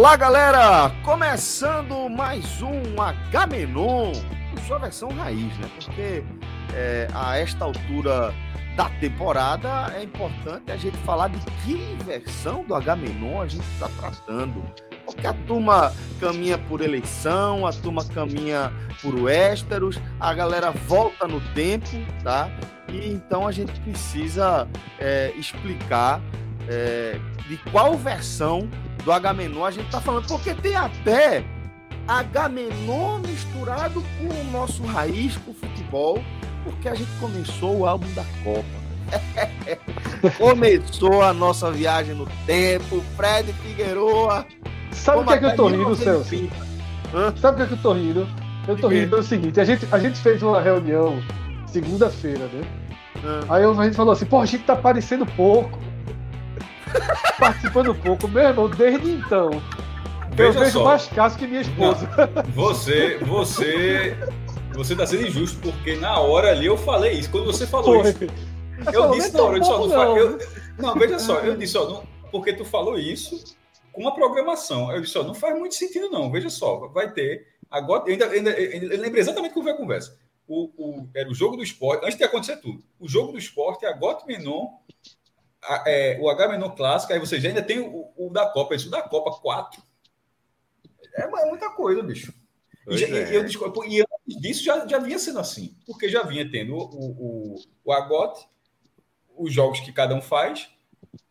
Olá, galera! Começando mais um Agamenon, sua versão raiz, né? Porque é, a esta altura da temporada é importante a gente falar de que versão do Agamenon a gente está tratando. Porque a turma caminha por eleição, a turma caminha por Westeros, a galera volta no tempo, tá? E então a gente precisa é, explicar é, de qual versão do Agamenon a gente está falando, porque tem até Agamenon misturado com o nosso raiz, com o futebol, porque a gente começou o álbum da Copa. começou a nossa viagem no tempo, Fred Figueroa. Sabe o que é que eu tô rindo, Celso? Sabe o que é que eu tô rindo? Eu tô rindo pelo seguinte, a gente, a gente fez uma reunião segunda-feira, né? Aí a gente falou assim, pô, a gente tá parecendo pouco participando pouco. Meu irmão, desde então, Veja eu vejo só. mais casos que minha esposa. Não, você, você, você tá sendo injusto, porque na hora ali eu falei isso. Quando você falou Foi. isso, eu, eu disse na hora, eu disse, ó, não, eu, não, veja só, eu disse, ó, não, porque tu falou isso com uma programação. Eu disse, ó, não faz muito sentido, não. Veja só, vai ter. Agora, eu ainda, ainda, eu lembro exatamente como foi a conversa. O, o, era o jogo do esporte, antes de acontecer tudo. O jogo do esporte, a Got Menon a, é, o H clássico, aí você já ainda tem o, o da Copa, isso da Copa 4. É, é muita coisa, bicho. E, já, é. eu, e, antes disso já, já vinha sendo assim, porque já vinha tendo o, o, o Agote, os jogos que cada um faz,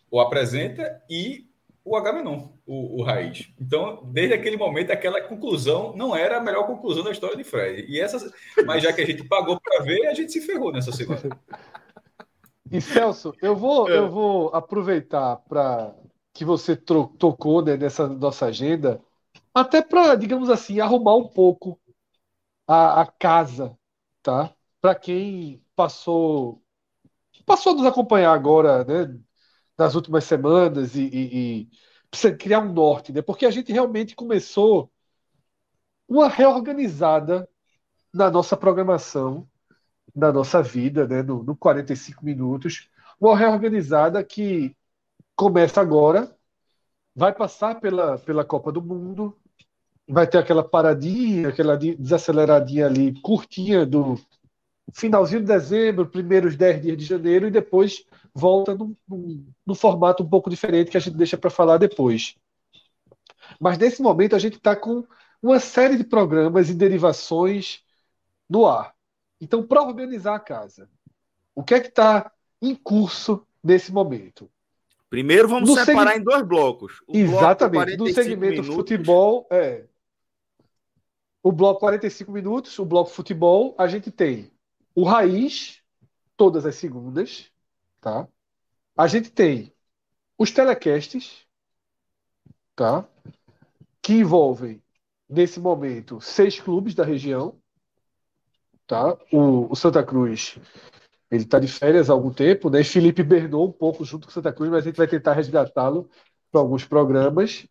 ou apresenta, e o Agamenon, o, o Raiz. Então, desde aquele momento, aquela conclusão não era a melhor conclusão da história de Fred. E essa, mas já que a gente pagou para ver, a gente se ferrou nessa semana. E Celso, eu vou, é. eu vou aproveitar para que você tocou né, nessa nossa agenda, até para, digamos assim, arrumar um pouco a, a casa, tá? Para quem passou passou a nos acompanhar agora, né, nas últimas semanas e, e, e precisa criar um norte, né? Porque a gente realmente começou uma reorganizada na nossa programação da nossa vida, né, no, no 45 minutos. Uma reorganizada que começa agora, vai passar pela, pela Copa do Mundo, vai ter aquela paradinha, aquela desaceleradinha ali, curtinha do finalzinho de dezembro, primeiros 10 dias de janeiro, e depois volta num, num, num formato um pouco diferente que a gente deixa para falar depois. Mas nesse momento a gente está com uma série de programas e derivações no ar. Então, para organizar a casa, o que é que está em curso nesse momento? Primeiro vamos no separar seg... em dois blocos. O Exatamente. Bloco no segmento minutos. futebol, é. O bloco 45 minutos, o bloco futebol, a gente tem o Raiz, todas as segundas, tá? A gente tem os telecasts, tá? Que envolvem, nesse momento, seis clubes da região, tá? O, o Santa Cruz ele está de férias há algum tempo, né? Felipe Bernou um pouco junto com o Santa Cruz, mas a gente vai tentar resgatá-lo para alguns programas.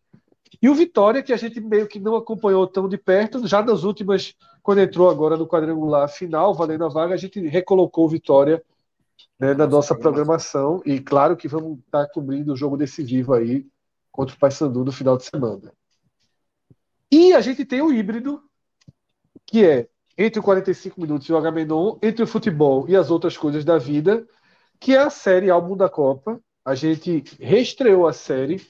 E o Vitória, que a gente meio que não acompanhou tão de perto, já nas últimas, quando entrou agora no quadrangular final, valendo a vaga, a gente recolocou o Vitória né, na nossa programação. E claro que vamos estar tá cobrindo o jogo decisivo aí contra o Paysandu no final de semana. E a gente tem o híbrido, que é entre o 45 minutos e o Agamenon, entre o futebol e as outras coisas da vida, que é a série Álbum da Copa. A gente reestreou a série,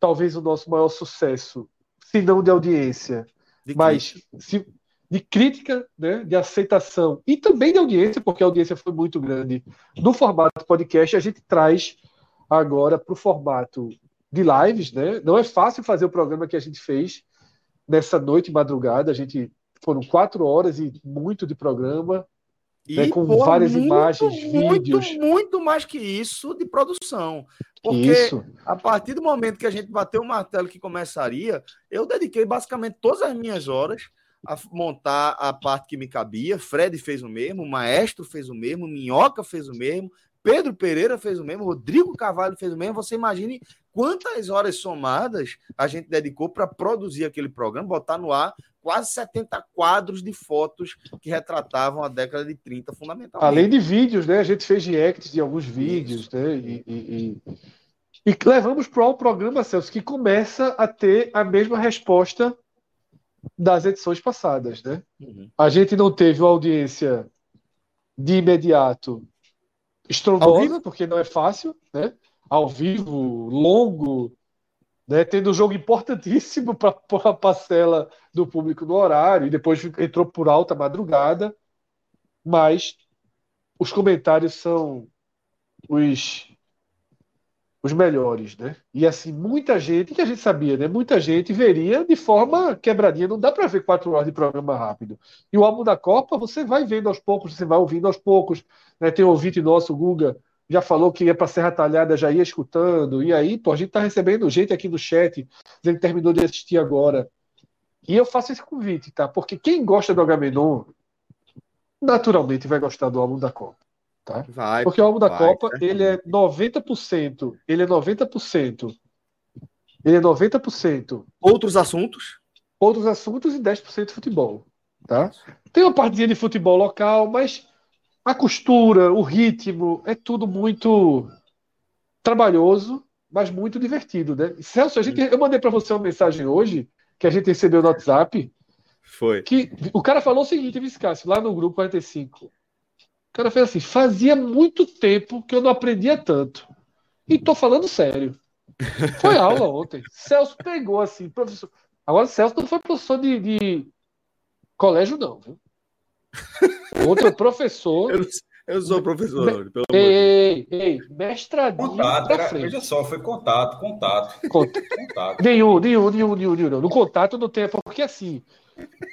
talvez o nosso maior sucesso, se não de audiência, de mas se, de crítica, né, de aceitação e também de audiência, porque a audiência foi muito grande no formato podcast, a gente traz agora para o formato de lives, né? Não é fácil fazer o programa que a gente fez nessa noite madrugada. A gente foram quatro horas e muito de programa, e, né, com pô, várias muito, imagens, muito, vídeos. Muito mais que isso de produção. Porque isso. a partir do momento que a gente bateu o martelo que começaria, eu dediquei basicamente todas as minhas horas a montar a parte que me cabia. Fred fez o mesmo, o Maestro fez o mesmo, Minhoca fez o mesmo, Pedro Pereira fez o mesmo, Rodrigo Carvalho fez o mesmo. Você imagine quantas horas somadas a gente dedicou para produzir aquele programa, botar no ar quase 70 quadros de fotos que retratavam a década de 30, fundamentalmente. Além de vídeos, né? A gente fez reacts de alguns vídeos, Isso. né? E, e, e... e levamos para o programa, Celso, que começa a ter a mesma resposta das edições passadas, né? Uhum. A gente não teve uma audiência de imediato estrondosa, porque não é fácil, né? Ao vivo, longo, né? Tendo um jogo importantíssimo para a parcela do público no horário, e depois entrou por alta madrugada, mas os comentários são os os melhores, né? E assim, muita gente, que a gente sabia, né? Muita gente veria de forma quebradinha. Não dá para ver quatro horas de programa rápido. E o álbum da Copa, você vai vendo aos poucos, você vai ouvindo aos poucos. Né? Tem um ouvinte nosso, o Guga, já falou que ia para Serra Talhada, já ia escutando. E aí, pô, a gente tá recebendo gente aqui no chat, dizendo que terminou de assistir agora. E eu faço esse convite, tá? Porque quem gosta do Agamenon, naturalmente vai gostar do álbum da Copa. Tá? Vai, Porque o álbum da vai, Copa, tá? ele é 90%, ele é 90%, ele é 90% outros assuntos, outros assuntos e 10% futebol, tá? Tem uma partezinha de futebol local, mas a costura, o ritmo, é tudo muito trabalhoso, mas muito divertido, né? Celso, a gente, eu mandei para você uma mensagem hoje que a gente recebeu no WhatsApp. Foi. Que o cara falou o seguinte, Viscácio, lá no grupo 45 cara fez assim: fazia muito tempo que eu não aprendia tanto. E tô falando sério. Foi aula ontem. Celso pegou assim, professor. Agora, Celso não foi professor de, de colégio, não. Viu? Outro professor. Eu, eu sou professor, Me... pelo ei, ei, ei, mestradinho. Contato, era, veja só, foi contato, contato. Contato. contato. Nenhum, nenhum, nenhum, nenhum, nenhum. No contato não tem, porque assim,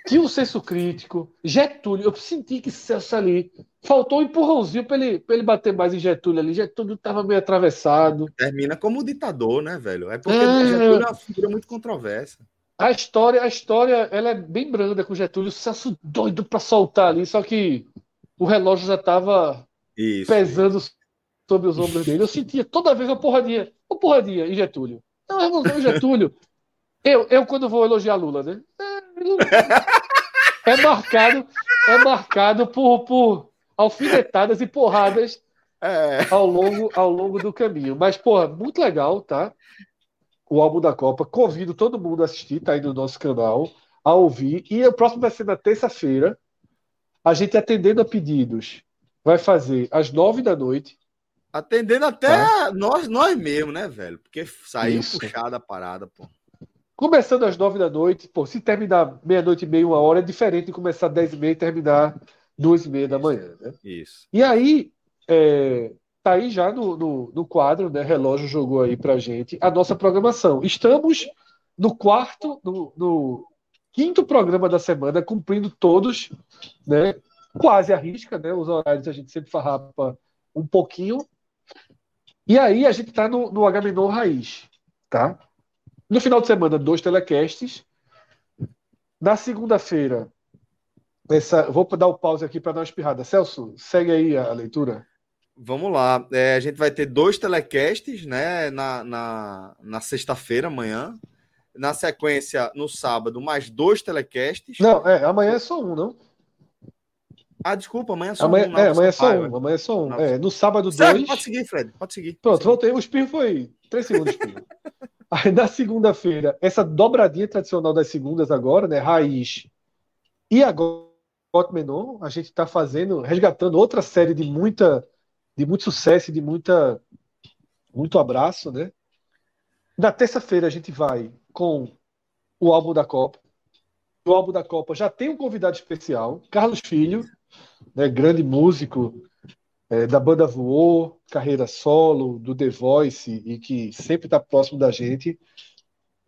tinha um senso crítico. Getúlio, eu senti que Celso ali faltou um empurrãozinho para ele, ele bater mais em Getúlio ali. Getúlio estava meio atravessado. Termina como ditador, né, velho? É porque é... Getúlio é uma figura muito controversa. A história, a história, ela é bem branda com Getúlio. O Celso doido para soltar ali, só que o relógio já estava pesando isso. sobre os ombros dele. Eu sentia toda vez uma porradinha, uma porradinha em Getúlio. Não, irmãozinho, Getúlio. Eu, eu, quando vou elogiar Lula, né? É marcado, é marcado por, por alfinetadas e porradas é. ao, longo, ao longo do caminho. Mas, porra, muito legal, tá? O álbum da Copa. Convido todo mundo a assistir, tá aí no nosso canal, a ouvir. E o próximo vai ser na terça-feira. A gente atendendo a pedidos vai fazer às nove da noite. Atendendo até tá? nós, nós mesmos, né, velho? Porque saiu Isso. puxada a parada, pô. Começando às nove da noite, pô, se terminar meia-noite e meia, uma hora, é diferente de começar às dez e meia e terminar duas e meia da manhã, né? Isso. E aí, é, tá aí já no, no, no, quadro, né? Relógio jogou aí pra gente a nossa programação. Estamos no quarto, no, no quinto programa da semana, cumprindo todos, né? Quase a risca, né? Os horários a gente sempre farrapa um pouquinho. E aí a gente tá no, no H Raiz, tá? No final de semana, dois telecasts. Na segunda-feira, essa, vou dar o pause aqui para dar uma espirrada. Celso, segue aí a leitura. Vamos lá. É, a gente vai ter dois telecasts né, na, na, na sexta-feira, amanhã. Na sequência, no sábado, mais dois telecasts. Não, é, amanhã é só um, não? Ah, desculpa, amanhã é só amanhã, um. É, amanhã é só um. Amanhã é só um. É, no sábado, dois. Pode seguir, Fred. Pode seguir. Pronto, voltei. O espirro foi três segundos. Aí na segunda-feira, essa dobradinha tradicional das segundas agora, né? Raiz e agora Menon, a gente está fazendo, resgatando outra série de muita, de muito sucesso, de muita, muito abraço, né? Na terça-feira a gente vai com o álbum da Copa, do álbum da Copa já tem um convidado especial, Carlos Filho, né, grande músico é, da banda Voou, carreira solo, do The Voice, e que sempre está próximo da gente.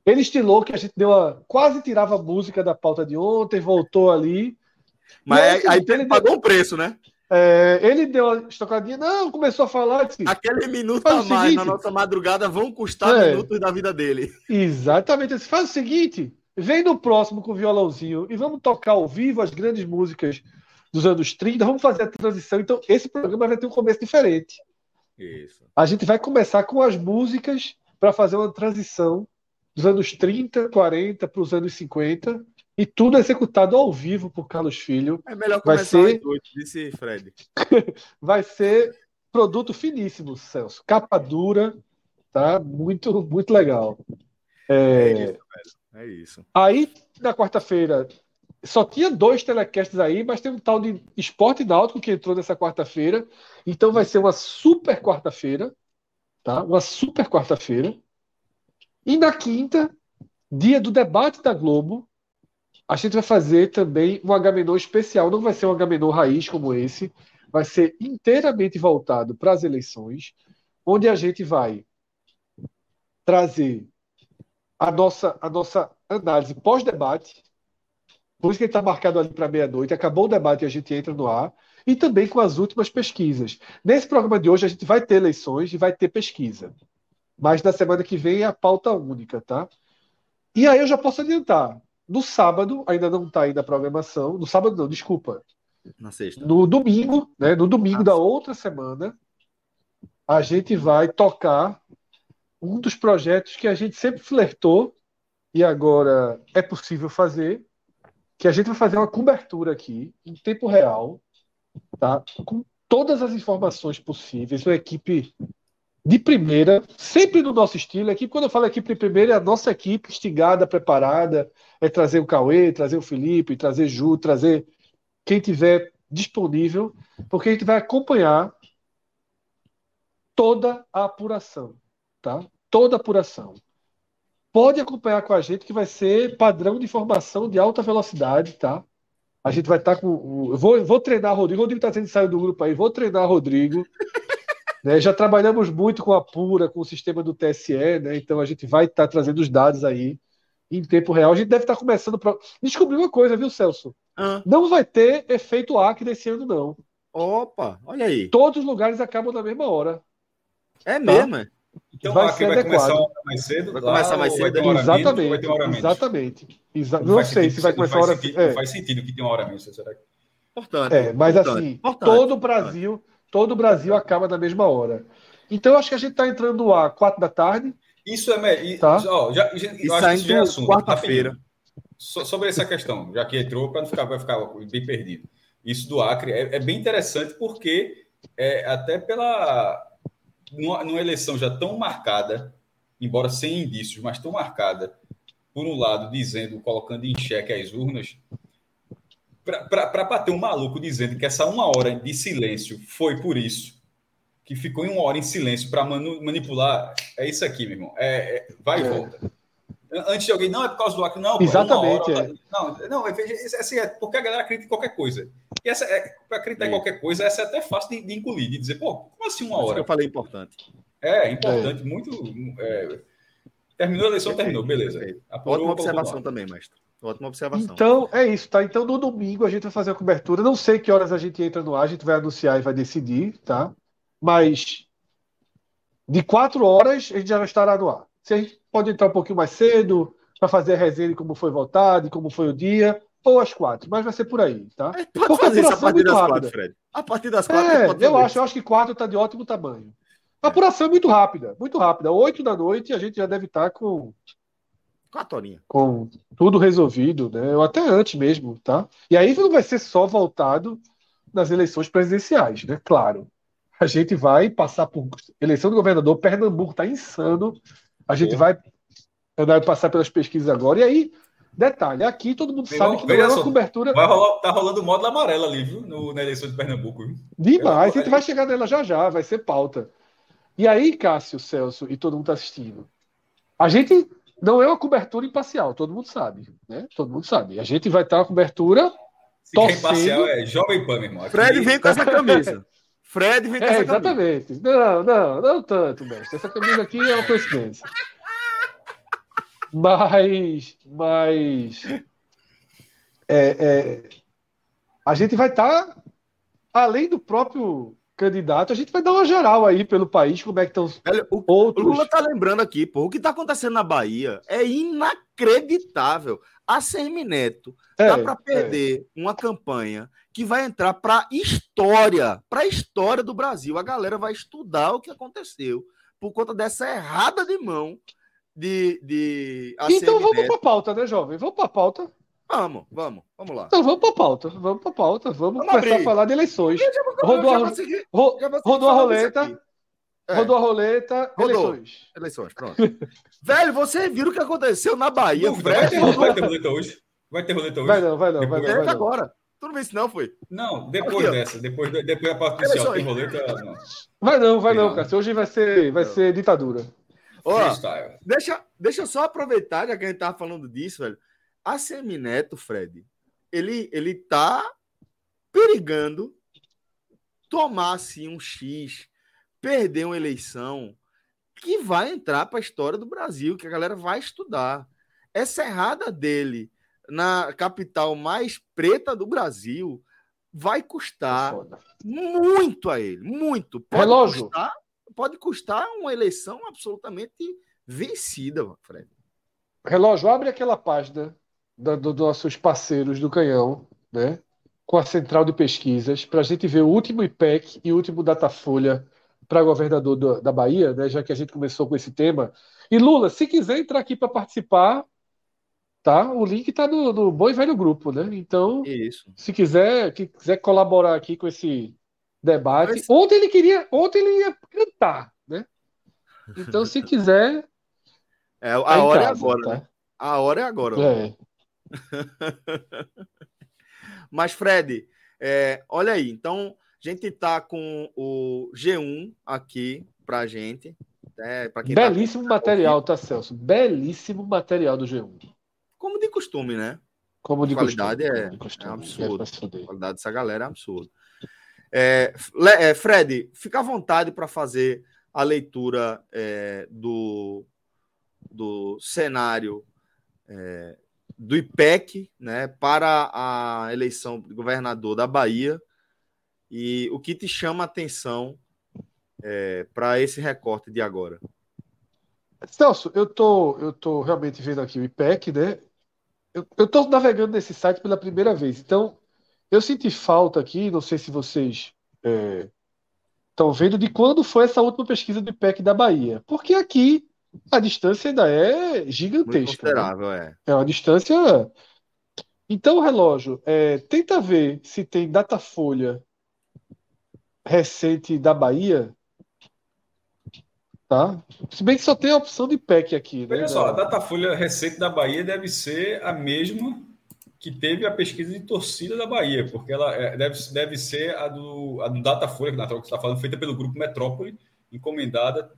Ele estilou que a gente deu a, quase tirava a música da pauta de ontem, voltou ali. Mas aí, aí ele pagou deu, um preço, né? É, ele deu a estocadinha, não, começou a falar. Disse, Aquele minuto a mais seguinte, na nossa madrugada vão custar é, minutos da vida dele. Exatamente. Disse, faz o seguinte: vem no próximo com o violãozinho e vamos tocar ao vivo as grandes músicas dos anos 30, vamos fazer a transição. Então, esse programa vai ter um começo diferente. Isso. A gente vai começar com as músicas para fazer uma transição dos anos 30, 40 para os anos 50 e tudo executado ao vivo por Carlos Filho. É melhor começar vai ser... Noite, disse Fred. vai ser produto finíssimo, Celso. Capa dura, tá? Muito, muito legal. É, é isso, velho. É isso. Aí, na quarta-feira, só tinha dois telecasts aí, mas tem um tal de Esporte Náutico que entrou nessa quarta-feira. Então vai ser uma super quarta-feira, tá? Uma super quarta-feira. E na quinta, dia do debate da Globo, a gente vai fazer também um Agamenon especial. Não vai ser um Agamenon raiz como esse, vai ser inteiramente voltado para as eleições, onde a gente vai trazer a nossa, a nossa análise pós-debate por isso que ele está marcado ali para meia-noite. Acabou o debate e a gente entra no ar. E também com as últimas pesquisas. Nesse programa de hoje, a gente vai ter eleições e vai ter pesquisa. Mas na semana que vem é a pauta única, tá? E aí eu já posso adiantar. No sábado, ainda não está ainda a programação. No sábado, não, desculpa. Na sexta. No domingo, né? No domingo ah, da outra semana, a gente vai tocar um dos projetos que a gente sempre flertou e agora é possível fazer, que a gente vai fazer uma cobertura aqui, em tempo real, tá? com todas as informações possíveis, uma equipe de primeira, sempre no nosso estilo. Aqui, quando eu falo equipe de primeira, é a nossa equipe instigada, preparada, é trazer o Cauê, trazer o Felipe, trazer Ju, trazer quem tiver disponível, porque a gente vai acompanhar toda a apuração, tá? Toda a apuração pode acompanhar com a gente que vai ser padrão de informação de alta velocidade, tá? A gente vai estar tá com. Vou, vou treinar Rodrigo. Rodrigo está sendo sair do grupo aí. Vou treinar Rodrigo. Né? Já trabalhamos muito com a Pura, com o sistema do TSE, né? Então a gente vai estar tá trazendo os dados aí em tempo real. A gente deve estar tá começando. Pra... Descobri uma coisa, viu, Celso? Ah. Não vai ter efeito Acre desse ano, não. Opa, olha aí. Todos os lugares acabam na mesma hora. É mesmo, tá? Então vai, ser vai começar uma hora mais cedo. Vai começar mais cedo. exatamente. Menos, vai exatamente. Exa não, não sei sentido, se vai começar a hora. Sentido, é. Não faz sentido que tenha uma hora menos. Será que... Portanto, é, mas portanto, assim, portanto, todo o Brasil, todo o Brasil acaba na mesma hora. Então eu acho que a gente está entrando no ar quatro da tarde. Isso é tá? ó, já, já, e saindo é quarta-feira. So, sobre essa questão, já que entrou, para não ficar, vai ficar bem perdido. Isso do Acre é, é bem interessante porque é, até pela numa, numa eleição já tão marcada, embora sem indícios, mas tão marcada, por um lado, dizendo, colocando em xeque as urnas, para bater um maluco dizendo que essa uma hora de silêncio foi por isso, que ficou em uma hora em silêncio para manipular, é isso aqui, meu irmão. É, é vai e é. volta. Antes de alguém, não, é por causa do Acre, não. Exatamente. Hora, é. Não, não, é, assim, é porque a galera acredita em qualquer coisa. E essa é, para acreditar é. em qualquer coisa, essa é até fácil de, de, engolir, de dizer, pô, como assim uma hora? que eu falei importante. É, importante, é. muito. É, terminou a eleição, terminou, beleza. Apurou, Ótima observação também, mestre. Ótima observação. Então, é isso, tá? Então, no domingo a gente vai fazer a cobertura. Não sei que horas a gente entra no ar, a gente vai anunciar e vai decidir, tá? Mas de quatro horas a gente já estará no ar. Se a gente pode entrar um pouquinho mais cedo para fazer a resenha de como foi votado, de como foi o dia, ou às quatro, mas vai ser por aí, tá? É, pode Porque fazer isso a partir é das rápida. quatro, Fred. A partir das quatro. É, eu acho, eu acho que quatro está de ótimo tamanho. A apuração é muito rápida, muito rápida. Oito da noite a gente já deve estar tá com quatro horinhas. Com tudo resolvido, né? Ou até antes mesmo, tá? E aí não vai ser só voltado nas eleições presidenciais, né? Claro. A gente vai passar por eleição do governador. Pernambuco está insano. A gente vai vai passar pelas pesquisas agora. E aí, detalhe, aqui todo mundo sabe que não é uma cobertura. Vai rolar, tá rolando módulo amarelo ali, viu? No, na eleição de Pernambuco. Viu? Demais, a gente vai chegar nela já já, vai ser pauta. E aí, Cássio, Celso e todo mundo tá assistindo. A gente não é uma cobertura imparcial, todo mundo sabe, né? Todo mundo sabe. A gente vai estar uma cobertura Se torcendo... imparcial é Jovem Pan, irmão. Fred vem com essa camisa. Fred vem com é, essa exatamente. camisa. Exatamente. Não, não, não tanto, mestre. Essa camisa aqui é uma coincidência. Mas, mas é, é, a gente vai estar, além do próprio candidato, a gente vai dar uma geral aí pelo país, como é que estão o, outros... o Lula tá lembrando aqui, pô, o que tá acontecendo na Bahia é inacreditável. A Semineto é, dá para perder é. uma campanha que vai entrar para história, para história do Brasil. A galera vai estudar o que aconteceu por conta dessa errada de mão de, de Então vamos para a pauta, né, jovem? Vamos para a pauta. Vamos, vamos, vamos lá. Então vamos para a pauta, vamos para a pauta, vamos, vamos começar abrir. a falar de eleições. rodou, a, ro, rodou a roleta, é. rodou a roleta, rodou. eleições. Eleições, pronto. Velho, você viu o que aconteceu na Bahia? Não, vai, ter, vai ter roleta hoje? Vai ter roleta hoje? Vai não, vai não, depois, vai não. Vai agora. Tu não isso não, foi? Não, depois Aqui, dessa, depois, depois da parte inicial tem roleta, não. Vai não, vai não, cara. Hoje vai ser, vai ser ditadura. Ó, deixa, deixa eu só aproveitar, já que a gente tava falando disso, velho. A Semineto, Fred, ele, ele tá perigando tomar assim um X, perder uma eleição que vai entrar para a história do Brasil, que a galera vai estudar. Essa errada dele na capital mais preta do Brasil vai custar é muito a ele, muito. Pode Relógio. Custar, pode custar uma eleição absolutamente vencida, Fred. Relógio, abre aquela página dos do nossos parceiros do Canhão, né? com a central de pesquisas, para a gente ver o último IPEC e o último Datafolha para governador do, da Bahia, né? já que a gente começou com esse tema. E Lula, se quiser entrar aqui para participar, tá? O link está no, no bom e velho grupo, né? Então, Isso. se quiser, que quiser colaborar aqui com esse debate. Mas... Ontem ele queria, ontem ele ia cantar, né? Então, se quiser. É, a tá hora é casa, é agora, tá? né? A hora é agora. É. Mas, Fred, é, olha aí. Então, a gente está com o G1 aqui para a gente. É, quem tá Belíssimo tá... material, tá, Celso? Belíssimo material do G1. Como de costume, né? Como de qualidade costume. É, costume. é absurdo. É a qualidade dessa galera é absurda. É, é, Fred, fica à vontade para fazer a leitura é, do, do cenário é, do IPEC né, para a eleição de governador da Bahia e o que te chama a atenção é, para esse recorte de agora? Celso, eu tô, eu tô realmente vendo aqui o IPEC, né? Eu, eu tô navegando nesse site pela primeira vez, então eu senti falta aqui, não sei se vocês estão é, vendo, de quando foi essa última pesquisa do IPEC da Bahia, porque aqui a distância ainda é gigantesca. Muito né? considerável, né? é. É uma distância. Então, o relógio, é, tenta ver se tem datafolha recente da Bahia. Tá? Se bem que só tem a opção de PEC aqui. Né? Olha só, a datafolha recente da Bahia deve ser a mesma que teve a pesquisa de torcida da Bahia, porque ela é, deve, deve ser a do, a do Datafolha, que você está falando, feita pelo Grupo Metrópole, encomendada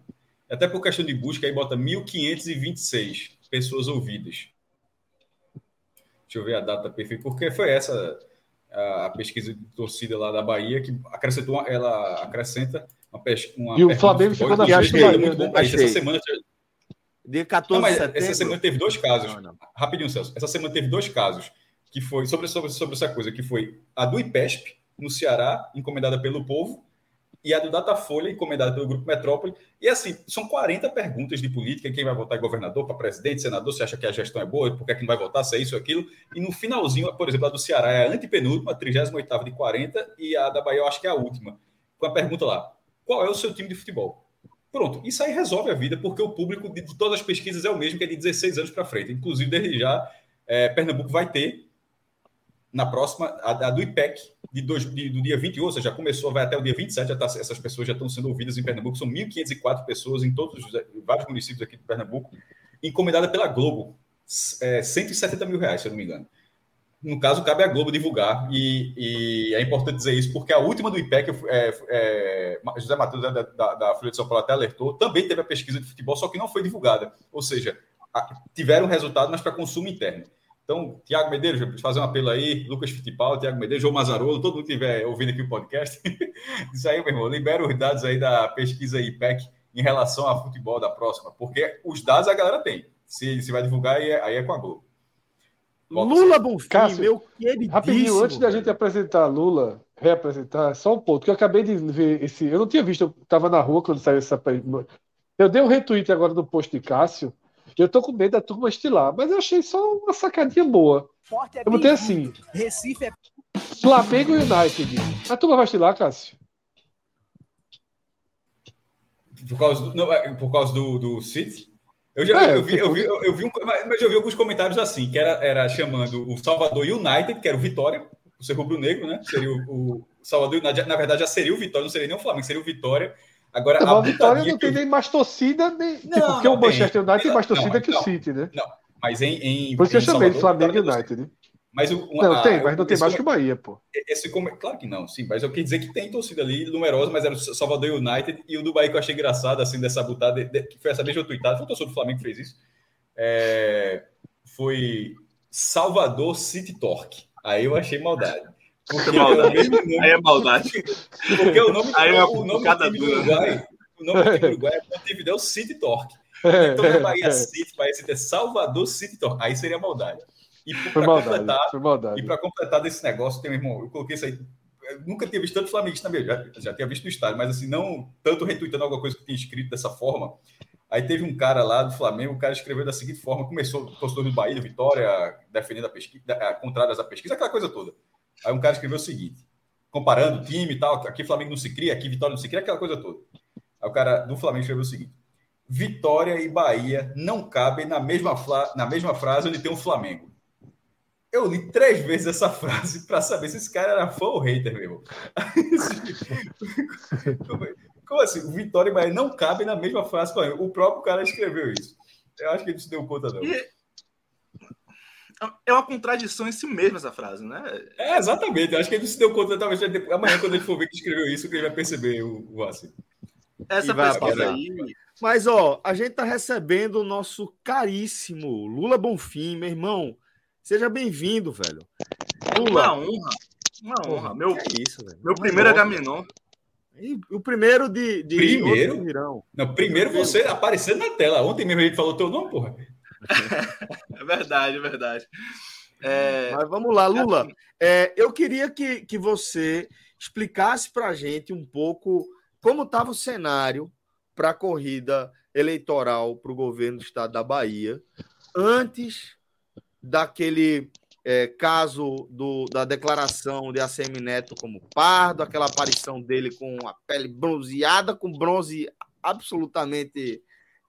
até por questão de busca, aí bota 1.526 pessoas ouvidas. Deixa eu ver a data perfeita, porque foi essa a, pesquisa de torcida lá da Bahia que acrescentou, ela acrescenta uma, pesquisa. E o Flamengo ficou na frente do Muito bom para Essa semana. Dia 14 não, de Essa semana teve dois casos. Não, não. Rapidinho, Celso. Essa semana teve dois casos que foi sobre, sobre, sobre essa coisa, que foi a do IPESP, no Ceará, encomendada pelo povo, e a do Datafolha, encomendada pelo Grupo Metrópole. E assim, são 40 perguntas de política: quem vai votar em governador, para presidente, senador, se acha que a gestão é boa, por que, é que não vai votar, se é isso aquilo. E no finalzinho, por exemplo, a do Ceará é a antepenúltima, 38 de 40, e a da Bahia eu acho que é a última. Com a pergunta lá: qual é o seu time de futebol? Pronto, isso aí resolve a vida, porque o público de todas as pesquisas é o mesmo, que é de 16 anos para frente. Inclusive, desde já, é, Pernambuco vai ter na próxima, a, a do IPEC, de dois, de, do dia 21, ou seja, já começou, vai até o dia 27, já tá, essas pessoas já estão sendo ouvidas em Pernambuco, são 1.504 pessoas em todos os vários municípios aqui de Pernambuco, encomendada pela Globo, é, 170 mil reais, se eu não me engano. No caso, cabe à Globo divulgar, e, e é importante dizer isso, porque a última do IPEC, é, é, José Matheus, da, da, da Folha de São Paulo, até alertou, também teve a pesquisa de futebol, só que não foi divulgada. Ou seja, tiveram resultado, mas para consumo interno. Então, Tiago Medeiros, fazer um apelo aí, Lucas Fittipaldi, Tiago Medeiros, João Mazarolo, todo mundo que estiver ouvindo aqui o podcast, isso aí, meu irmão, libera os dados aí da pesquisa IPEC em relação ao futebol da próxima, porque os dados a galera tem. Se, se vai divulgar, aí é, aí é com a Globo. Volta Lula Bonfim, Cássio, meu queridíssimo. Rapidinho, antes da gente apresentar Lula, reapresentar, só um ponto, que eu acabei de ver esse. Eu não tinha visto, eu estava na rua quando saiu essa. Eu dei um retweet agora no post de Cássio. Eu tô com medo da turma estilar, mas eu achei só uma sacadinha boa. Forte é eu botei assim. Recife é. Flamengo United. A turma vai estilar, Cássio? Por causa do, não, é, por causa do, do City? Eu já é, eu vi, eu vi, eu vi um, mas eu vi alguns comentários assim, que era, era chamando o Salvador United, que era o Vitória, o ser rubro-negro, né? Seria o, o Salvador United, na verdade já seria o Vitória, não seria nem o Flamengo, seria o Vitória Agora, a, a Vitória não tem nem mais torcida, nem. Não, tipo, porque o Manchester United tem mais torcida não, que o City, né? Não, mas em. em Por isso que eu chamei de Flamengo United, né? Mas o, não, a, tem, mas não tem mais que o Bahia, pô. Esse, claro que não, sim, mas eu queria dizer que tem torcida ali, numerosa, mas era o Salvador United e o do Bahia que eu achei engraçado, assim, dessa butada, que foi essa mesma tweetada, foi o torcedor do Flamengo que fez isso. É, foi Salvador City Torque. Aí eu achei maldade. Porque maldade. Nome, aí é maldade. Porque o nome, aí é o nome do time do Uruguai, o nome do time do Uruguai é Montevideo City Torque. Então na Bahia City, Bahia City é Salvador City Torque. Aí seria maldade. E para completar, e para completar desse negócio, tem um irmão, eu coloquei isso aí. Eu nunca tinha visto tanto flamenguista também, já, já tinha visto no estádio, mas assim, não tanto retweetando alguma coisa que tinha escrito dessa forma. Aí teve um cara lá do Flamengo, o cara escreveu da seguinte forma: começou, postou no Bahia, Vitória, defendendo a pesquisa, contrárias à pesquisa, aquela coisa toda. Aí um cara escreveu o seguinte, comparando time e tal, aqui Flamengo não se cria, aqui Vitória não se cria, aquela coisa toda. Aí o cara do Flamengo escreveu o seguinte: Vitória e Bahia não cabem na mesma, na mesma frase onde tem um Flamengo. Eu li três vezes essa frase para saber se esse cara era fã ou hater, meu. Como assim? Vitória e Bahia não cabem na mesma frase. O próprio cara escreveu isso. Eu acho que ele se deu conta, não. E é uma contradição em si mesmo essa frase, né? É, exatamente. Acho que ele se deu conta, talvez amanhã, quando ele for ver que escreveu isso, que ele vai perceber o, o assim. Essa pesquisa aí. Mas, ó, a gente tá recebendo o nosso caríssimo Lula Bonfim, meu irmão. Seja bem-vindo, velho. Lula. Uma honra. Uma honra. Meu, é isso, velho. meu primeiro Agamenon. o primeiro de. de primeiro? Não, primeiro você aparecendo na tela. Ontem mesmo a gente falou teu nome, porra. É verdade, é verdade. É... Mas vamos lá, Lula. É, eu queria que, que você explicasse para a gente um pouco como estava o cenário para a corrida eleitoral para o governo do estado da Bahia antes daquele é, caso do, da declaração de ACM Neto como pardo, aquela aparição dele com a pele bronzeada, com bronze absolutamente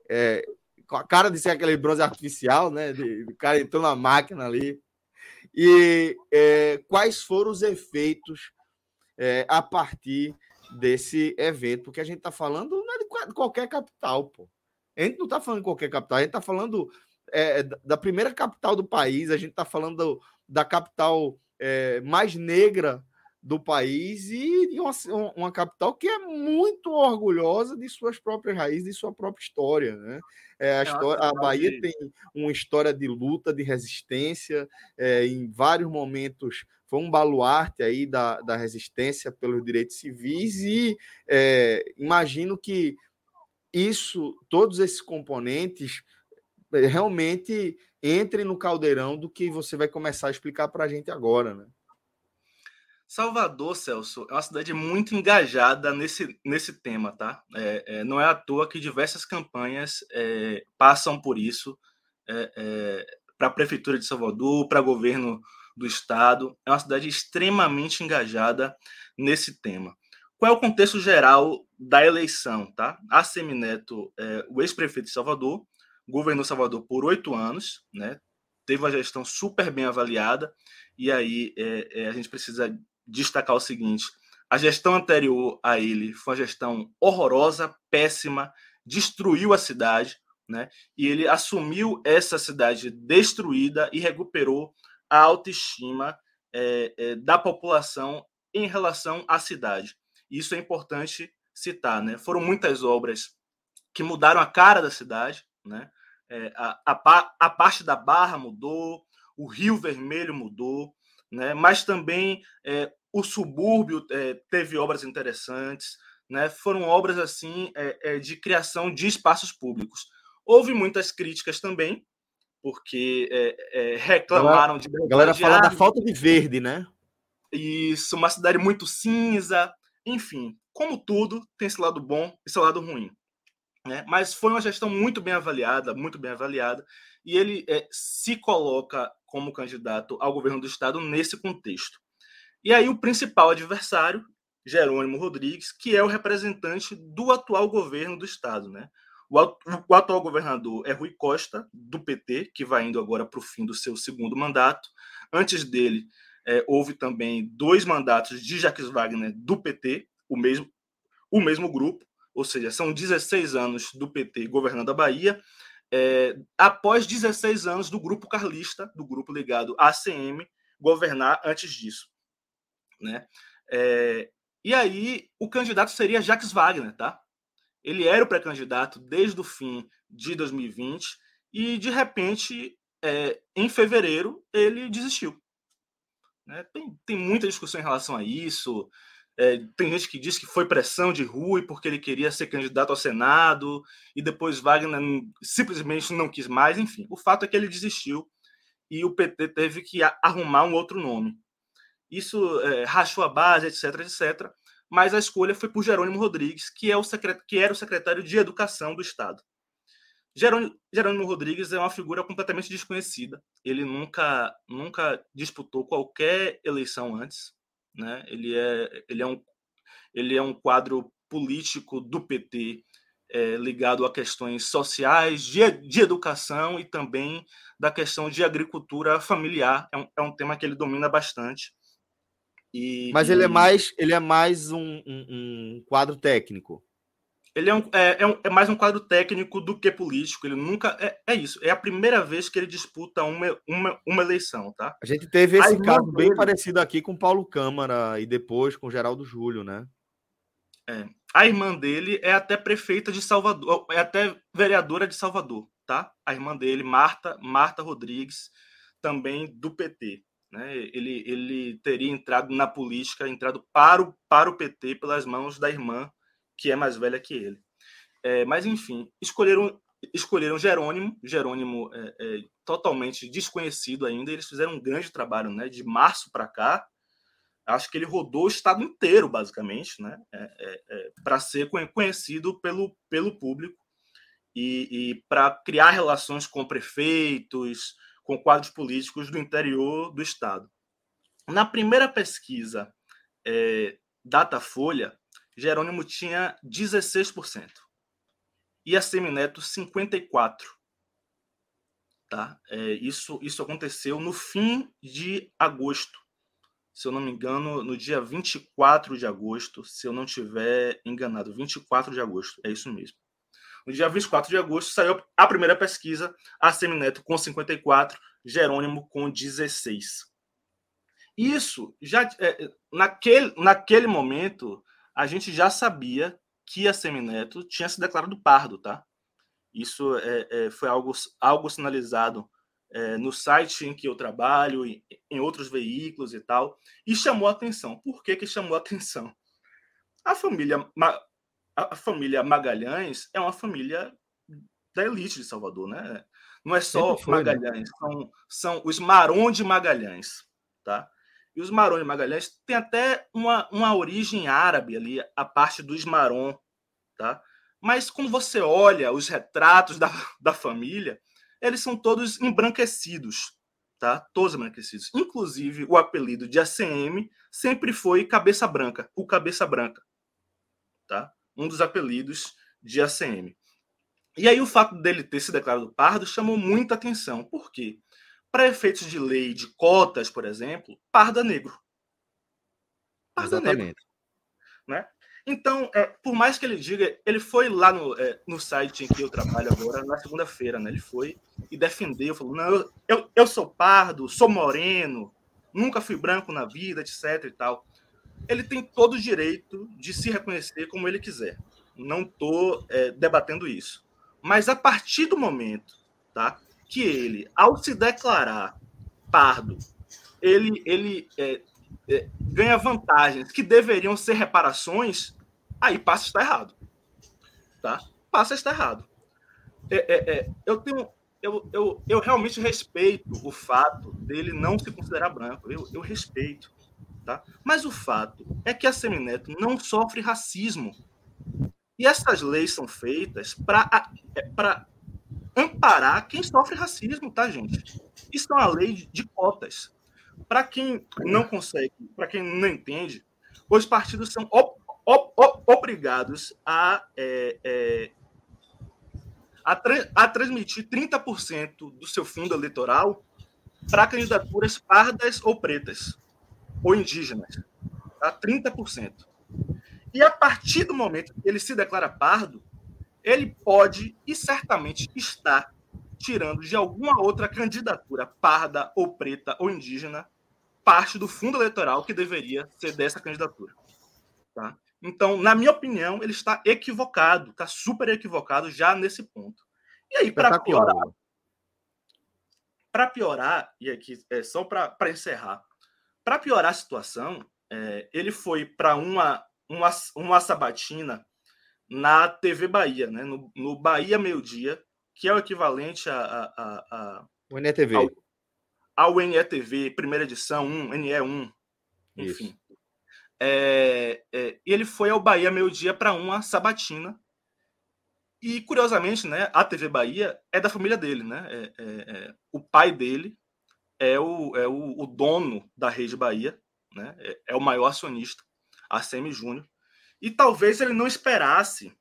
é, com a cara de ser aquele bronze artificial, né? De, cara entrou na máquina ali. E é, quais foram os efeitos é, a partir desse evento? Porque a gente está falando não é de qualquer capital, pô. A gente não está falando de qualquer capital, a gente está falando é, da primeira capital do país, a gente está falando da capital é, mais negra do país e, uma, uma, capital que é muito orgulhosa de suas próprias raízes, de sua própria história. Né? É, a, história, a Bahia tem uma história de luta, de resistência, é, em vários momentos foi um baluarte aí da, da resistência pelos direitos civis e é, imagino que isso, todos esses componentes é, realmente entrem no caldeirão do que você vai começar a explicar para a gente agora, né? Salvador, Celso, é uma cidade muito engajada nesse, nesse tema, tá? É, é, não é à toa que diversas campanhas é, passam por isso é, é, para a Prefeitura de Salvador, para o governo do Estado. É uma cidade extremamente engajada nesse tema. Qual é o contexto geral da eleição, tá? A Semineto, é, o ex-prefeito de Salvador, governou Salvador por oito anos, né? Teve uma gestão super bem avaliada, e aí a gente precisa destacar o seguinte: a gestão anterior a ele foi uma gestão horrorosa, péssima, destruiu a cidade, né? E ele assumiu essa cidade destruída e recuperou a autoestima é, é, da população em relação à cidade. Isso é importante citar, né? Foram muitas obras que mudaram a cara da cidade, né? é, a, a, a, parte da Barra mudou, o Rio Vermelho mudou, né? mas também é, o subúrbio é, teve obras interessantes, né? foram obras assim é, de criação de espaços públicos. Houve muitas críticas também, porque reclamaram de. A galera fala da falta de verde, né? Isso, uma cidade muito cinza, enfim, como tudo, tem esse lado bom e esse lado ruim. Né? Mas foi uma gestão muito bem avaliada, muito bem avaliada, e ele é, se coloca como candidato ao governo do estado nesse contexto. E aí o principal adversário, Jerônimo Rodrigues, que é o representante do atual governo do estado, né? O, o atual governador é Rui Costa, do PT, que vai indo agora para o fim do seu segundo mandato. Antes dele, é, houve também dois mandatos de Jacques Wagner, do PT, o mesmo, o mesmo grupo, ou seja, são 16 anos do PT governando a Bahia, é, após 16 anos do grupo carlista, do grupo ligado à ACM, governar antes disso. Né? É, e aí, o candidato seria Jacques Wagner, tá? Ele era o pré-candidato desde o fim de 2020 e, de repente, é, em fevereiro, ele desistiu. Né? Tem, tem muita discussão em relação a isso. É, tem gente que diz que foi pressão de Rui porque ele queria ser candidato ao Senado e depois Wagner simplesmente não quis mais. Enfim, o fato é que ele desistiu e o PT teve que arrumar um outro nome. Isso é, rachou a base, etc, etc. Mas a escolha foi por Jerônimo Rodrigues, que, é o secret... que era o secretário de Educação do Estado. Jerônimo, Jerônimo Rodrigues é uma figura completamente desconhecida. Ele nunca, nunca disputou qualquer eleição antes. Né? Ele, é, ele, é um, ele é um quadro político do PT é, ligado a questões sociais, de, de educação e também da questão de agricultura familiar. É um, é um tema que ele domina bastante. E, Mas ele é mais, ele é mais um, um, um quadro técnico. Ele é, um, é, é, um, é, mais um quadro técnico do que político. Ele nunca. É, é isso. É a primeira vez que ele disputa uma, uma, uma eleição, tá? A gente teve esse caso bem parecido aqui com Paulo Câmara e depois com Geraldo Júlio, né? É. A irmã dele é até prefeita de Salvador, é até vereadora de Salvador, tá? A irmã dele, Marta, Marta Rodrigues, também do PT. Né? Ele, ele teria entrado na política, entrado para o, para o PT pelas mãos da irmã que é mais velha que ele. É, mas, enfim, escolheram, escolheram Jerônimo, Jerônimo é, é, totalmente desconhecido ainda. Eles fizeram um grande trabalho, né? De março para cá, acho que ele rodou o estado inteiro, basicamente, né? É, é, é, para ser conhecido pelo, pelo público e, e para criar relações com prefeitos, com quadros políticos do interior do estado. Na primeira pesquisa Datafolha, Jerônimo tinha 16%. E a Semineto, 54%. Tá? É, isso, isso aconteceu no fim de agosto. Se eu não me engano, no dia 24 de agosto, se eu não tiver enganado, 24 de agosto, é isso mesmo. No dia 24 de agosto saiu a primeira pesquisa, a Semineto com 54, Jerônimo com 16. Isso já é, naquele, naquele momento a gente já sabia que a Semineto tinha se declarado pardo, tá? Isso é, é, foi algo, algo sinalizado é, no site em que eu trabalho, em, em, outros veículos e tal, e chamou atenção. Por que, que chamou atenção? A família, a família Magalhães é uma família da elite de Salvador, né? Não é só foi, né? Magalhães, né? são, são os Maron de Magalhães, tá? E os Marões Magalhães tem até uma, uma origem árabe ali, a parte dos Maron, tá? Mas quando você olha os retratos da, da família, eles são todos embranquecidos, tá? Todos embranquecidos. Inclusive, o apelido de ACM sempre foi Cabeça Branca, o Cabeça Branca, tá? Um dos apelidos de ACM. E aí o fato dele ter se declarado pardo chamou muita atenção. Por quê? Para efeitos de lei de cotas, por exemplo, parda negro. Parda Exatamente. negro. Né? Então, é, por mais que ele diga, ele foi lá no, é, no site em que eu trabalho agora, na segunda-feira, né? Ele foi e defendeu, falou: não, eu, eu, eu sou pardo, sou moreno, nunca fui branco na vida, etc. e tal. Ele tem todo o direito de se reconhecer como ele quiser. Não estou é, debatendo isso. Mas a partir do momento tá? Que ele, ao se declarar pardo, ele, ele é, é, ganha vantagens que deveriam ser reparações, aí passa a estar errado, tá? Passa a estar errado. É, é, é, eu tenho eu, eu, eu realmente respeito o fato dele não se considerar branco. Eu, eu respeito. Tá? Mas o fato é que a Semineto não sofre racismo. E essas leis são feitas para é, amparar quem sofre racismo, tá, gente? Isso é uma lei de cotas. Para quem não consegue, para quem não entende, os partidos são obrigados a é, é, a, tra a transmitir 30% do seu fundo eleitoral para candidaturas pardas ou pretas, ou indígenas. Tá? 30%. E a partir do momento que ele se declara pardo, ele pode e certamente está tirando de alguma outra candidatura parda ou preta ou indígena parte do fundo eleitoral que deveria ser dessa candidatura. Tá? Então, na minha opinião, ele está equivocado, está super equivocado já nesse ponto. E aí, para piorar, para piorar, e aqui é só para encerrar, para piorar a situação, é, ele foi para uma, uma, uma sabatina na TV Bahia, né? no, no Bahia Meio Dia, que é o equivalente a, a, a, a o NETV. Ao, ao NETV, primeira edição, 1, NE1, enfim. É, é, ele foi ao Bahia meio dia para uma sabatina. E, curiosamente, né, a TV Bahia é da família dele. Né? É, é, é, o pai dele é o, é o, o, dono da Rede Bahia, né? é, é o maior acionista, a Semi Júnior. E talvez ele não esperasse,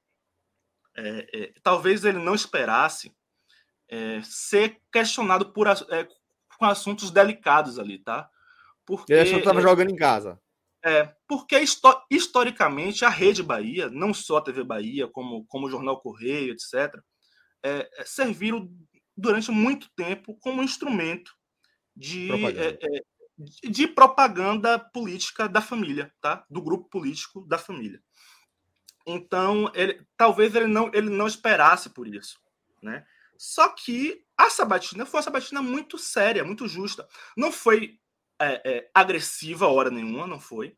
talvez ele não esperasse ser questionado por, com assuntos delicados ali, tá? Porque, ele achou que estava jogando em casa. É, porque historicamente a Rede Bahia, não só a TV Bahia, como, como o Jornal Correio, etc., é, é, serviram durante muito tempo como instrumento de propaganda. É, é de propaganda política da família, tá? Do grupo político da família. Então, ele, talvez ele não, ele não esperasse por isso, né? Só que a sabatina foi uma sabatina muito séria, muito justa. Não foi é, é, agressiva hora nenhuma, não foi.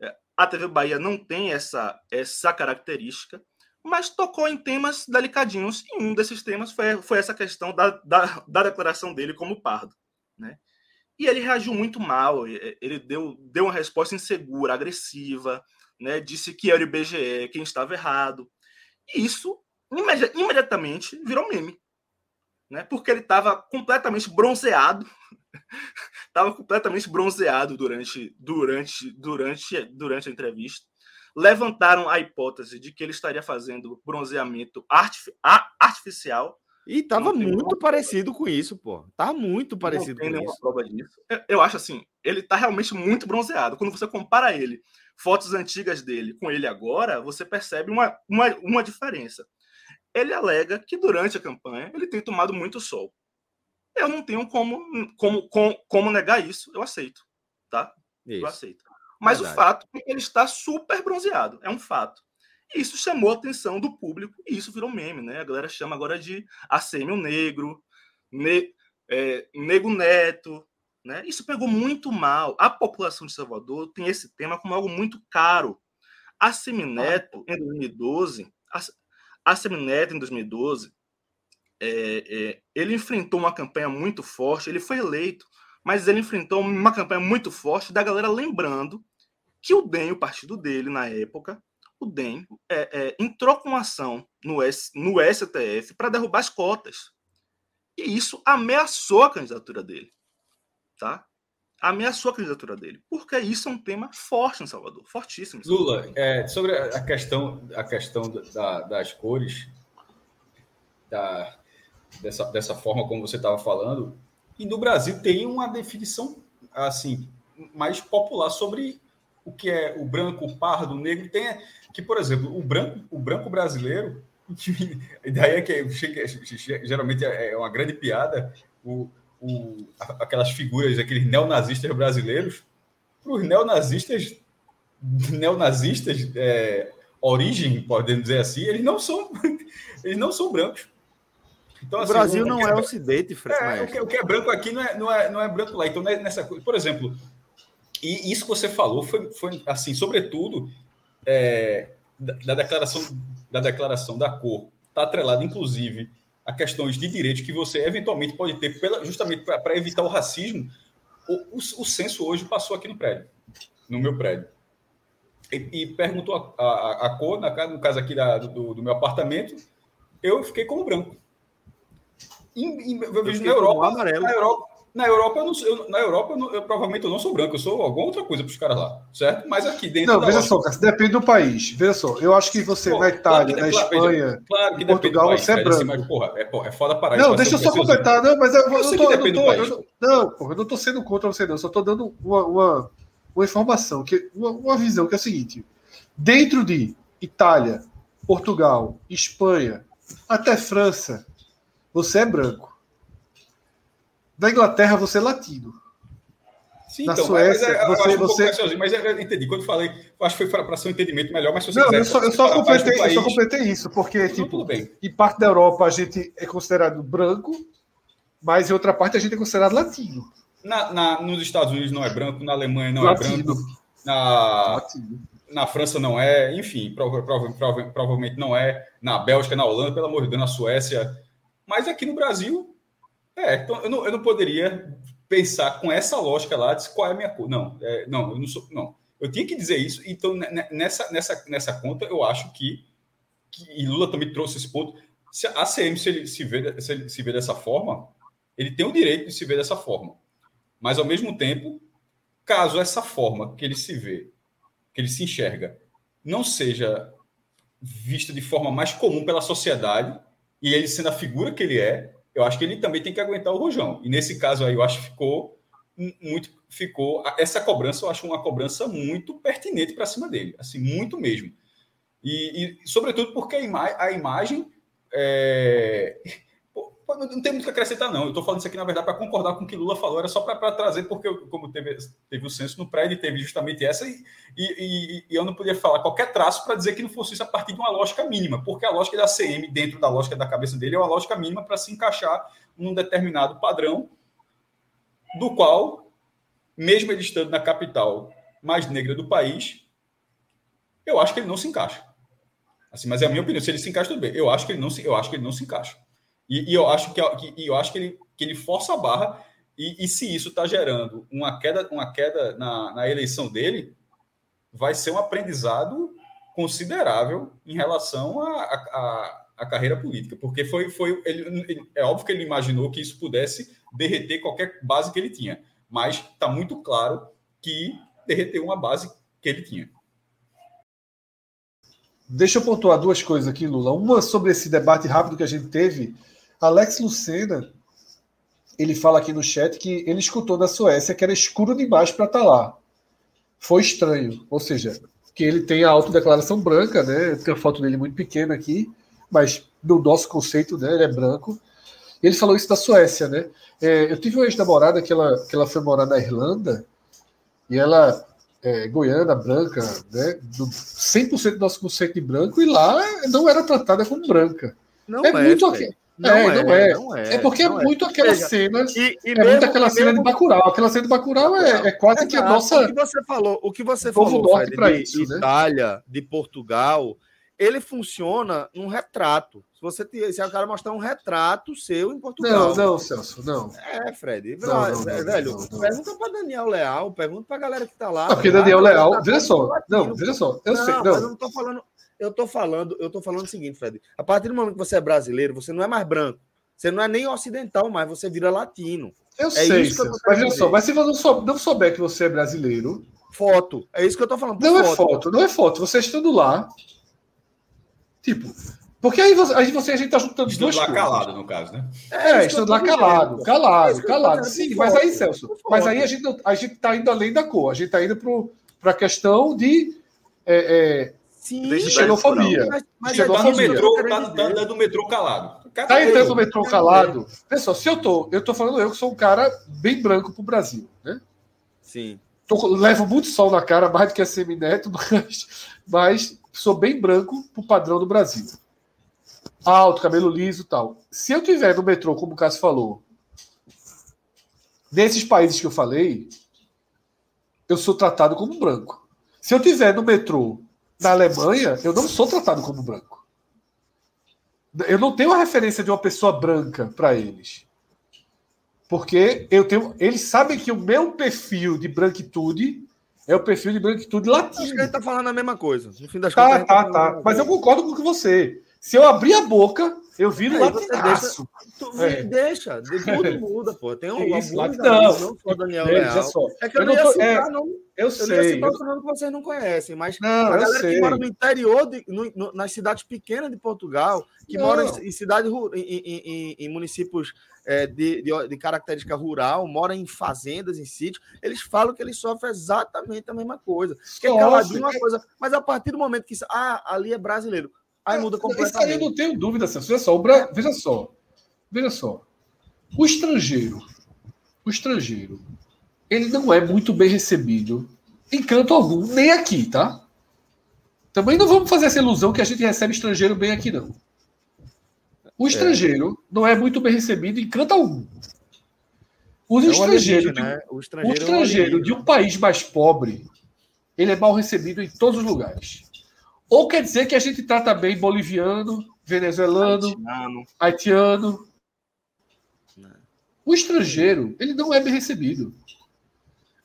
É, a TV Bahia não tem essa, essa característica, mas tocou em temas delicadinhos, e um desses temas foi, foi essa questão da, da, da declaração dele como pardo. Né? E ele reagiu muito mal, ele deu, deu uma resposta insegura, agressiva, né? disse que era o IBGE quem estava errado. E isso imedi imediatamente virou meme. Né? Porque ele estava completamente bronzeado Estava completamente bronzeado durante, durante, durante, durante a entrevista. Levantaram a hipótese de que ele estaria fazendo bronzeamento artificial. E estava muito parecido com isso, pô. Tava muito parecido não tem com isso. prova disso. Eu, eu acho assim, ele está realmente muito bronzeado. Quando você compara ele, fotos antigas dele com ele agora, você percebe uma, uma, uma diferença. Ele alega que durante a campanha ele tem tomado muito sol eu não tenho como, como, como, como negar isso, eu aceito, tá? Isso. Eu aceito. Mas Verdade. o fato é que ele está super bronzeado, é um fato. Isso chamou a atenção do público e isso virou meme, né? A galera chama agora de Assêmio Negro, ne, é, Nego Neto, né? Isso pegou muito mal. A população de Salvador tem esse tema como algo muito caro. A Semineto, em 2012, a, a Semineto, em 2012, é, é, ele enfrentou uma campanha muito forte, ele foi eleito, mas ele enfrentou uma campanha muito forte da galera lembrando que o DEM, o partido dele na época, o DEM é, é, entrou com uma ação no, S, no STF para derrubar as cotas. E isso ameaçou a candidatura dele. Tá? Ameaçou a candidatura dele. Porque isso é um tema forte em Salvador, fortíssimo. Lula, é, sobre a questão, a questão da, das cores, da, dessa, dessa forma como você estava falando. E no Brasil tem uma definição assim mais popular sobre o que é o branco, o pardo, o negro. Tem que, por exemplo, o branco, o branco brasileiro, que, daí é que geralmente é uma grande piada, o, o, aquelas figuras, aqueles neonazistas brasileiros, para os neonazistas, neonazistas, é, origem, podemos dizer assim, eles não são, eles não são brancos. Então, assim, o Brasil não é, é ocidente, Fred. É, o que, o, que, é branco aqui não é, não é, não é branco lá. Então, né, nessa por exemplo, e isso que você falou foi, foi assim, sobretudo, é, da, da, declaração da declaração da cor, está atrelado, inclusive, a questões de direitos que você eventualmente pode ter, pela, justamente para evitar o racismo. O, o, o censo hoje passou aqui no prédio, no meu prédio. E, e perguntou a, a, a, cor, na, no caso aqui da, do, do meu apartamento, eu fiquei como branco. Em, eu vejo na Europa, na Europa, na Europa, eu não, eu, na Europa eu, não, eu, provavelmente eu não sou branco, eu sou alguma outra coisa para os caras lá, certo? Mas aqui dentro. Não, veja só, cara, depende do país. Veja só, eu acho que você Pô, na Itália, claro, na Espanha, veja, claro que Portugal, país, você é branco. Assim, mas, porra, é, porra, é foda parar Não, deixa eu só completar, não, mas eu, eu, eu, tô, eu não tô, eu, não, porra, eu não tô sendo contra você, não, eu só tô dando uma, uma, uma informação, que, uma, uma visão que é o seguinte: dentro de Itália, Portugal, Espanha, até França, você é branco. Na Inglaterra, você é latino. Sim, Na então, Suécia, mas, é, você, você... Um mas eu entendi. Quando falei, acho que foi para ser um entendimento melhor, mas se você Não, quiser, eu só, eu só completei, país... eu só completei isso, porque, Não, tipo, em parte da Europa a gente é considerado branco, mas em outra parte a gente é considerado latino. Na, na nos Estados Unidos não é branco, na Alemanha não é latino. é branco, na, latino. na França não é, enfim, prova, prova, prova, provavelmente não é, na Bélgica, na Holanda, pelo amor de Deus, na Suécia. Mas aqui no Brasil, é, então eu não, eu não poderia pensar com essa lógica lá de qual é a minha cor. Não, é, não, eu não sou. Não. Eu tinha que dizer isso. Então, nessa, nessa, nessa conta, eu acho que, que. E Lula também trouxe esse ponto. Se a ACM, se ele se vê, se ele se vê dessa forma, ele tem o direito de se ver dessa forma. Mas, ao mesmo tempo, caso essa forma que ele se vê, que ele se enxerga, não seja vista de forma mais comum pela sociedade, e ele sendo a figura que ele é, eu acho que ele também tem que aguentar o rojão. E nesse caso aí, eu acho que ficou muito. ficou Essa cobrança, eu acho uma cobrança muito pertinente para cima dele, assim, muito mesmo. E, e sobretudo porque a, ima a imagem. É, não tem muito que acrescentar, não. Eu estou falando isso aqui, na verdade, para concordar com o que Lula falou, era só para trazer, porque como teve, teve o censo no prédio, teve justamente essa, e, e, e eu não podia falar qualquer traço para dizer que não fosse isso a partir de uma lógica mínima, porque a lógica da CM, dentro da lógica da cabeça dele, é uma lógica mínima para se encaixar num determinado padrão, do qual, mesmo ele estando na capital mais negra do país, eu acho que ele não se encaixa. Assim, mas é a minha opinião. Se ele se encaixa, tudo bem. Eu acho que ele não se, eu acho que ele não se encaixa. E, e eu acho que, que eu acho que ele, que ele força a barra, e, e se isso está gerando uma queda, uma queda na, na eleição dele, vai ser um aprendizado considerável em relação à carreira política, porque foi, foi ele, ele, é óbvio que ele imaginou que isso pudesse derreter qualquer base que ele tinha, mas está muito claro que derreteu uma base que ele tinha. Deixa eu pontuar duas coisas aqui, Lula. Uma sobre esse debate rápido que a gente teve Alex Lucena, ele fala aqui no chat que ele escutou da Suécia que era escuro demais para estar tá lá. Foi estranho. Ou seja, que ele tem a autodeclaração branca, né? Tem a foto dele muito pequena aqui, mas do nosso conceito, né? Ele é branco. Ele falou isso da Suécia, né? É, eu tive uma ex-namorada que ela, que ela foi morar na Irlanda e ela é, goiana, branca, né? Do 100% do nosso conceito de branco e lá não era tratada como branca. Não é, é muito aqui. Não é, é, não é. Não é. É porque é muito aquela cena. E, e é mesmo, muito aquela cena mesmo... de Bacurau. Aquela cena de Bacurau é, é quase que a nossa. O que você falou, o que você falou Fred, de isso, né? Itália, de Portugal, ele funciona num retrato. Se você se o cara mostrar um retrato seu em Portugal. Não, não, Celso, não. É, Fred. Não, não, velho, pergunta para Daniel Leal, pergunta para a galera que tá lá. porque Daniel Leal, veja só, não, veja só, eu sei, não. Eu não tô falando, eu tô falando, eu tô falando o seguinte, Fred. A partir do momento que você é brasileiro, você não é mais branco. Você não é nem ocidental mais, você vira latino. Eu é sei, isso eu mas olha só, mas se você não souber que você é brasileiro. Foto. É isso que eu tô falando. Não foto. é foto, não é foto. Você estando lá. Tipo. Porque aí você, aí você a gente tá juntando estando duas lá coisas. calado, no caso, né? É, é estando lá calado, calado, calado. Sim, mas aí, Celso, mas aí a gente, a gente tá indo além da cor. A gente tá indo para a questão de. É, é, Sim, de xenofobia. Mas, mas xenofobia. Tá no metrô, tá, tá andando no metrô calado. Cada tá entrando no metrô calado. Pessoal, se eu tô, eu tô falando eu que sou um cara bem branco pro Brasil, né? Sim. Tô, levo muito sol na cara, mais do que a semineto, mas, mas sou bem branco pro padrão do Brasil. alto, cabelo liso e tal. Se eu tiver no metrô, como o Cássio falou, nesses países que eu falei, eu sou tratado como branco. Se eu tiver no metrô na Alemanha, eu não sou tratado como branco. Eu não tenho a referência de uma pessoa branca para eles. Porque eu tenho, eles sabem que o meu perfil de branquitude é o perfil de branquitude latino. Acho que gente tá falando a mesma coisa. No fim das tá, contas. Tá, tá, tá. Mas eu concordo com você. Se eu abrir a boca, eu viro latinaço. Deixa, é. deixa, tudo muda, pô. Tem um Isso, não, não só Daniel Leal. Só. É que eu, eu não, tô, citar, é, não, eu, eu sei. Eu não que vocês não conhecem, mas não, a galera que mora no interior, de, no, no, nas cidades pequenas de Portugal, que não. mora em, em cidades, em, em, em municípios é, de, de, de, característica rural, mora em fazendas, em sítios, eles falam que eles sofrem exatamente a mesma coisa. Que é caladinho uma coisa, mas a partir do momento que ah, ali é brasileiro, Aí muda completamente. Isso aí eu não tenho dúvida, Celso. Veja só, Bra... veja só. Veja só. O estrangeiro, o estrangeiro, ele não é muito bem recebido em canto algum, nem aqui, tá? Também não vamos fazer essa ilusão que a gente recebe estrangeiro bem aqui, não. O é. estrangeiro é. não é muito bem recebido em canto algum. O é estrangeiro, de, né? o estrangeiro, o estrangeiro é de um país mais pobre, ele é mal recebido em todos os lugares. Ou quer dizer que a gente trata bem boliviano, venezuelano, haitiano. haitiano. O estrangeiro, ele não é bem recebido.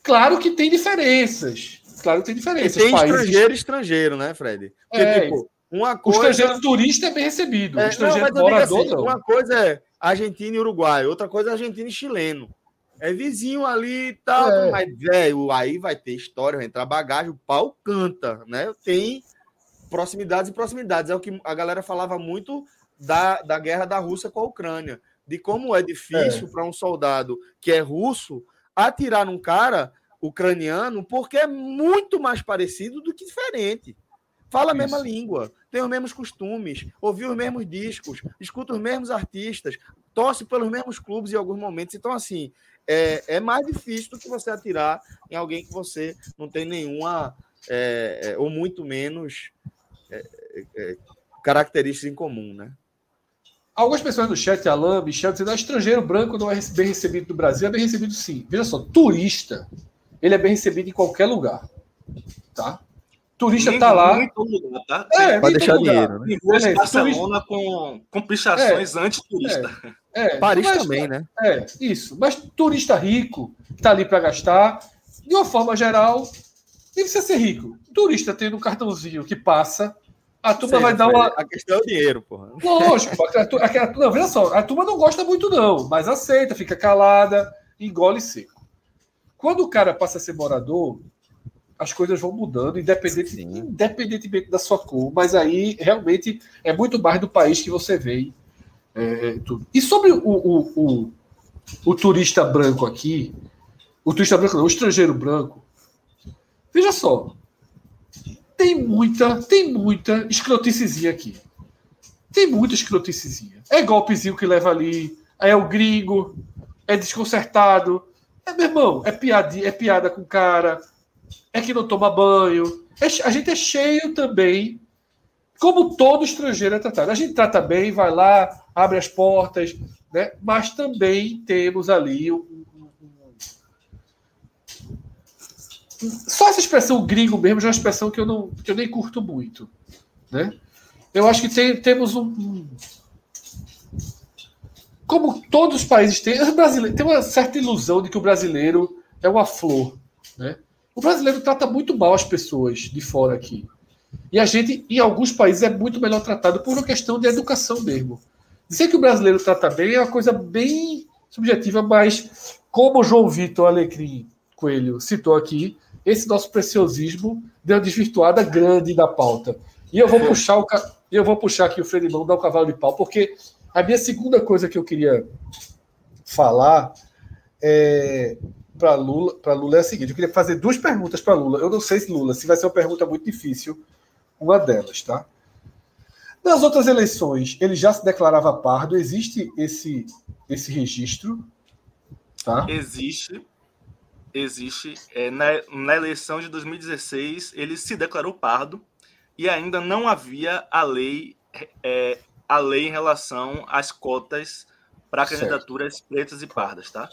Claro que tem diferenças. Claro que tem diferenças. E tem Países... estrangeiro estrangeiro, né, Fred? Porque, é, tipo, uma coisa... O estrangeiro turista é bem recebido. É, o estrangeiro não, morador, assim, não. Uma coisa é Argentina e Uruguai, outra coisa é Argentina e chileno. É vizinho ali e tal, é. mas, velho, aí vai ter história, vai entrar bagagem, o pau canta, né? Tem proximidades e proximidades. É o que a galera falava muito da, da guerra da Rússia com a Ucrânia, de como é difícil é. para um soldado que é russo atirar num cara ucraniano, porque é muito mais parecido do que diferente. Fala a mesma língua, tem os mesmos costumes, ouve os mesmos discos, escuta os mesmos artistas, torce pelos mesmos clubes em alguns momentos. Então, assim, é, é mais difícil do que você atirar em alguém que você não tem nenhuma, é, é, ou muito menos, é, é, é, características em comum, né? Algumas pessoas no chat, Alain, Michel, dizendo que ah, estrangeiro branco não é bem recebido no Brasil. É bem recebido sim. Veja só, turista, ele é bem recebido em qualquer lugar. Tá? Turista nem, tá lá. Lugar, tá? É, Pode deixar lugar. dinheiro. Né? É, Barcelona com, com pichações é, anti-turista. É, é, Paris mas, também, né? É, isso. Mas turista rico, que tá ali para gastar, de uma forma geral, nem precisa ser rico. Turista tendo um cartãozinho que passa, a turma Sim, vai dar uma. A questão é o dinheiro, porra. Lógico, a, a, a, não, veja só, a turma não gosta muito, não, mas aceita, fica calada, engole seco. Quando o cara passa a ser morador, as coisas vão mudando, independente, independentemente da sua cor, mas aí realmente é muito mais do país que você vê. É, tudo. E sobre o, o, o, o turista branco aqui, o turista branco não, o estrangeiro branco, Veja só. Tem muita, tem muita escroticezinha aqui. Tem muita escroticezinha. É golpezinho que leva ali, é o gringo, é desconcertado. É, meu irmão, é piada, é piada com cara, é que não toma banho. É, a gente é cheio também, como todo estrangeiro é tratado. A gente trata bem, vai lá, abre as portas, né? mas também temos ali um, Só essa expressão gringo mesmo já é uma expressão que eu, não, que eu nem curto muito. Né? Eu acho que tem, temos um. Como todos os países têm, brasileiro tem uma certa ilusão de que o brasileiro é uma flor. Né? O brasileiro trata muito mal as pessoas de fora aqui. E a gente, em alguns países, é muito melhor tratado por uma questão de educação mesmo. Dizer que o brasileiro trata bem é uma coisa bem subjetiva, mas como o João Vitor Alecrim Coelho citou aqui, esse nosso preciosismo deu uma desvirtuada grande da pauta. E eu vou puxar o eu vou puxar aqui o Fredimão dar o cavalo de pau, porque a minha segunda coisa que eu queria falar é, para Lula, para Lula é a seguinte: eu queria fazer duas perguntas para Lula. Eu não sei se Lula, se vai ser uma pergunta muito difícil, uma delas, tá? Nas outras eleições, ele já se declarava pardo. Existe esse esse registro? Tá? Existe existe. É, na, na eleição de 2016, ele se declarou pardo e ainda não havia a lei é, a lei em relação às cotas para candidaturas pretas e pardas, tá?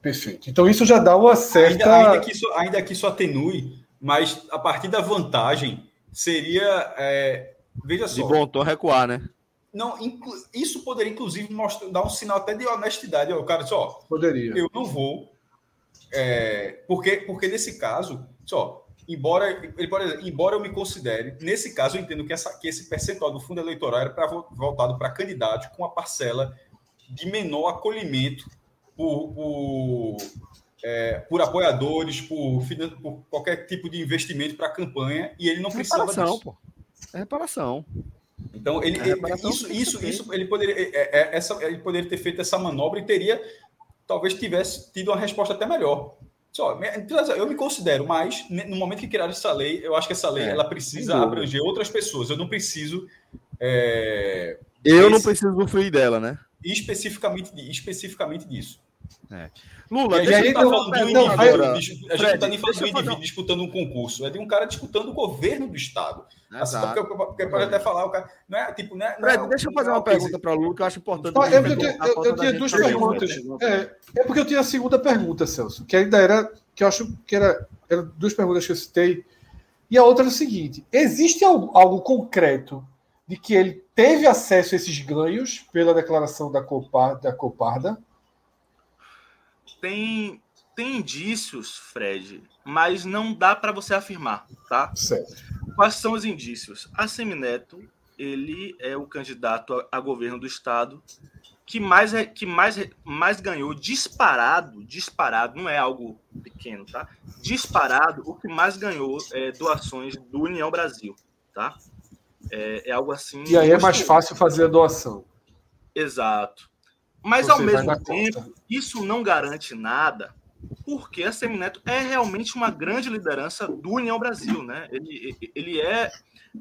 Perfeito. Então isso já dá uma certa. Ainda, ainda, que, isso, ainda que isso atenue, mas a partir da vantagem seria. É, veja só. De bom tom recuar, né? Não, isso poderia, inclusive, mostrar, dar um sinal até de honestidade. O cara só. Poderia. Eu não vou. É, porque, porque nesse caso, só, embora, exemplo, embora eu me considere, nesse caso, eu entendo que, essa, que esse percentual do fundo eleitoral era pra, voltado para candidatos com a parcela de menor acolhimento por, por, é, por apoiadores, por, por, qualquer tipo de investimento para a campanha, e ele não precisava reparação, disso. Pô. É reparação. Então, ele, é reparação isso, isso, isso, ele poderia, é, é, essa, ele poderia ter feito essa manobra e teria, talvez tivesse tido uma resposta até melhor. Só, eu me considero, mas no momento que criaram essa lei, eu acho que essa lei é, ela precisa abranger outras pessoas. Eu não preciso. É, eu esse, não preciso usufruir dela, né? Especificamente, especificamente disso. É. Lula, e a gente está falando de um indivíduo, a gente não está nem falando de um indivíduo disputando um concurso, é de um cara disputando o governo do Estado. Assim, porque, porque pode até falar, o cara. Não é tipo, né? Fred, é, deixa eu fazer uma pergunta para o Lula que eu acho importante. Ah, eu, eu, eu, eu tinha duas perguntas. É, é porque eu tinha a segunda pergunta, Celso, que ainda era, que eu acho que era, era duas perguntas que eu citei. E a outra é o seguinte: existe algo, algo concreto de que ele teve acesso a esses ganhos pela declaração da Coparda, da Coparda tem, tem indícios, Fred, mas não dá para você afirmar, tá? Certo. Quais são os indícios? A Semineto, ele é o candidato a, a governo do estado que mais que mais mais ganhou disparado, disparado, não é algo pequeno, tá? Disparado, o que mais ganhou é, doações do União Brasil, tá? É, é algo assim. E aí é mais fácil fazer a doação. Exato. Mas, Você ao mesmo tempo, conta. isso não garante nada, porque a Semineto é realmente uma grande liderança do União Brasil, né? Ele, ele é,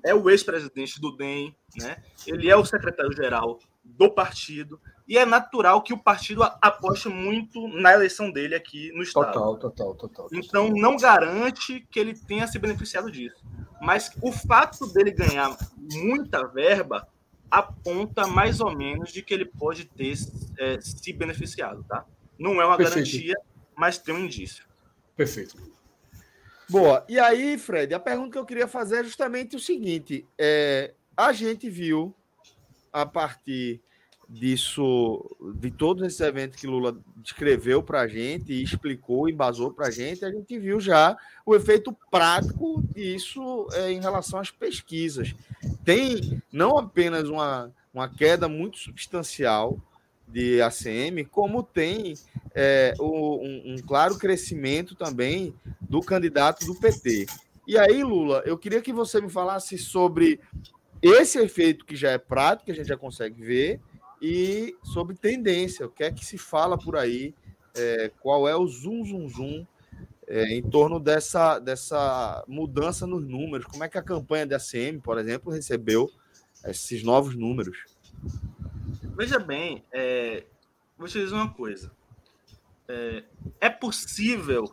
é o ex-presidente do DEM, né? Ele é o secretário-geral do partido, e é natural que o partido aposte muito na eleição dele aqui no estado. Total, total, total. Então não garante que ele tenha se beneficiado disso. Mas o fato dele ganhar muita verba aponta mais ou menos de que ele pode ter é, se beneficiado, tá? Não é uma Perfeito. garantia, mas tem um indício. Perfeito. Boa. E aí, Fred, a pergunta que eu queria fazer é justamente o seguinte: é, a gente viu a partir disso, de todos esses eventos que Lula descreveu para a gente e explicou, embasou para a gente, a gente viu já o efeito prático disso é, em relação às pesquisas. Tem não apenas uma, uma queda muito substancial de ACM, como tem é, um, um claro crescimento também do candidato do PT. E aí, Lula, eu queria que você me falasse sobre esse efeito que já é prático, que a gente já consegue ver, e sobre tendência, o que é que se fala por aí, é, qual é o zoom, zoom, zoom é, em torno dessa, dessa mudança nos números, como é que a campanha da CM, por exemplo, recebeu esses novos números? Veja bem, é, vou te dizer uma coisa. É, é possível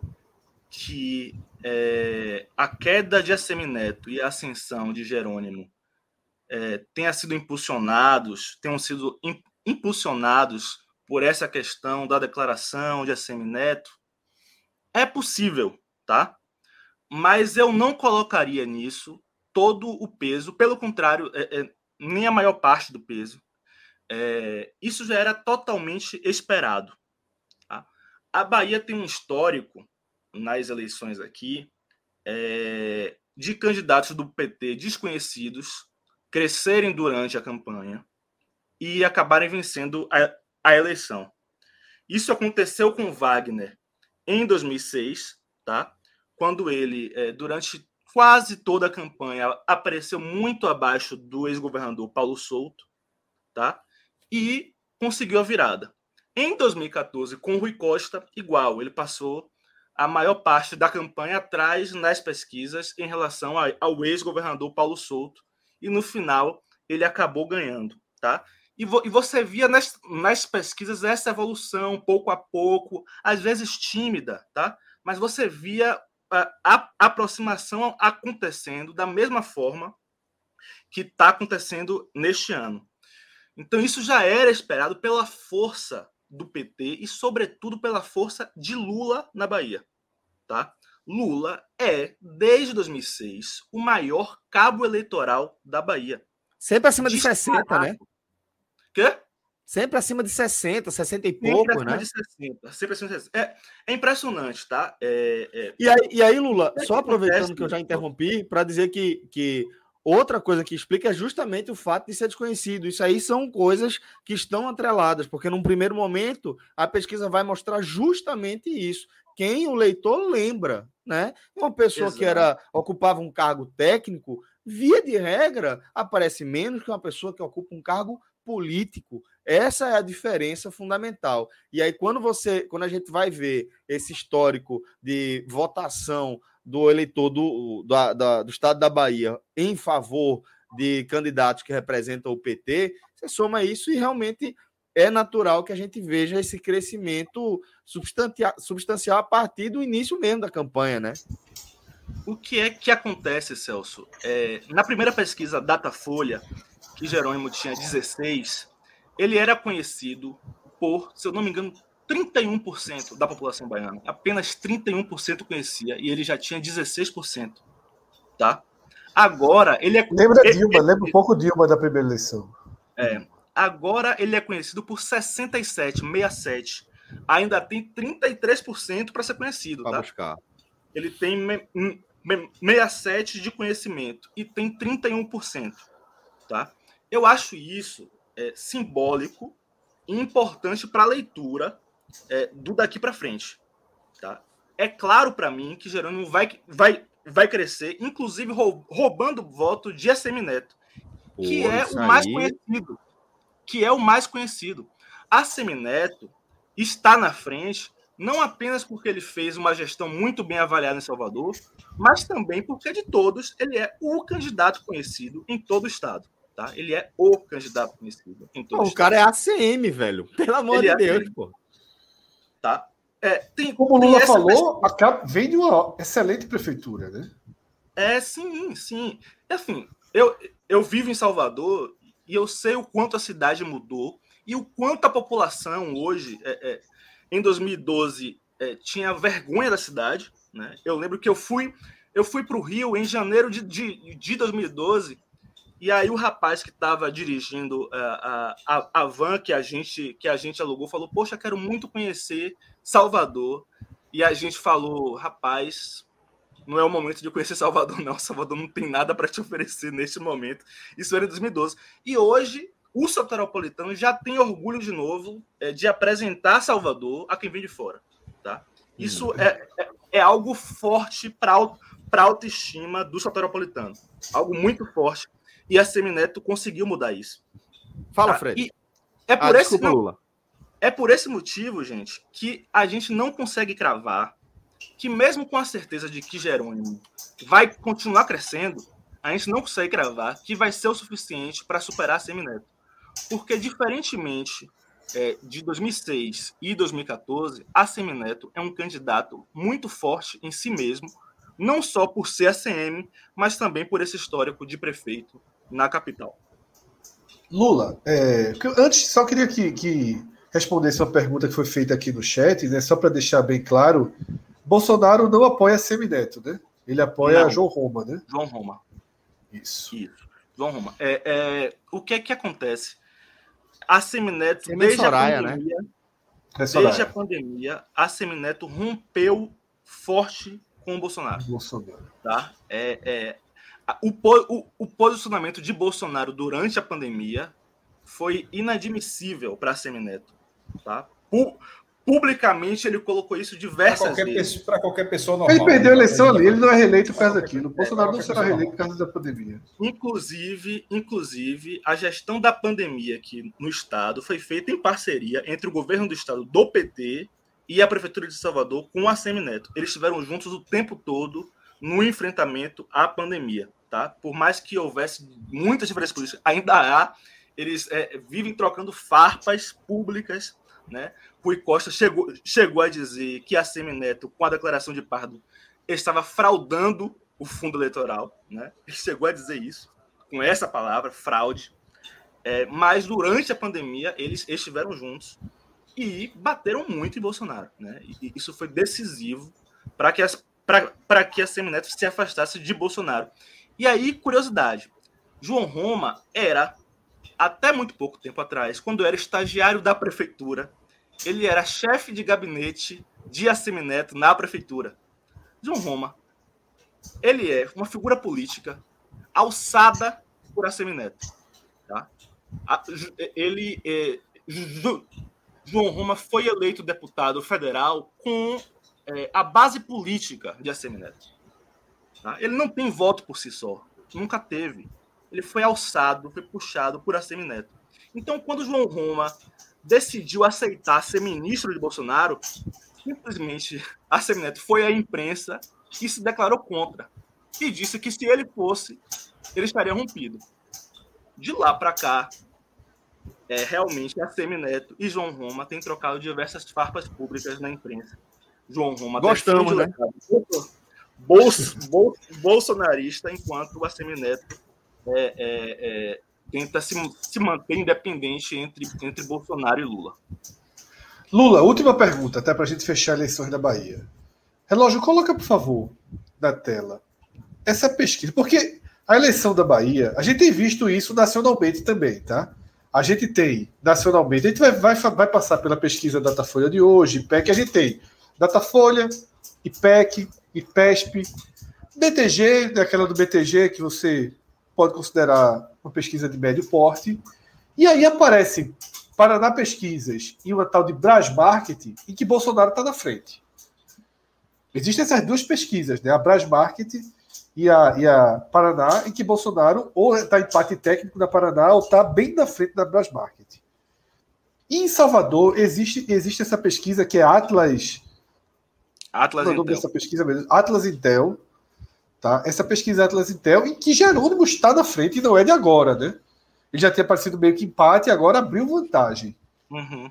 que é, a queda de Assemineto e a ascensão de Jerônimo é, tenha sido impulsionados, tenham sido impulsionados por essa questão da declaração de Assemineto, é possível, tá? Mas eu não colocaria nisso todo o peso, pelo contrário, é, é, nem a maior parte do peso. É, isso já era totalmente esperado. Tá? A Bahia tem um histórico nas eleições aqui é, de candidatos do PT desconhecidos crescerem durante a campanha e acabarem vencendo a, a eleição. Isso aconteceu com Wagner em 2006, tá? quando ele, é, durante quase toda a campanha, apareceu muito abaixo do ex-governador Paulo Souto, tá? e conseguiu a virada. Em 2014, com Rui Costa, igual, ele passou a maior parte da campanha atrás nas pesquisas em relação ao ex-governador Paulo Souto, e no final ele acabou ganhando, tá? E, vo, e você via nas, nas pesquisas essa evolução, pouco a pouco, às vezes tímida, tá? Mas você via a, a aproximação acontecendo da mesma forma que está acontecendo neste ano. Então isso já era esperado pela força do PT e, sobretudo, pela força de Lula na Bahia. Tá? Lula é, desde 2006, o maior cabo eleitoral da Bahia. Sempre acima de 60, né? Quê? Sempre acima de 60, 60 e pouco, né? De 60, sempre acima de 60. É, é impressionante, tá? É, é... E, aí, e aí, Lula, é só aproveitando que eu já interrompi, para dizer que, que outra coisa que explica é justamente o fato de ser desconhecido. Isso aí são coisas que estão atreladas, porque num primeiro momento a pesquisa vai mostrar justamente isso. Quem o leitor lembra, né? Uma pessoa Exato. que era ocupava um cargo técnico, via de regra, aparece menos que uma pessoa que ocupa um cargo político. Essa é a diferença fundamental. E aí, quando você, quando a gente vai ver esse histórico de votação do eleitor do, da, do estado da Bahia em favor de candidatos que representam o PT, você soma isso e realmente é natural que a gente veja esse crescimento substancial a partir do início mesmo da campanha, né? O que é que acontece, Celso? É, na primeira pesquisa Datafolha, que Jerônimo tinha 16, ele era conhecido por, se eu não me engano, 31% da população baiana. Apenas 31% conhecia e ele já tinha 16%. Tá? Agora, ele é. Lembra ele, Dilma, ele, lembra um pouco Dilma da primeira eleição. É. Agora ele é conhecido por 67, 67. Ainda tem 33% para ser conhecido, tá? buscar. Ele tem 67 de conhecimento e tem 31%, tá? Eu acho isso é, simbólico e importante para a leitura é, do daqui para frente. Tá? É claro para mim que Jerônimo vai, vai, vai crescer, inclusive roubando voto de ACM Neto, que Pô, é o mais aí... conhecido. Que é o mais conhecido. ACM Neto está na frente não apenas porque ele fez uma gestão muito bem avaliada em Salvador, mas também porque de todos ele é o candidato conhecido em todo o estado tá? Ele é o candidato conhecido em todo pô, O cara é ACM, velho. Pelo amor ele de é Deus, ACM. pô. Tá? É, tem, Como o Lula falou, pesquisa... vem de uma excelente prefeitura, né? É, sim, sim. Assim, eu, eu vivo em Salvador e eu sei o quanto a cidade mudou e o quanto a população hoje, é, é, em 2012, é, tinha vergonha da cidade. Né? Eu lembro que eu fui eu fui para o Rio em janeiro de, de, de 2012 e aí o rapaz que estava dirigindo a, é, a, a, van que a gente que a gente alugou falou: "Poxa, quero muito conhecer Salvador". E a gente falou: "Rapaz, não é o momento de conhecer Salvador não. Salvador não tem nada para te oferecer neste momento". Isso era em 2012. E hoje o soteropolitano já tem orgulho de novo é, de apresentar Salvador a quem vem de fora, tá? Isso hum. é, é, é algo forte para para autoestima do soteropolitano. Algo muito forte e a Semineto conseguiu mudar isso. Fala, tá? Fred. E é por ah, esse desculpa, Lula. É por esse motivo, gente, que a gente não consegue cravar que mesmo com a certeza de que Jerônimo vai continuar crescendo, a gente não consegue cravar que vai ser o suficiente para superar a Semineto. Porque, diferentemente é, de 2006 e 2014, a Semineto é um candidato muito forte em si mesmo, não só por ser ACM, mas também por esse histórico de prefeito na capital. Lula, é, antes só queria que, que respondesse uma pergunta que foi feita aqui no chat, né, só para deixar bem claro, Bolsonaro não apoia Semineto, né? Ele apoia não. João Roma, né? João Roma. Isso. Isso. João Roma. É, é, o que é que acontece? A Semineto, desde Soraya, a né? pandemia, né? desde a pandemia, a Semineto rompeu forte com o Bolsonaro. Bolsonaro. Tá? É, é, o, o, o posicionamento de Bolsonaro durante a pandemia foi inadmissível para Semineto. Tá? Publicamente ele colocou isso diversas pra vezes. Para qualquer pessoa normal. Ele perdeu a eleição ali, ele não é reeleito por causa daquilo. O Bolsonaro não será reeleito por causa da pandemia. Inclusive, inclusive, a gestão da pandemia aqui no estado foi feita em parceria entre o governo do estado do PT e a prefeitura de Salvador com a Semineto. Eles estiveram juntos o tempo todo no enfrentamento à pandemia, tá? Por mais que houvesse muitas diferenças políticas, ainda há, eles é, vivem trocando farpas públicas, né? Rui Costa chegou, chegou a dizer que a Semineto, com a declaração de Pardo, estava fraudando o fundo eleitoral, né? Ele chegou a dizer isso, com essa palavra, fraude. É, mas durante a pandemia, eles estiveram juntos e bateram muito em Bolsonaro. Né? E isso foi decisivo para que, que a Semineto se afastasse de Bolsonaro. E aí, curiosidade: João Roma era, até muito pouco tempo atrás, quando era estagiário da prefeitura, ele era chefe de gabinete de Assemineto na prefeitura. João Roma, ele é uma figura política alçada por Assemineto. Tá? Ele, é, João Roma foi eleito deputado federal com é, a base política de Assemineto. Tá? Ele não tem voto por si só, nunca teve. Ele foi alçado, foi puxado por Assemineto. Então, quando João Roma decidiu aceitar ser ministro de Bolsonaro, simplesmente Assemineto foi à imprensa e se declarou contra. E disse que se ele fosse, ele estaria rompido. De lá para cá, é, realmente a Semineto e João Roma têm trocado diversas farpas públicas na imprensa. João Roma Gostamos, né? Bolso, bolso, bolsonarista, enquanto o Assemineto é, é, é, tenta se, se manter independente entre, entre Bolsonaro e Lula. Lula, última pergunta, até para a gente fechar eleições da Bahia. Relógio, coloca, por favor, na tela essa pesquisa, porque a eleição da Bahia, a gente tem visto isso nacionalmente também, tá? A gente tem nacionalmente, a gente vai, vai, vai passar pela pesquisa Datafolha de hoje, IPEC, a gente tem Datafolha, IPEC, IPESP, BTG, daquela do BTG que você pode considerar uma pesquisa de médio porte. E aí aparece Paraná Pesquisas e uma tal de Brasmarket, em que Bolsonaro está na frente. Existem essas duas pesquisas, né? a Brasmarket e a, e a Paraná, em que Bolsonaro ou está empate técnico da Paraná ou está bem na frente da Brasmarket. E em Salvador existe, existe essa pesquisa que é Atlas. Atlas Intel. Dessa pesquisa mesmo, Atlas Intel. Tá? Essa pesquisa Atlas Intel, em que Jerônimo está na frente e não é de agora, né? Ele já tinha aparecido meio que empate e agora abriu vantagem. Uhum.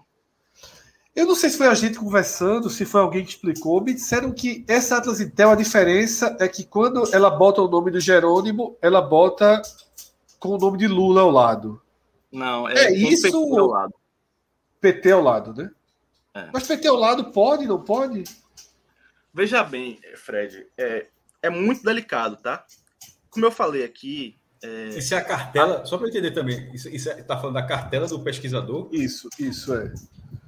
Eu não sei se foi a gente conversando, se foi alguém que explicou. Me disseram que essa Atlas Intel, a diferença é que quando ela bota o nome do Jerônimo, ela bota com o nome de Lula ao lado. Não, é, é isso. PT ao lado. PT ao lado, né? É. Mas PT ao lado pode, não pode? Veja bem, Fred, é, é muito delicado, tá? Como eu falei aqui. É... Isso é a cartela, só para entender também, isso, isso é, tá falando da cartela do pesquisador? Isso, isso é.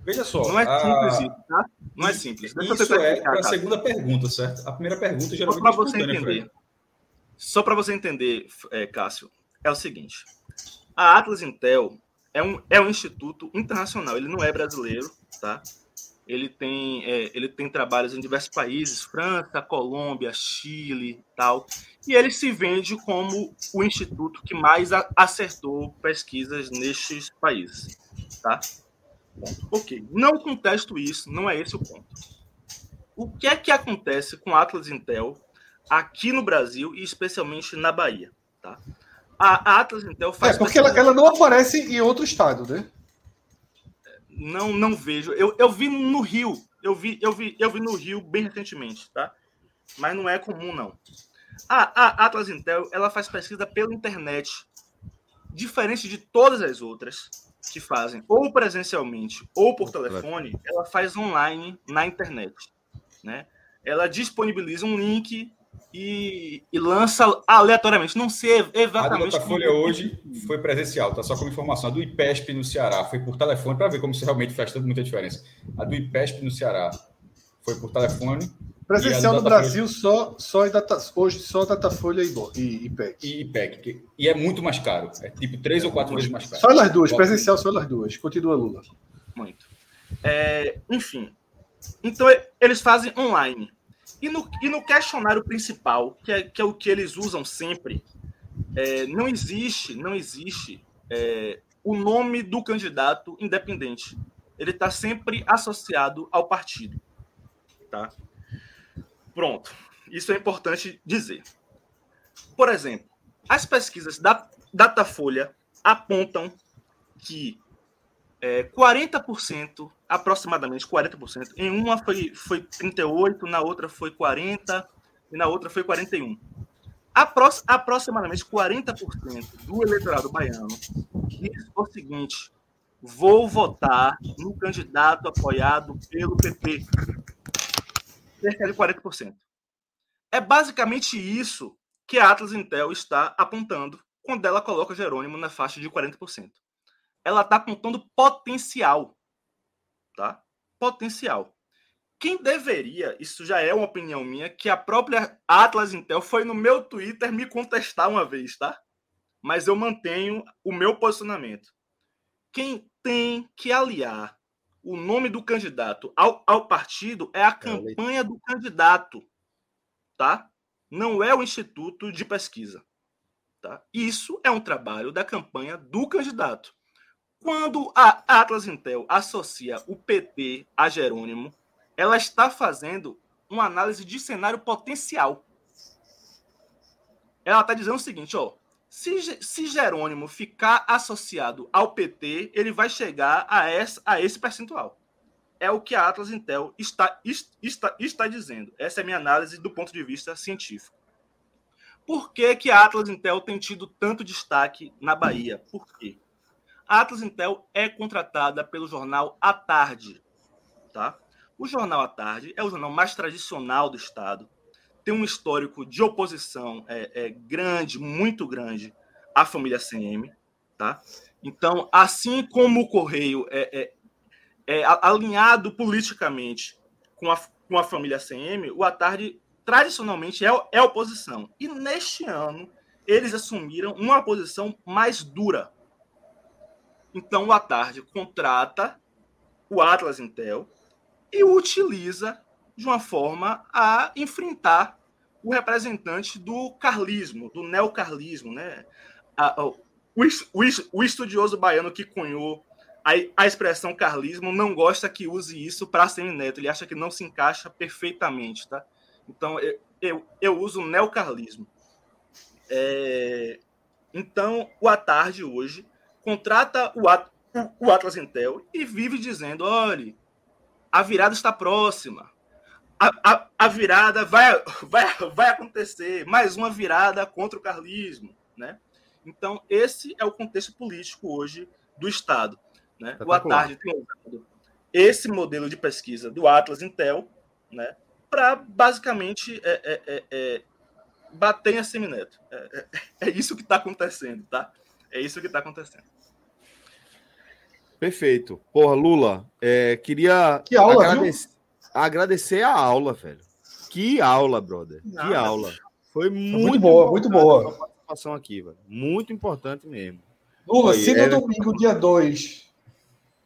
Veja só. Não é simples a... isso, tá? Não é simples. Deixa isso é para a segunda pergunta, certo? A primeira pergunta geralmente Só para você entender. Só para você entender, é, Cássio, é o seguinte. A Atlas Intel é um, é um instituto internacional, ele não é brasileiro, tá? Ele tem, é, ele tem trabalhos em diversos países, França, Colômbia, Chile tal. E ele se vende como o instituto que mais acertou pesquisas nestes países. Tá? Ok, não contesto isso, não é esse o ponto. O que é que acontece com a Atlas Intel aqui no Brasil e especialmente na Bahia? Tá? A, a Atlas Intel faz. É, porque ela, ela, não aparece em outro estado, né? Não, não vejo. Eu, eu vi no Rio. Eu vi, eu, vi, eu vi no Rio bem recentemente, tá? Mas não é comum, não. A, a Atlas Intel ela faz pesquisa pela internet, diferente de todas as outras que fazem ou presencialmente ou por telefone, ela faz online na internet, né? Ela disponibiliza um link e, e lança aleatoriamente, não sei exatamente. A Folha hoje foi presencial, tá? Só como informação. A do IPESP no Ceará foi por telefone para ver como isso realmente faz muita diferença. A do IPESP no Ceará foi por telefone Presencial no Brasil só, só em data, hoje só Datafolha e, e IPEC. E IPEC. E é muito mais caro. É tipo três ou quatro vezes mais caro. Só nas duas. Presencial só nas duas. Continua Lula. Muito. É, enfim. Então eles fazem online. E no, e no questionário principal, que é, que é o que eles usam sempre, é, não existe, não existe é, o nome do candidato independente. Ele está sempre associado ao partido. Tá? Pronto. Isso é importante dizer. Por exemplo, as pesquisas da Datafolha apontam que é, 40%, aproximadamente 40%, em uma foi, foi 38%, na outra foi 40% e na outra foi 41%. aproximadamente 40% do eleitorado baiano diz o seguinte: vou votar no candidato apoiado pelo PP. Cerca de 40%. É basicamente isso que a Atlas Intel está apontando quando ela coloca Jerônimo na faixa de 40%. Ela está apontando potencial. Tá? Potencial. Quem deveria, isso já é uma opinião minha, que a própria Atlas Intel foi no meu Twitter me contestar uma vez, tá? Mas eu mantenho o meu posicionamento. Quem tem que aliar o nome do candidato ao, ao partido é a campanha do candidato, tá? Não é o instituto de pesquisa, tá? Isso é um trabalho da campanha do candidato. Quando a Atlas Intel associa o PT a Jerônimo, ela está fazendo uma análise de cenário potencial. Ela está dizendo o seguinte, ó, se, se Jerônimo ficar associado ao PT, ele vai chegar a, essa, a esse percentual. É o que a Atlas Intel está, está, está dizendo. Essa é a minha análise do ponto de vista científico. Por que, que a Atlas Intel tem tido tanto destaque na Bahia? Por quê? A Atlas Intel é contratada pelo jornal à tarde, tá? O Jornal à Tarde é o jornal mais tradicional do Estado, tem um histórico de oposição é, é grande, muito grande, à família CM. Tá? Então, assim como o Correio é, é, é alinhado politicamente com a, com a família CM, o à Tarde tradicionalmente é, é oposição. E neste ano, eles assumiram uma posição mais dura. Então, o à Tarde contrata o Atlas Intel, e o utiliza de uma forma a enfrentar o representante do carlismo, do neocarlismo, né? A, o, o, o, estudioso baiano que cunhou a, a expressão carlismo não gosta que use isso para semineto, ele acha que não se encaixa perfeitamente, tá? Então, eu, eu, eu uso neocarlismo. É, então, o Atarde hoje contrata o, o Atlas Intel e vive dizendo, olha, a virada está próxima. A, a, a, virada vai, vai, vai acontecer, mais uma virada contra o carlismo. Né? Então, esse é o contexto político hoje do Estado. Né? O Atarde tem usado esse modelo de pesquisa do Atlas Intel né, para basicamente é, é, é, é, bater em Semineto. É, é, é isso que está acontecendo, tá? É isso que está acontecendo. Perfeito. Porra, Lula, é, queria que aula, agradecer, agradecer a aula, velho. Que aula, brother. Que aula. Foi muito, muito boa, muito boa. participação aqui, velho. Muito importante mesmo. Lula, Foi, se no é... domingo, dia 2,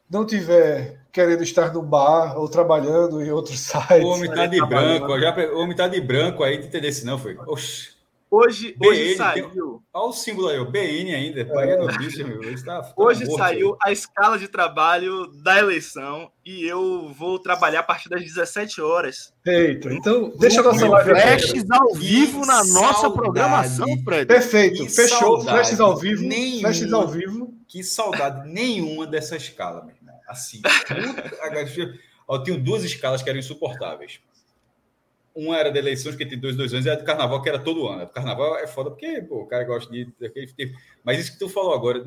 não tiver querendo estar no bar ou trabalhando em outro site. O homem tá de branco, já, o homem tá de branco aí, entendeu? Se não foi. Oxi. Hoje, BN, hoje saiu. Tem... Olha o símbolo aí, o BN ainda. Paga a notícia, meu. Hoje, tá, tá hoje saiu aí. a escala de trabalho da eleição e eu vou trabalhar a partir das 17 horas. Eita, então deixa a nossa live Flashes ao vivo na saudade. nossa programação, Fred. Perfeito, que fechou. Flashes ao vivo. Nenhuma, flashes ao vivo. Que saudade nenhuma dessa escala, meu irmão. Assim. eu tenho duas escalas que eram insuportáveis uma era de eleições, que tem dois, dois anos, e a do carnaval, que era todo ano. O carnaval é foda porque pô, o cara gosta de. Mas isso que tu falou agora,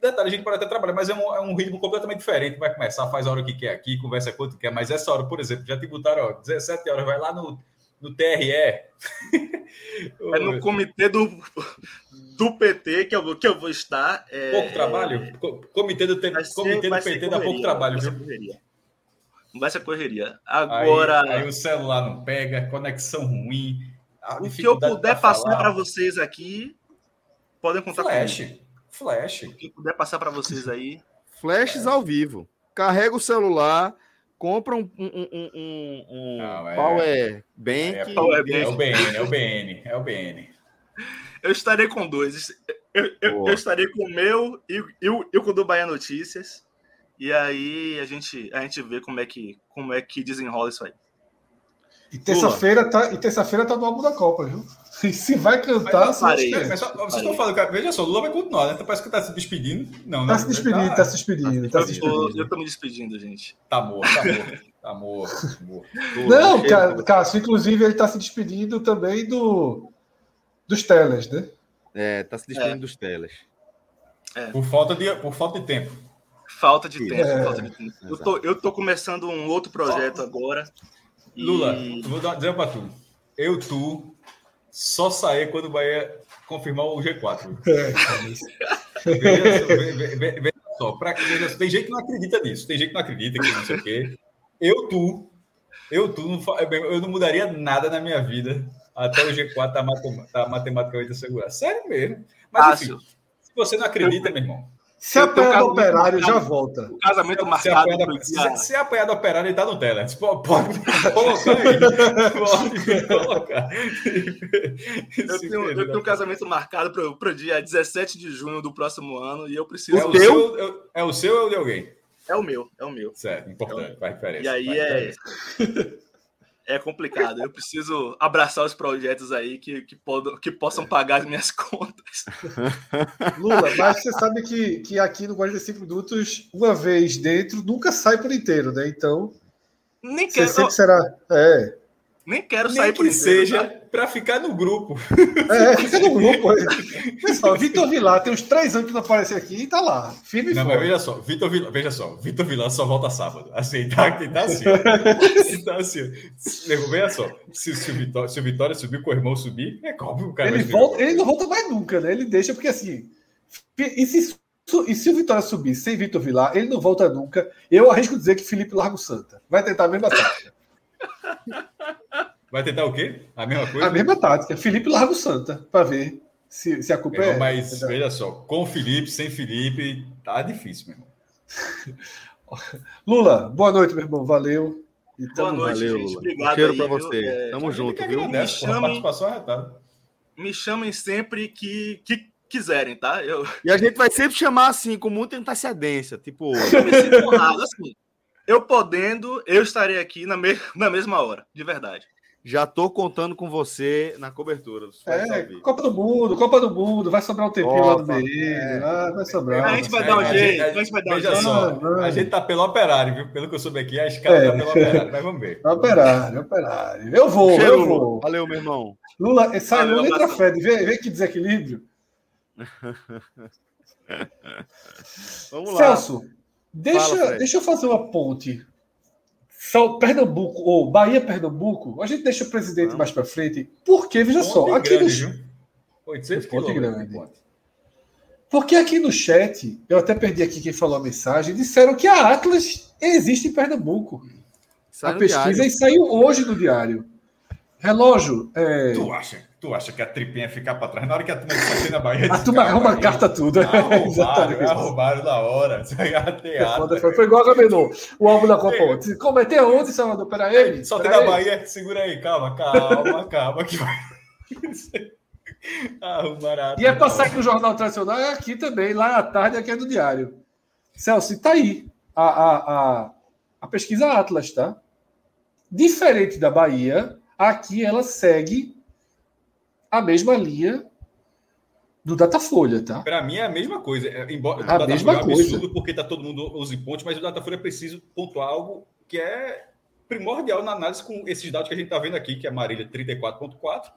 detalhe, a gente pode até trabalhar, mas é um, é um ritmo completamente diferente. Vai começar, faz a hora que quer aqui, conversa quanto quer, mas essa hora, por exemplo, já te botaram, ó, 17 horas, vai lá no, no TRE. é no comitê do, do PT que eu, que eu vou estar. É... Pouco trabalho? Comitê do, comitê do PT dá pouco trabalho, viu? Vai ser correria. Agora. Aí, aí, o celular não pega, conexão ruim. O que eu puder passar para vocês aqui, podem contar Flash. comigo. Flash. O que eu puder passar para vocês aí. Flashes é. ao vivo. Carrega o celular, compra um, um, um, um não, é... Power Bank. É, power Bank. é o BN, é o BN, é o BN. Eu estarei com dois. Eu, eu, eu estarei com o meu e, e, e com o do Bahia Notícias. E aí a gente, a gente vê como é que, como é que desenrola isso aí. E terça-feira tá, e terça-feira tá no álbum da Copa, viu? E se vai cantar, mas, parei, mas só, vocês estão falando, cara, veja só, o Lula vai continuar, né? Então parece que tá se despedindo. Não, tá né? se despedindo, tá, tá se despedindo, tá se despedindo. Eu tô me despedindo, gente. Tá morto, tá morto. Tá morto. morto. Não, cara, Cássio, inclusive ele tá se despedindo também do Dos teles, né? É, tá se despedindo é. dos teles. É. Por, falta de, por falta de tempo. Falta de tempo, é. falta de tempo. Eu tô, eu tô começando um outro projeto agora. Lula, e... vou dar, dizer pra tu. Eu, tu, só sair quando o Bahia confirmar o G4. É. Veja, veja, veja, só, pra, veja, tem gente que não acredita nisso, tem gente que não acredita que não sei o quê. Eu, tu, eu, tu, não, eu não mudaria nada na minha vida até o G4 tá, matem, tá matematicamente assegurado. Sério mesmo. Mas, enfim, se você não acredita, meu irmão, se apanhar do operário, já volta. O casamento se marcado. Se, se apanhar do operário, ele tá no tela. Pode, pode colocar aí. Pode colocar. Eu tenho, eu tenho um casamento marcado para o dia 17 de junho do próximo ano e eu preciso. É o, seu, é o seu ou é o de alguém? É o meu, é o meu. Certo, importante, faz diferença. E aí é. é complicado. Eu preciso abraçar os projetos aí que, que, pod que possam pagar as minhas contas. Lula, mas você sabe que, que aqui no 45 Minutos, uma vez dentro, nunca sai por inteiro, né? Então. Nem quero. Você sempre será. É. Nem quero sair Nem que seja tá? para ficar no grupo. É, fica no grupo. Pessoal, Vitor Vilar tem uns três anos que não aparece aqui e tá lá. Firme não, mas veja só, Vitor Vilar, veja só, Vitor Vilar só volta sábado. Assim, tá, tá assim. tá assim. Veja só, se, se, o Vitória, se o Vitória subir, com o irmão subir, é óbvio o cara ele, volta, ele não volta mais nunca, né? Ele deixa, porque assim. E se, e se o Vitória subir sem Vitor Vilar, ele não volta nunca. Eu arrisco dizer que Felipe Largo Santa vai tentar a mesma tática. Vai tentar o quê? A mesma coisa? A mesma tática. Felipe Largo Santa, para ver se, se a culpa é. é mas é veja só, com Felipe, sem Felipe, tá difícil, meu irmão. Lula, boa noite, meu irmão. Valeu. E boa noite, valeu, gente. Obrigado. Um cheiro para você. É... Tamo junto, viu? Me chamem, me chamem sempre que, que quiserem, tá? Eu... E a gente vai sempre chamar assim, com muita antecedência. Tipo. Eu me sinto honrado, assim. Eu podendo, eu estarei aqui na, me... na mesma hora, de verdade. Já tô contando com você na cobertura. É, Copa do Mundo, Copa do Mundo, vai sobrar um tempinho Opa, lá no meio. É, ah, vai sobrar. A gente vai dar um jeito. A gente vai dar um jeito. Só, a gente tá pelo operário, viu? Pelo que eu soube aqui, a escala é. tá pelo operário, mas vamos ver. Operário, operário. Eu vou, Cheiro, eu vou. Valeu, meu irmão. Lula, sai Lula entra Fed. Vê, vê que desequilíbrio. vamos lá. Celso, deixa, Fala, deixa eu fazer uma ponte são Pernambuco, ou Bahia-Pernambuco, a gente deixa o presidente Não. mais para frente. Porque, veja Ponte só, aqui grande, no. 800 Ponte grande. Porque aqui no chat, eu até perdi aqui quem falou a mensagem, disseram que a Atlas existe em Pernambuco. Sai a pesquisa diário. e saiu hoje no diário. Relógio. É... Tu acha? Tu acha que a tripinha ficar para trás? Na hora que a turma sair na Bahia. A turma arruma a carta tudo. Arrumaram, arrumaram na hora. Teatro, foi, foi igual a Gamenon. O álbum da Copa ontem. Como é onde, Salvador? Peraí. Só tem na Bahia. Segura aí, calma, calma, calma. Que vai. Arrumaram. E é passar aqui no Jornal Tradicional, é aqui também, lá à tarde, aqui é do Diário. Celso, tá aí a, a, a, a pesquisa Atlas, tá? Diferente da Bahia, aqui ela segue a mesma linha do Datafolha, tá? Para mim é a mesma coisa. É, embora a o mesma é coisa. absurdo porque tá todo mundo usa pontos, mas o Datafolha é preciso pontuar algo que é primordial na análise com esses dados que a gente está vendo aqui, que é Marília 34.4,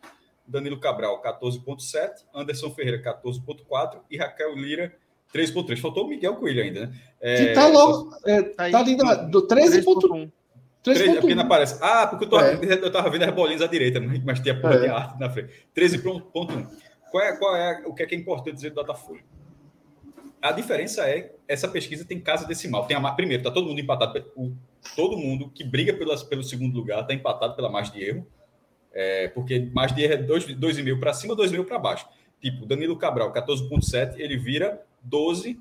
Danilo Cabral 14.7, Anderson Ferreira 14.4 e Raquel Lira 3.3. Faltou o Miguel Coelho ainda, né? É, que tá logo, é, tá, tá ali na, do 13.1. 13, porque não aparece. Ah, porque eu, tô, é. eu tava vendo as bolinhas à direita, mas tinha porra é. de arte na frente. 13.1. Qual é, qual é o que é, que é importante dizer do Datafolha? A diferença é essa pesquisa tem casa decimal. Tem a, primeiro, está todo mundo empatado. O, todo mundo que briga pelas, pelo segundo lugar está empatado pela margem de erro. É, porque margem de erro é 2,5 para cima, 2,5 para baixo. Tipo, Danilo Cabral, 14,7, ele vira 12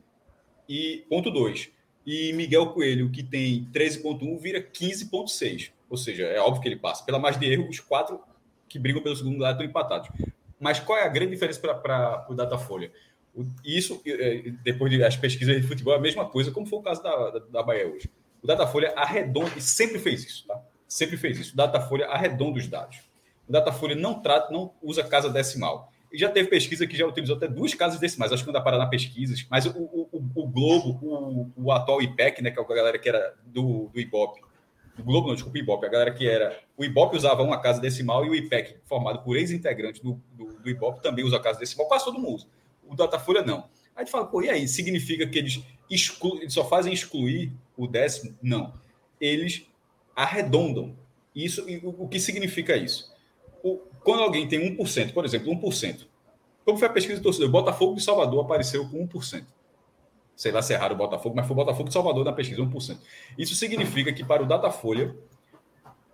e ponto 2 Miguel Coelho, que tem 13,1, vira 15,6. Ou seja, é óbvio que ele passa. Pela margem de erro, os quatro que brigam pelo segundo lugar estão empatados. Mas qual é a grande diferença para o Datafolha? Isso, é, depois das pesquisas de futebol, é a mesma coisa, como foi o caso da, da, da Bahia hoje. O Datafolha arredonda, e sempre fez isso, tá? Sempre fez isso. O Datafolha arredonda os dados. O Datafolha não trata, não usa casa decimal. Já teve pesquisa que já utilizou até duas casas decimais, acho que não dá para dar pesquisas, mas o, o, o Globo, o, o atual IPEC, né, que é a galera que era do, do Ibope, do Globo, não, desculpa, o Ibope, a galera que era. O Ibope usava uma casa decimal e o IPEC, formado por ex-integrantes do, do, do, Ibope, também usa a casa decimal, quase todo mundo usa. O Datafolha não. Aí a gente fala, pô, e aí? Significa que eles, exclu... eles só fazem excluir o décimo? Não. Eles arredondam. Isso, o, o que significa isso? O, quando alguém tem 1%, por exemplo, 1%, como foi a pesquisa do torcedor? Botafogo de Salvador apareceu com 1% sei lá se erraram o Botafogo, mas foi o Botafogo de Salvador na pesquisa, 1%. Isso significa que para o Datafolha,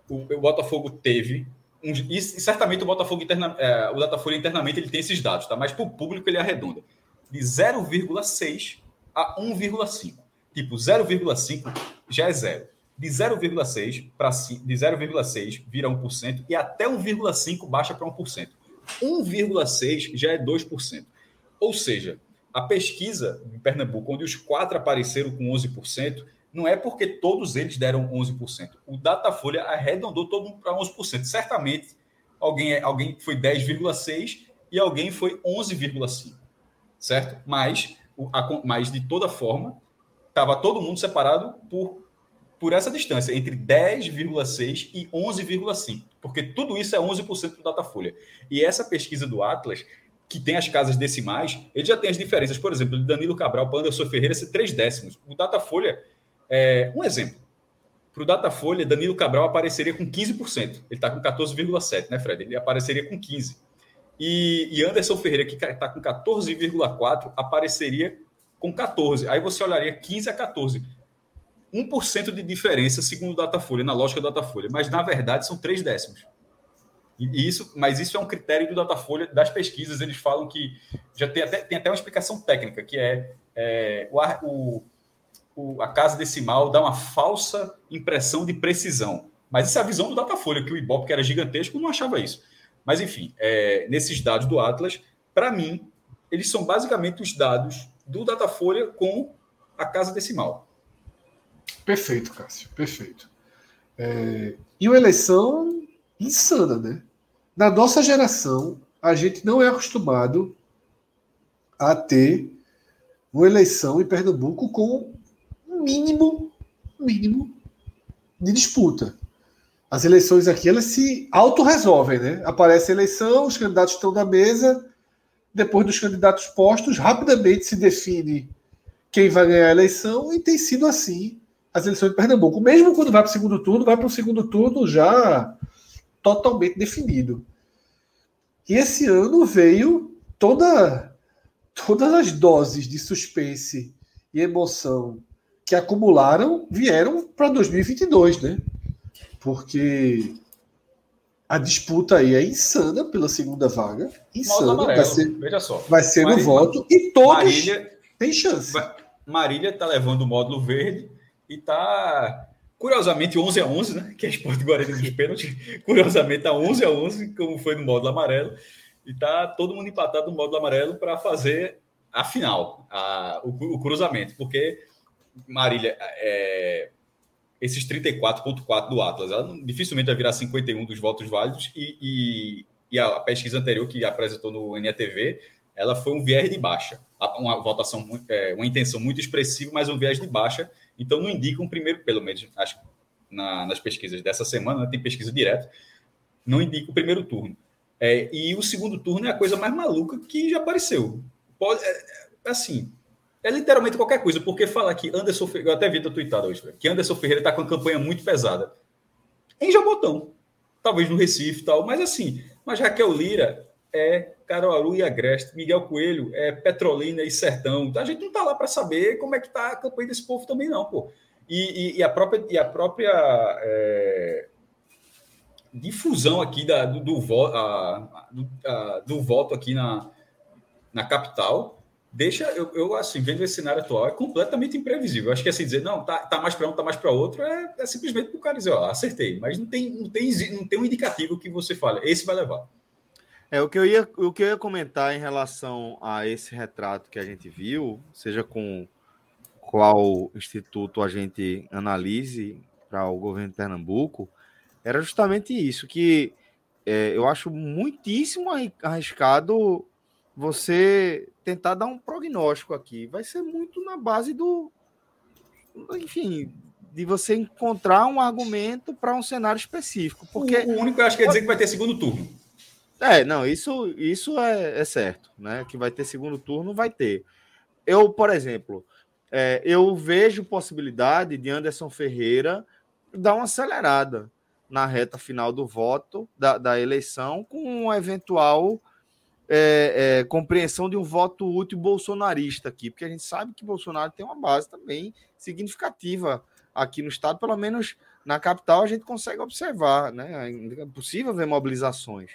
o, o Botafogo teve. Um, e certamente o Botafogo interna, é, o Datafolha internamente ele tem esses dados, tá? Mas para o público ele arredonda. De 0,6 a 1,5. Tipo, 0,5 já é zero. De 0,6 para de 0,6 vira 1% e até 1,5 baixa para 1%. 1,6 já é 2%. Ou seja, a pesquisa em Pernambuco, onde os quatro apareceram com 11%, não é porque todos eles deram 11%. O Datafolha arredondou todo mundo para 11%. Certamente alguém, alguém foi 10,6% e alguém foi 11,5%. Certo? Mas, mas de toda forma, estava todo mundo separado por, por essa distância, entre 10,6% e 11,5%. Porque tudo isso é 11% do Datafolha. E essa pesquisa do Atlas que tem as casas decimais, ele já tem as diferenças. Por exemplo, de Danilo Cabral para Anderson Ferreira ser três décimos. O Datafolha, é, um exemplo. Para o Datafolha, Danilo Cabral apareceria com 15%. Ele está com 14,7%, né, Fred? Ele apareceria com 15%. E, e Anderson Ferreira, que está com 14,4%, apareceria com 14%. Aí você olharia 15% a 14%. 1% de diferença, segundo o Datafolha, na lógica do Datafolha. Mas, na verdade, são três décimos. E isso, mas isso é um critério do Datafolha das pesquisas. Eles falam que já tem até, tem até uma explicação técnica, que é, é o, o, a casa decimal dá uma falsa impressão de precisão. Mas isso é a visão do Datafolha, que o Ibope, que era gigantesco, não achava isso. Mas, enfim, é, nesses dados do Atlas, para mim, eles são basicamente os dados do Datafolha com a casa decimal. Perfeito, Cássio, perfeito. É, e uma eleição insana, né? Na nossa geração, a gente não é acostumado a ter uma eleição em Pernambuco com um mínimo, mínimo de disputa. As eleições aqui, elas se autorresolvem, né? Aparece a eleição, os candidatos estão na mesa, depois dos candidatos postos, rapidamente se define quem vai ganhar a eleição e tem sido assim as eleições de Pernambuco. Mesmo quando vai para o segundo turno, vai para o segundo turno já totalmente definido. E esse ano veio toda todas as doses de suspense e emoção que acumularam vieram para 2022, né? Porque a disputa aí é insana pela segunda vaga. Insana. vai ser, veja só. Vai ser Marília, no voto e todos Marília, têm chance. Marília está levando o módulo verde e está Curiosamente, 11 a 11, né? Que é esporte Guarani dos pênaltis. Curiosamente, tá 11 a 11, como foi no módulo amarelo. E tá todo mundo empatado no módulo amarelo para fazer a final, a, o, o, cruzamento. Porque Marília, é, esses 34,4 do Atlas, ela dificilmente vai virar 51 dos votos válidos. E, e, e a pesquisa anterior que apresentou no NETV, ela foi um viés de baixa. Uma votação, é, uma intenção muito expressiva, mas um viés de baixa então, não indicam primeiro, pelo menos acho, na, nas pesquisas dessa semana, né, tem pesquisa direta, não indica o primeiro turno. É, e o segundo turno é a coisa mais maluca que já apareceu. Pode, é, é, assim, é literalmente qualquer coisa, porque falar que Anderson Ferreira, eu até vi tweetada hoje, que Anderson Ferreira está com uma campanha muito pesada. Em Jabotão, talvez no Recife e tal, mas assim, mas Raquel Lira é Caruaru e Agreste, Miguel Coelho é Petrolina e Sertão. Então a gente não está lá para saber como é que está a campanha desse povo também, não, pô. E, e, e a própria, e a própria é, difusão aqui da, do, do, a, do, voto aqui na, na capital deixa, eu, eu, assim, vendo esse cenário atual, é completamente imprevisível. Eu acho que assim, dizer, não, tá, tá mais para um, tá mais para outro, é, é simplesmente o cara dizer, ó, acertei. Mas não tem, não, tem, não tem um indicativo que você fale, esse vai levar. É, o que, eu ia, o que eu ia comentar em relação a esse retrato que a gente viu, seja com qual instituto a gente analise para o governo de Pernambuco, era justamente isso, que é, eu acho muitíssimo arriscado você tentar dar um prognóstico aqui. Vai ser muito na base do, enfim, de você encontrar um argumento para um cenário específico. Porque o, único que eu acho que é dizer que vai ter segundo turno. É, não, isso, isso é, é certo, né? Que vai ter segundo turno, vai ter. Eu, por exemplo, é, eu vejo possibilidade de Anderson Ferreira dar uma acelerada na reta final do voto, da, da eleição, com uma eventual é, é, compreensão de um voto útil bolsonarista aqui, porque a gente sabe que Bolsonaro tem uma base também significativa aqui no estado, pelo menos na capital a gente consegue observar, né? É possível ver mobilizações.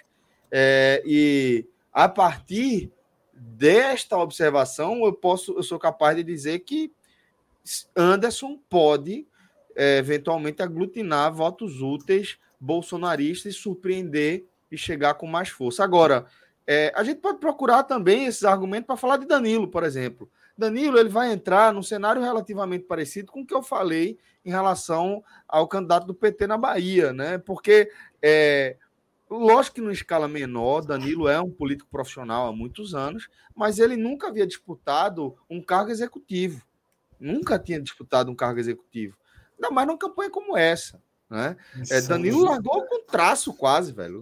É, e a partir desta observação, eu posso, eu sou capaz de dizer que Anderson pode é, eventualmente aglutinar votos úteis bolsonaristas e surpreender e chegar com mais força. Agora, é, a gente pode procurar também esses argumentos para falar de Danilo, por exemplo. Danilo ele vai entrar num cenário relativamente parecido com o que eu falei em relação ao candidato do PT na Bahia, né? Porque é, lógico que numa escala menor, Danilo é um político profissional há muitos anos, mas ele nunca havia disputado um cargo executivo. Nunca tinha disputado um cargo executivo. Ainda mais numa campanha como essa. Né? É, Danilo largou com traço quase, velho.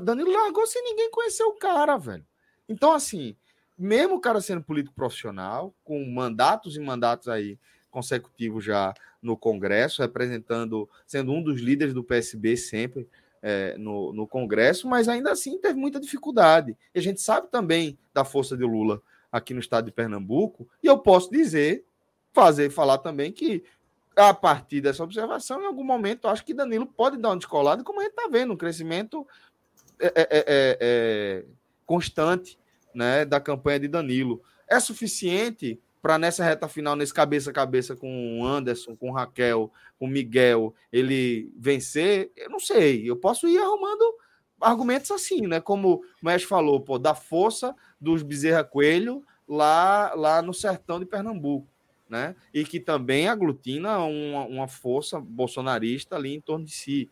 Danilo largou sem ninguém conhecer o cara, velho. Então, assim, mesmo o cara sendo político profissional, com mandatos e mandatos aí consecutivos já no Congresso, representando, sendo um dos líderes do PSB sempre é, no, no Congresso, mas ainda assim teve muita dificuldade. E a gente sabe também da força de Lula aqui no estado de Pernambuco, e eu posso dizer, fazer falar também que a partir dessa observação, em algum momento, acho que Danilo pode dar um descolado, como a gente está vendo, um crescimento é, é, é, é, constante né, da campanha de Danilo. É suficiente para nessa reta final, nesse cabeça a cabeça com o Anderson, com o Raquel, com o Miguel, ele vencer? Eu não sei. Eu posso ir arrumando argumentos assim, né? Como o Mestre falou, pô, da força dos Bezerra Coelho lá, lá no sertão de Pernambuco né? E que também aglutina uma, uma força bolsonarista ali em torno de si.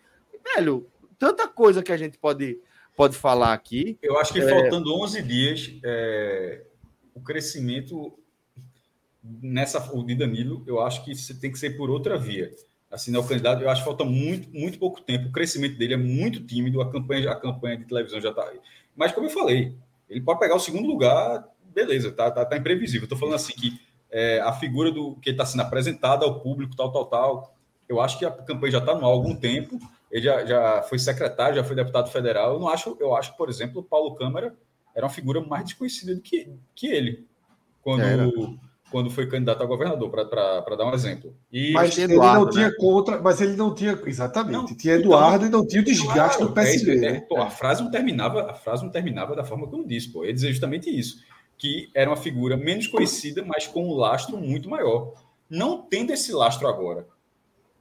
Velho, tanta coisa que a gente pode, pode falar aqui. Eu acho que é... faltando 11 dias, é... o crescimento nessa o de Danilo, eu acho que tem que ser por outra via. Assim, né, o candidato, eu acho que falta muito, muito pouco tempo. O crescimento dele é muito tímido, a campanha, a campanha de televisão já está. Mas, como eu falei, ele pode pegar o segundo lugar, beleza, tá, tá, tá imprevisível. Estou falando assim que é, a figura do que está sendo apresentada ao público, tal, tal, tal. Eu acho que a campanha já está no há algum tempo. Ele já, já foi secretário, já foi deputado federal. Eu não acho, eu acho, por exemplo, o Paulo Câmara era uma figura mais desconhecida do que, que ele quando, quando foi candidato a governador, para dar um exemplo. E mas ele Eduardo, não tinha né? contra, mas ele não tinha exatamente. Não, tinha Eduardo então, e não tinha o desgaste claro, do PSB. É, né? pô, a frase não terminava, a frase não terminava da forma que eu disse. Pô, ele dizia justamente isso que era uma figura menos conhecida, mas com um lastro muito maior. Não tendo esse lastro agora,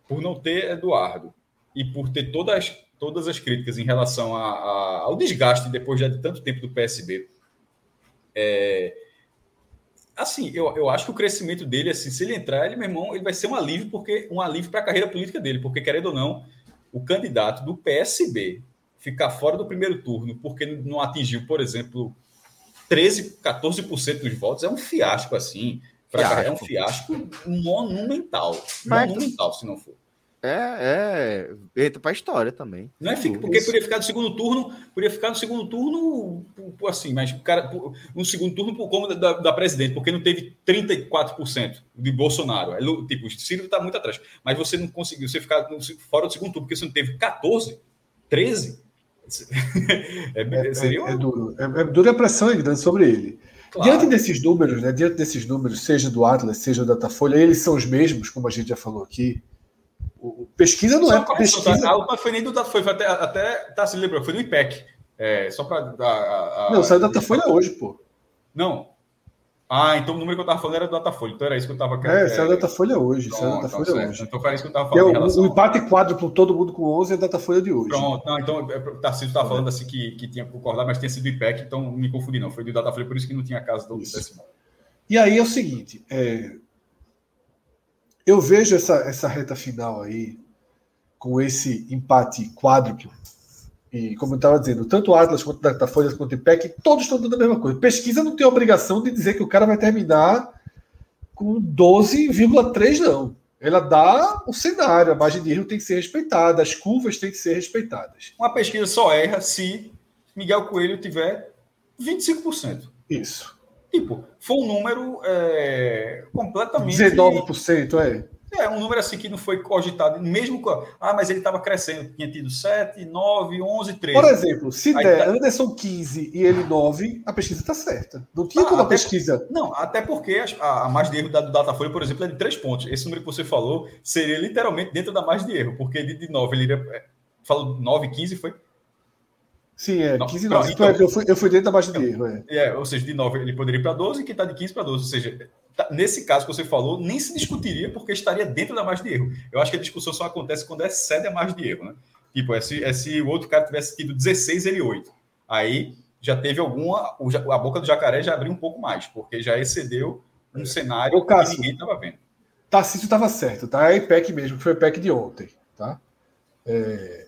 por não ter Eduardo e por ter todas, as, todas as críticas em relação a, a, ao desgaste depois já de tanto tempo do PSB, é, assim, eu, eu acho que o crescimento dele, assim, se ele entrar, ele, meu irmão, ele vai ser um alívio, porque um alívio para a carreira política dele, porque, querendo ou não, o candidato do PSB ficar fora do primeiro turno porque não atingiu, por exemplo, 13, 14% dos votos é um fiasco assim. Fiasco. É um fiasco monumental. Mas, monumental, se não for. É, é. Entra para a história também. Não é fica, porque poderia ficar no segundo turno, poderia ficar no segundo turno, assim, mas o cara, no segundo turno, por como da, da presidente, porque não teve 34% de Bolsonaro. É, tipo, o Ciro está muito atrás. Mas você não conseguiu, você ficar fora do segundo turno, porque você não teve 14, 13. é, é, seria é, é, duro. É, é dura a pressão é grande sobre ele. Claro. Diante desses números, né, diante desses números, seja do Atlas, seja do Datafolha, eles são os mesmos, como a gente já falou aqui. O, pesquisa não só é pesquisa. Tá? Não foi nem do Datafolha, foi até, até tá, se lembra, foi do IPEC. É, só para. Não, saiu do Datafolha hoje, pô. Não, ah, então o número que eu estava falando era do Datafolha. Então era isso que eu estava querendo. É, isso é o Datafolha hoje. É o Datafolha então, hoje. Então era isso que eu estava falando. É, o, o empate quádruplo, todo mundo com 11 é a Datafolha de hoje. Pronto, não, então é, o Tarcísio estava falando assim que, que tinha concordado, mas tinha sido o IPEC, então me confundi, não. Foi do Datafolha, por isso que não tinha caso do decimal. E aí é o seguinte: é... eu vejo essa, essa reta final aí, com esse empate quádruplo e como eu estava dizendo, tanto o Atlas quanto o Datafolha quanto o IPEC, todos estão dando a mesma coisa. Pesquisa não tem obrigação de dizer que o cara vai terminar com 12,3, não. Ela dá o cenário, a margem de erro tem que ser respeitada, as curvas têm que ser respeitadas. Uma pesquisa só erra se Miguel Coelho tiver 25%. Isso. Tipo, foi um número é, completamente. 19%, é. É, um número assim que não foi cogitado, mesmo. Ah, mas ele estava crescendo, tinha tido 7, 9, 11, 13. Por exemplo, se Aí der tá... Anderson 15 e ele 9, a pesquisa está certa. Não tinha ah, como a pesquisa. Não, até porque a, a margem de erro da, do Datafolha, por exemplo, é de 3 pontos. Esse número que você falou seria literalmente dentro da margem de erro, porque de, de 9 ele iria. É, falou 9, 15 foi Sim, é. 15 e 9. Então, eu, fui, eu fui dentro da margem de erro. É. é, ou seja, de 9 ele poderia ir para 12 e que está de 15 para 12. Ou seja, tá, nesse caso que você falou, nem se discutiria porque estaria dentro da margem de erro. Eu acho que a discussão só acontece quando excede a margem de erro. Né? Tipo, é se, é se o outro cara tivesse tido 16, ele 8. Aí já teve alguma. A boca do jacaré já abriu um pouco mais, porque já excedeu um cenário Ô, Cássio, que ninguém estava vendo. Tarcísio estava certo, tá? É IPEC mesmo, que foi o IPEC de ontem. Tá? É,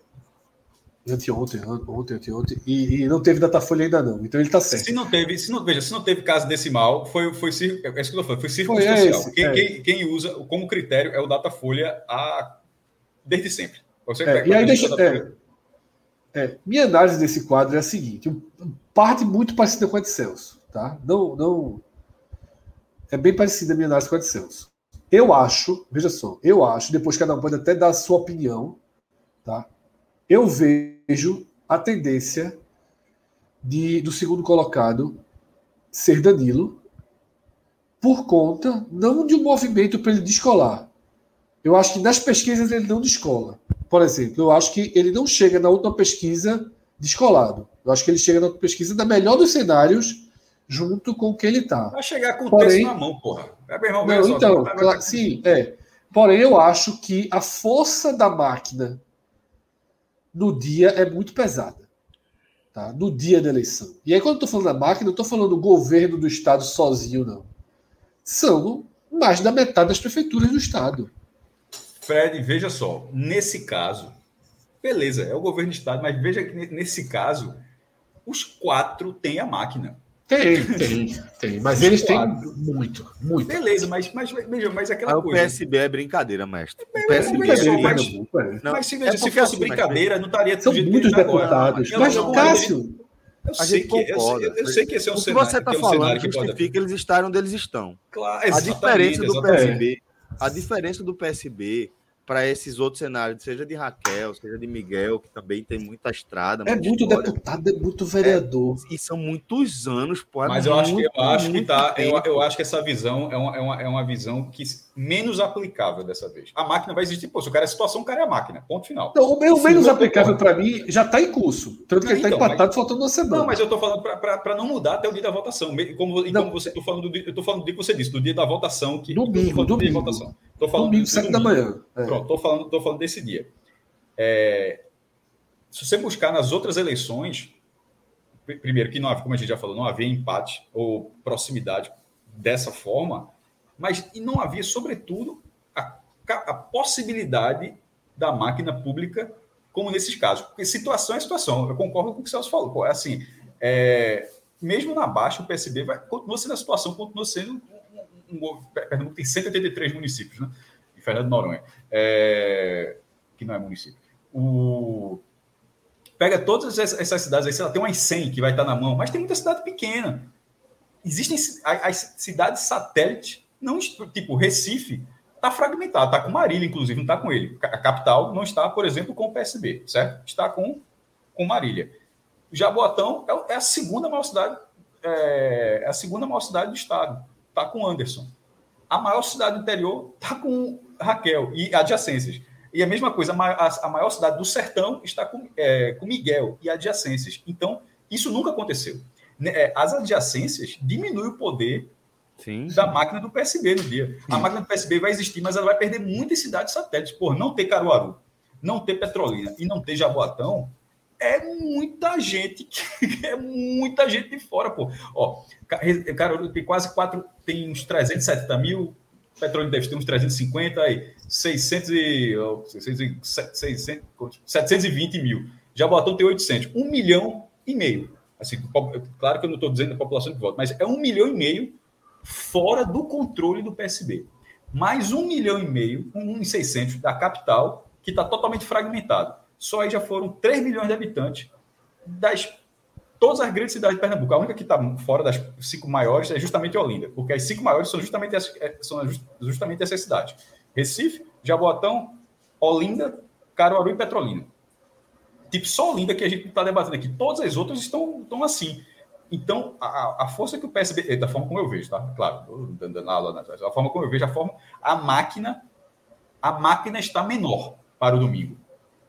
Anteontem, ontem, anteontem, e, e não teve Datafolha ainda não, então ele está certo. Se não teve, se não, veja, se não teve caso decimal, foi, foi, é isso que eu falando, foi circunstancial. Foi quem, é. quem, quem, usa como critério é o Datafolha a, desde sempre. Você é, e aí deixa, é, é, minha análise desse quadro é a seguinte, parte muito parecida com a de Celso, tá? Não, não, é bem parecida a minha análise com a de Celso. Eu acho, veja só, eu acho, depois cada um pode até dar a sua opinião, tá? Eu vejo a tendência de, do segundo colocado ser Danilo, por conta não de um movimento para ele descolar. Eu acho que nas pesquisas ele não descola. Por exemplo, eu acho que ele não chega na última pesquisa descolado. Eu acho que ele chega na pesquisa da melhor dos cenários junto com o que ele está. Vai chegar com o Porém, texto na mão, porra. É bem não, então, claro, sim, é. Porém, eu acho que a força da máquina no dia é muito pesada. Tá? No dia da eleição. E aí, quando eu estou falando da máquina, não estou falando do governo do Estado sozinho, não. São mais da metade das prefeituras do Estado. Fred, veja só, nesse caso, beleza, é o governo do Estado, mas veja que nesse caso, os quatro têm a máquina. Tem, tem, tem. Mas eles têm muito, muito. Beleza, mas, mas veja, mas aquela ah, coisa. O PSB é brincadeira, mestre. O PSB é, é mas, mas, mas se, veja, é se fosse assim, brincadeira, não estaria São muitos deputados. Agora. Mas, Cássio. Eu sei, que, eu, eu, sei que esse é um cenário. O que você está é um falando justifica pode... eles estarem onde eles estão. Claro, a diferença do PSB, a diferença do PSB para esses outros cenários, seja de Raquel, seja de Miguel, que também tem muita estrada. É muito história. deputado, é muito vereador. É, e são muitos anos, pô. É Mas eu acho que eu acho que tá. Eu, eu, acho que essa visão é uma, é, uma, é uma visão que menos aplicável dessa vez. A máquina vai existir, pô, se o cara é situação, o cara é a máquina. Ponto final. Então, o meu menos aplicável para mim já está em curso. Tanto que ele está então, empatado, mas... faltando uma semana. Não, mas eu estou falando para não mudar até o dia da votação. Como, e como você estou falando, do, eu estou falando do dia que você disse, do dia da votação. Que, domingo, domingo. votação. Tô falando domingo, sete da manhã. É. Pronto, tô falando, tô falando desse dia. É, se você buscar nas outras eleições, primeiro que não havia, como a gente já falou, não havia empate ou proximidade dessa forma, mas não havia, sobretudo, a, a possibilidade da máquina pública, como nesses casos. Porque situação é situação. Eu concordo com o que o Celso falou. É assim, é, mesmo na baixa, o PSB vai, continua sendo a situação, continua sendo um, Pernambuco tem 183 municípios, né? E Fernando Noronha, é, que não é município. O, pega todas essas cidades aí, sei lá, tem umas 100 que vai estar na mão, mas tem muita cidade pequena. Existem as cidades satélite, não, tipo Recife, está fragmentado, está com Marília, inclusive, não está com ele. A capital não está, por exemplo, com o PSB, certo? Está com, com Marília. Jaboatão é, é a segunda maior cidade, é, é a segunda maior cidade do estado está com Anderson. A maior cidade do interior está com Raquel e adjacências. E a mesma coisa, a maior cidade do sertão está com, é, com Miguel e adjacências. Então, isso nunca aconteceu. Né, é, as adjacências diminuem o poder sim, da máquina do PSB no dia. Sim. A máquina do PSB vai existir, mas ela vai perder muitas cidades satélites. Por não ter Caruaru, não ter Petrolina e não ter Jaboatão, é muita gente, é muita gente de fora, pô. Ó, cara, tem quase quatro, tem uns 370 mil, petróleo deve ter uns 350, aí 600 e, 600, 600, 720 mil. Jabotão tem 800, um milhão e meio. Assim, claro que eu não estou dizendo a população que vota, mas é um milhão e meio fora do controle do PSB. mais um milhão e meio, um e seiscentos da capital, que está totalmente fragmentado. Só aí já foram 3 milhões de habitantes das todas as grandes cidades de Pernambuco. A única que está fora das cinco maiores é justamente Olinda, porque as cinco maiores são justamente, é, são justamente essas cidades. Recife, Jaboatão, Olinda, Caruaru e Petrolina. Tipo, só Olinda que a gente está debatendo aqui. Todas as outras estão, estão assim. Então, a, a força que o PSB, da forma como eu vejo, tá? Claro, dando aula, a forma como eu vejo, a forma, a máquina, a máquina está menor para o domingo.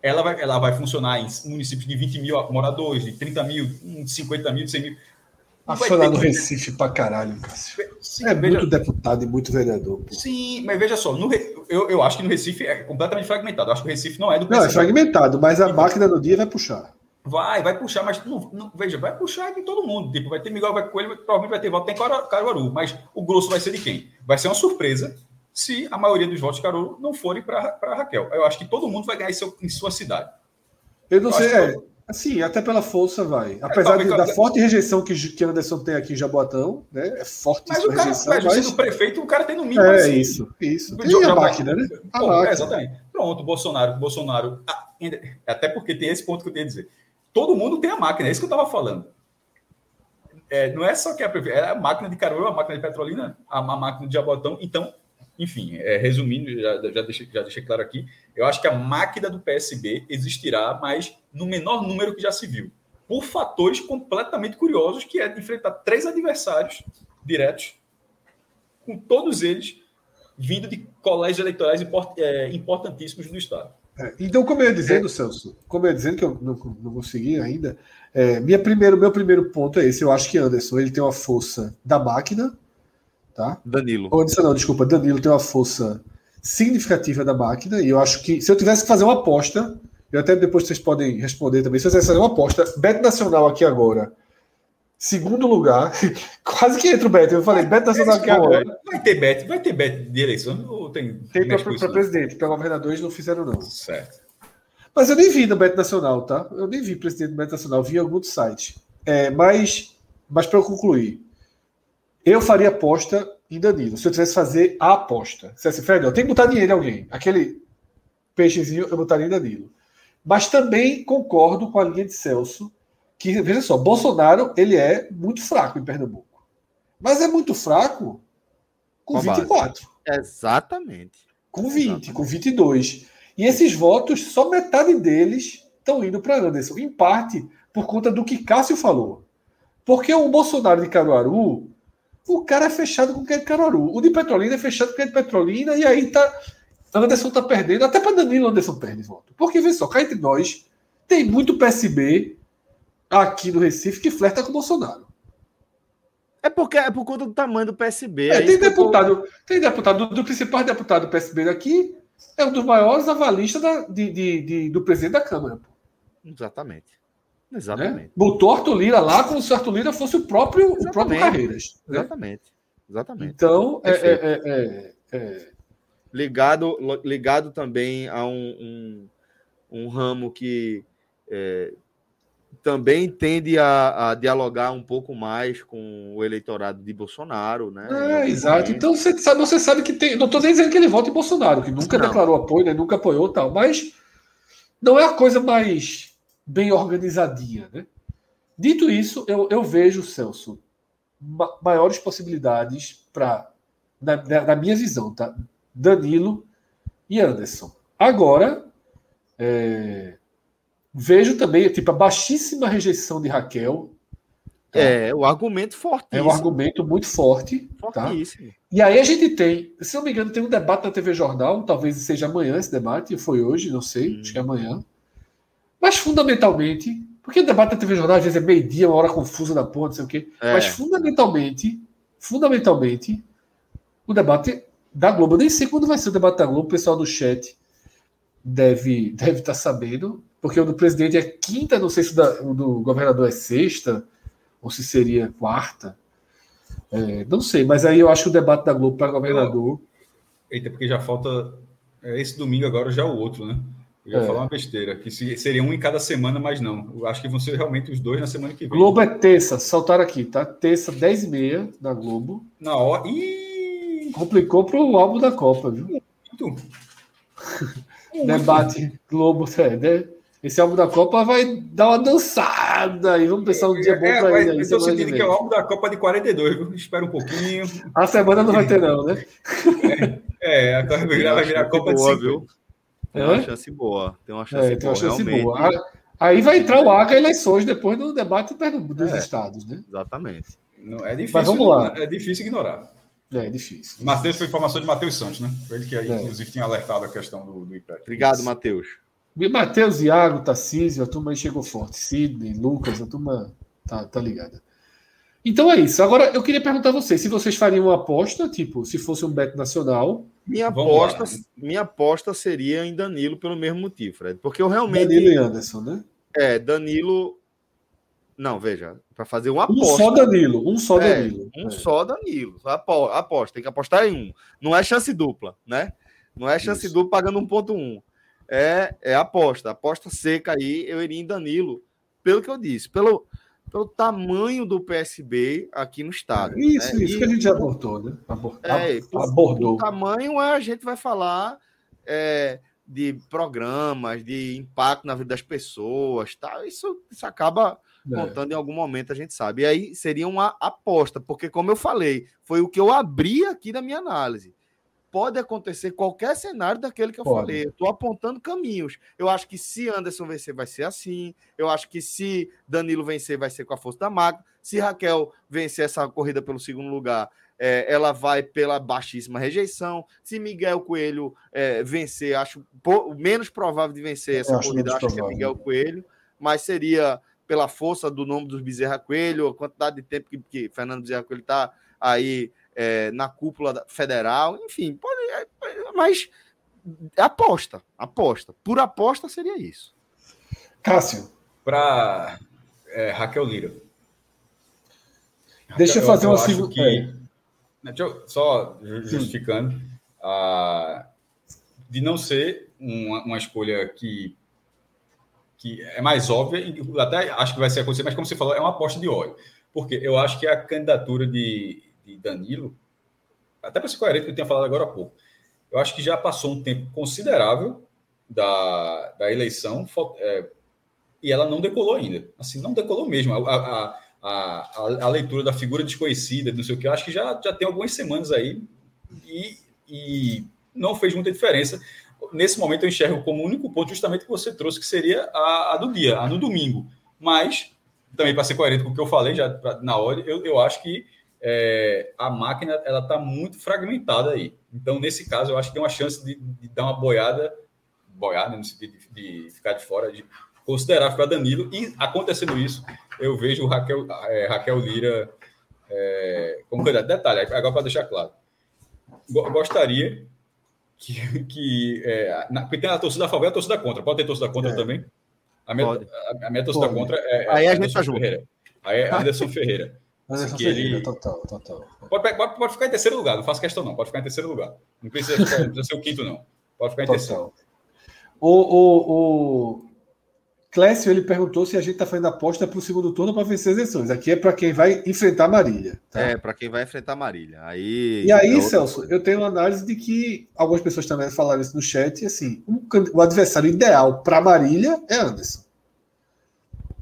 Ela vai, ela vai funcionar em municípios de 20 mil moradores, de 30 mil, de 50 mil, de 100 mil. Acionar no Recife pra caralho, Cássio. Sim, é veja... muito deputado e muito vereador. Pô. Sim, mas veja só, no, eu, eu acho que no Recife é completamente fragmentado. Eu acho que o Recife não é do PSB. Não, é fragmentado, mas a máquina do dia vai puxar. Vai, vai puxar, mas não, não, veja, vai puxar de todo mundo. Tipo, vai ter Miguel vai Coelho, provavelmente vai ter voto, tem Caruaru, mas o grosso vai ser de quem? Vai ser uma surpresa se a maioria dos votos de Caruaru não forem para Raquel. Eu acho que todo mundo vai ganhar em, seu, em sua cidade. Eu não eu sei, é, assim, até pela força vai. Apesar é, de, da forte rejeição que, que Anderson tem aqui em Jaboatão, né? É forte mas o cara, rejeição. Mas, mas... prefeito, o cara tem no mínimo. É assim, isso, isso. Tem a máquina, né? A Pô, máquina. É, exatamente. Pronto, Bolsonaro, Bolsonaro. Até porque tem esse ponto que eu tenho a dizer todo mundo tem a máquina, é isso que eu estava falando. É, não é só que a, é a máquina de Caruaru, a máquina de Petrolina, a, a máquina de Jabotão. Então, enfim, é, resumindo, já, já, deixei, já deixei claro aqui, eu acho que a máquina do PSB existirá, mas no menor número que já se viu, por fatores completamente curiosos, que é enfrentar três adversários diretos, com todos eles vindo de colégios eleitorais é, importantíssimos do Estado. É, então, como eu ia dizendo, é. Celso, como eu ia dizendo que eu não, não consegui ainda, é, minha primeiro, meu primeiro ponto é esse. Eu acho que Anderson ele tem uma força da máquina, tá? Danilo. Ou não, desculpa, Danilo tem uma força significativa da máquina, e eu acho que se eu tivesse que fazer uma aposta, e até depois vocês podem responder também, se eu tivesse que fazer uma aposta, Beto Nacional aqui agora, segundo lugar, quase que entra o Beto, eu falei, Beto Nacional aqui agora. Vai ter Beto, vai ter Beto de eleição, tem. Tem para presidente, para governador eles não fizeram, não. Certo. Mas eu nem vi no Beto Nacional, tá? Eu nem vi presidente do Beto Nacional, vi em algum site. É, mas, mas para eu concluir, eu faria aposta em Danilo. Se eu tivesse fazer a aposta. Se assim, Fred, eu tenho que botar dinheiro em alguém. Aquele peixezinho eu botaria em Danilo. Mas também concordo com a linha de Celso, que, veja só, Bolsonaro ele é muito fraco em Pernambuco. Mas é muito fraco com, com 24. Base. Exatamente. Com 20, Exatamente. com 22. E esses votos, só metade deles estão indo para Anderson. Em parte por conta do que Cássio falou. Porque o Bolsonaro de Caruaru, o cara é fechado com quem é de Caruaru. O de Petrolina é fechado com quem é de Petrolina. E aí tá. Anderson tá perdendo. Até para Danilo, Anderson perde voto. Porque, vê só, cá entre nós, tem muito PSB aqui no Recife que flerta com o Bolsonaro. É porque é por conta do tamanho do PSB. É, tem, deputado, tem deputado, do, do principal deputado do PSB daqui, é um dos maiores avalistas da, de, de, de, do presidente da Câmara. Exatamente. Exatamente. Né? Botou Arthur Lira lá como se Arthur Lira fosse o próprio, o próprio Carreiras. Né? Exatamente. Exatamente. Então, é, é, é, é, ligado, ligado também a um, um, um ramo que é, também tende a, a, dialogar um pouco mais com o eleitorado de Bolsonaro, né? É, exato. Então você sabe, você sabe que tem. Não estou nem dizendo que ele vote em Bolsonaro, que nunca não. declarou apoio, né? nunca apoiou tal, mas não é a coisa mais bem organizadinha, né? Dito isso, eu, eu vejo, Celso, ma maiores possibilidades para, na, na, minha visão, tá? Danilo e Anderson. Agora, é, Vejo também, tipo, a baixíssima rejeição de Raquel. Tá? É, o argumento forte. É um argumento muito forte. Tá? Fortíssimo. Tá? E aí a gente tem, se não me engano, tem um debate na TV Jornal, talvez seja amanhã esse debate, foi hoje, não sei, hum. acho que é amanhã. Mas fundamentalmente, porque o debate na TV Jornal às vezes é meio-dia, uma hora confusa da porra, não sei o quê. É. Mas fundamentalmente, fundamentalmente, o debate da Globo, eu nem sei quando vai ser o debate da Globo, o pessoal do chat deve deve estar tá sabendo porque o do presidente é quinta, não sei se o, do governador é sexta, ou se seria quarta. É, não sei, mas aí eu acho que o debate da Globo para governador. Eita, porque já falta. É, esse domingo agora já é o outro, né? Eu ia é. falar uma besteira, que seria um em cada semana, mas não. Eu acho que vão ser realmente os dois na semana que vem. Globo é terça, saltaram aqui, tá? Terça, 10 e meia da Globo. Na hora. Ih! Complicou para o álbum da Copa, viu? Muito. Debate Globo. É, né? Esse álbum da Copa vai dar uma dançada e vamos pensar um dia bom é, para ele. Aí, estou sentindo que é o álbum da Copa de 42, viu? Espera um pouquinho. A semana não vai ter, não, né? É, é agora vai virar a Copa boa, de 50. Viu? Tem uma chance boa. Tem uma chance, é, tem uma chance boa. Aí vai entrar o AGA eleições depois do debate dos é, estados, né? Exatamente. Não, é difícil, Mas vamos lá. É difícil ignorar. É, é difícil. Matheus foi informação de Matheus Santos, né? Foi ele que, aí, é. inclusive, tinha alertado a questão do, do IPEC. Obrigado, Matheus. Matheus, Iago, Tarcísio, a turma aí chegou forte. Sidney, Lucas, a turma tá, tá ligada. Então é isso. Agora eu queria perguntar a vocês se vocês fariam uma aposta, tipo, se fosse um bet nacional. Minha aposta, minha aposta seria em Danilo pelo mesmo motivo, Fred. Porque eu realmente. Danilo e Anderson, né? É, Danilo. Não, veja, para fazer uma aposta. Um só Danilo, um só é, Danilo. Um é. só Danilo. Aposta, tem que apostar em um. Não é chance dupla, né? Não é chance Isso. dupla pagando 1.1 é, é aposta. Aposta seca aí, eu iria em Danilo, pelo que eu disse, pelo, pelo tamanho do PSB aqui no estado. Isso, né? isso e, que a gente já abordou, né? Abordou. É, abordou. O tamanho a gente vai falar é, de programas, de impacto na vida das pessoas, tá? Isso, isso acaba é. contando em algum momento, a gente sabe. E aí seria uma aposta, porque como eu falei, foi o que eu abri aqui na minha análise pode acontecer qualquer cenário daquele que eu pode. falei. Eu estou apontando caminhos. Eu acho que se Anderson vencer, vai ser assim. Eu acho que se Danilo vencer, vai ser com a força da máquina. Se Raquel vencer essa corrida pelo segundo lugar, é, ela vai pela baixíssima rejeição. Se Miguel Coelho é, vencer, acho menos provável de vencer essa acho corrida, acho provável. que é Miguel Coelho, mas seria pela força do nome dos Bezerra Coelho, a quantidade de tempo que, que Fernando Bezerra Coelho está aí é, na cúpula federal, enfim, pode, é, mas aposta, aposta. Por aposta seria isso. Cássio. Para é, Raquel Lira. Deixa eu, eu fazer uma segunda. Que... só justificando, a, de não ser uma, uma escolha que que é mais óbvia, até acho que vai ser acontecer, mas como você falou, é uma aposta de óleo. Porque eu acho que a candidatura de, de Danilo, até para ser coerente o que eu tinha falado agora há pouco, eu acho que já passou um tempo considerável da, da eleição é, e ela não decolou ainda. Assim, não decolou mesmo. A, a, a, a, leitura da figura desconhecida, não sei o que, eu acho que já, já tem algumas semanas aí e, e não fez muita diferença. Nesse momento eu enxergo como único ponto justamente que você trouxe, que seria a, a do dia, a no domingo. Mas, também para ser coerente com o que eu falei já na hora, eu, eu acho que é, a máquina ela está muito fragmentada aí. Então, nesse caso, eu acho que tem uma chance de, de dar uma boiada, boiada no sentido de, de, ficar de fora, de considerar para Danilo. E acontecendo isso, eu vejo o Raquel, é, Raquel Lira é, como candidato. Detalhe, agora para deixar claro. Gostaria que. que é, na, porque tem a torcida a favor e a torcida contra. Pode ter torcida contra é. também? A minha, a, a minha torcida Pode. contra é. Aí a gente tá junto. Ferreira. Aí é Anderson Ferreira. Anderson Ferreira, ele... total, total. Pode, pode, pode, ficar em terceiro lugar, não faço questão, não. Pode ficar em terceiro lugar. Não precisa, ficar, não precisa ser o quinto, não. Pode ficar em total. terceiro. O, o, o Clécio ele perguntou se a gente está fazendo aposta para o segundo turno para vencer as eleições. Aqui é para quem vai enfrentar Marília. Tá? É, para quem vai enfrentar Marília. Aí, e aí, é Celso, eu tenho uma análise de que algumas pessoas também falaram isso no chat. assim, um, o adversário ideal para Marília é Anderson.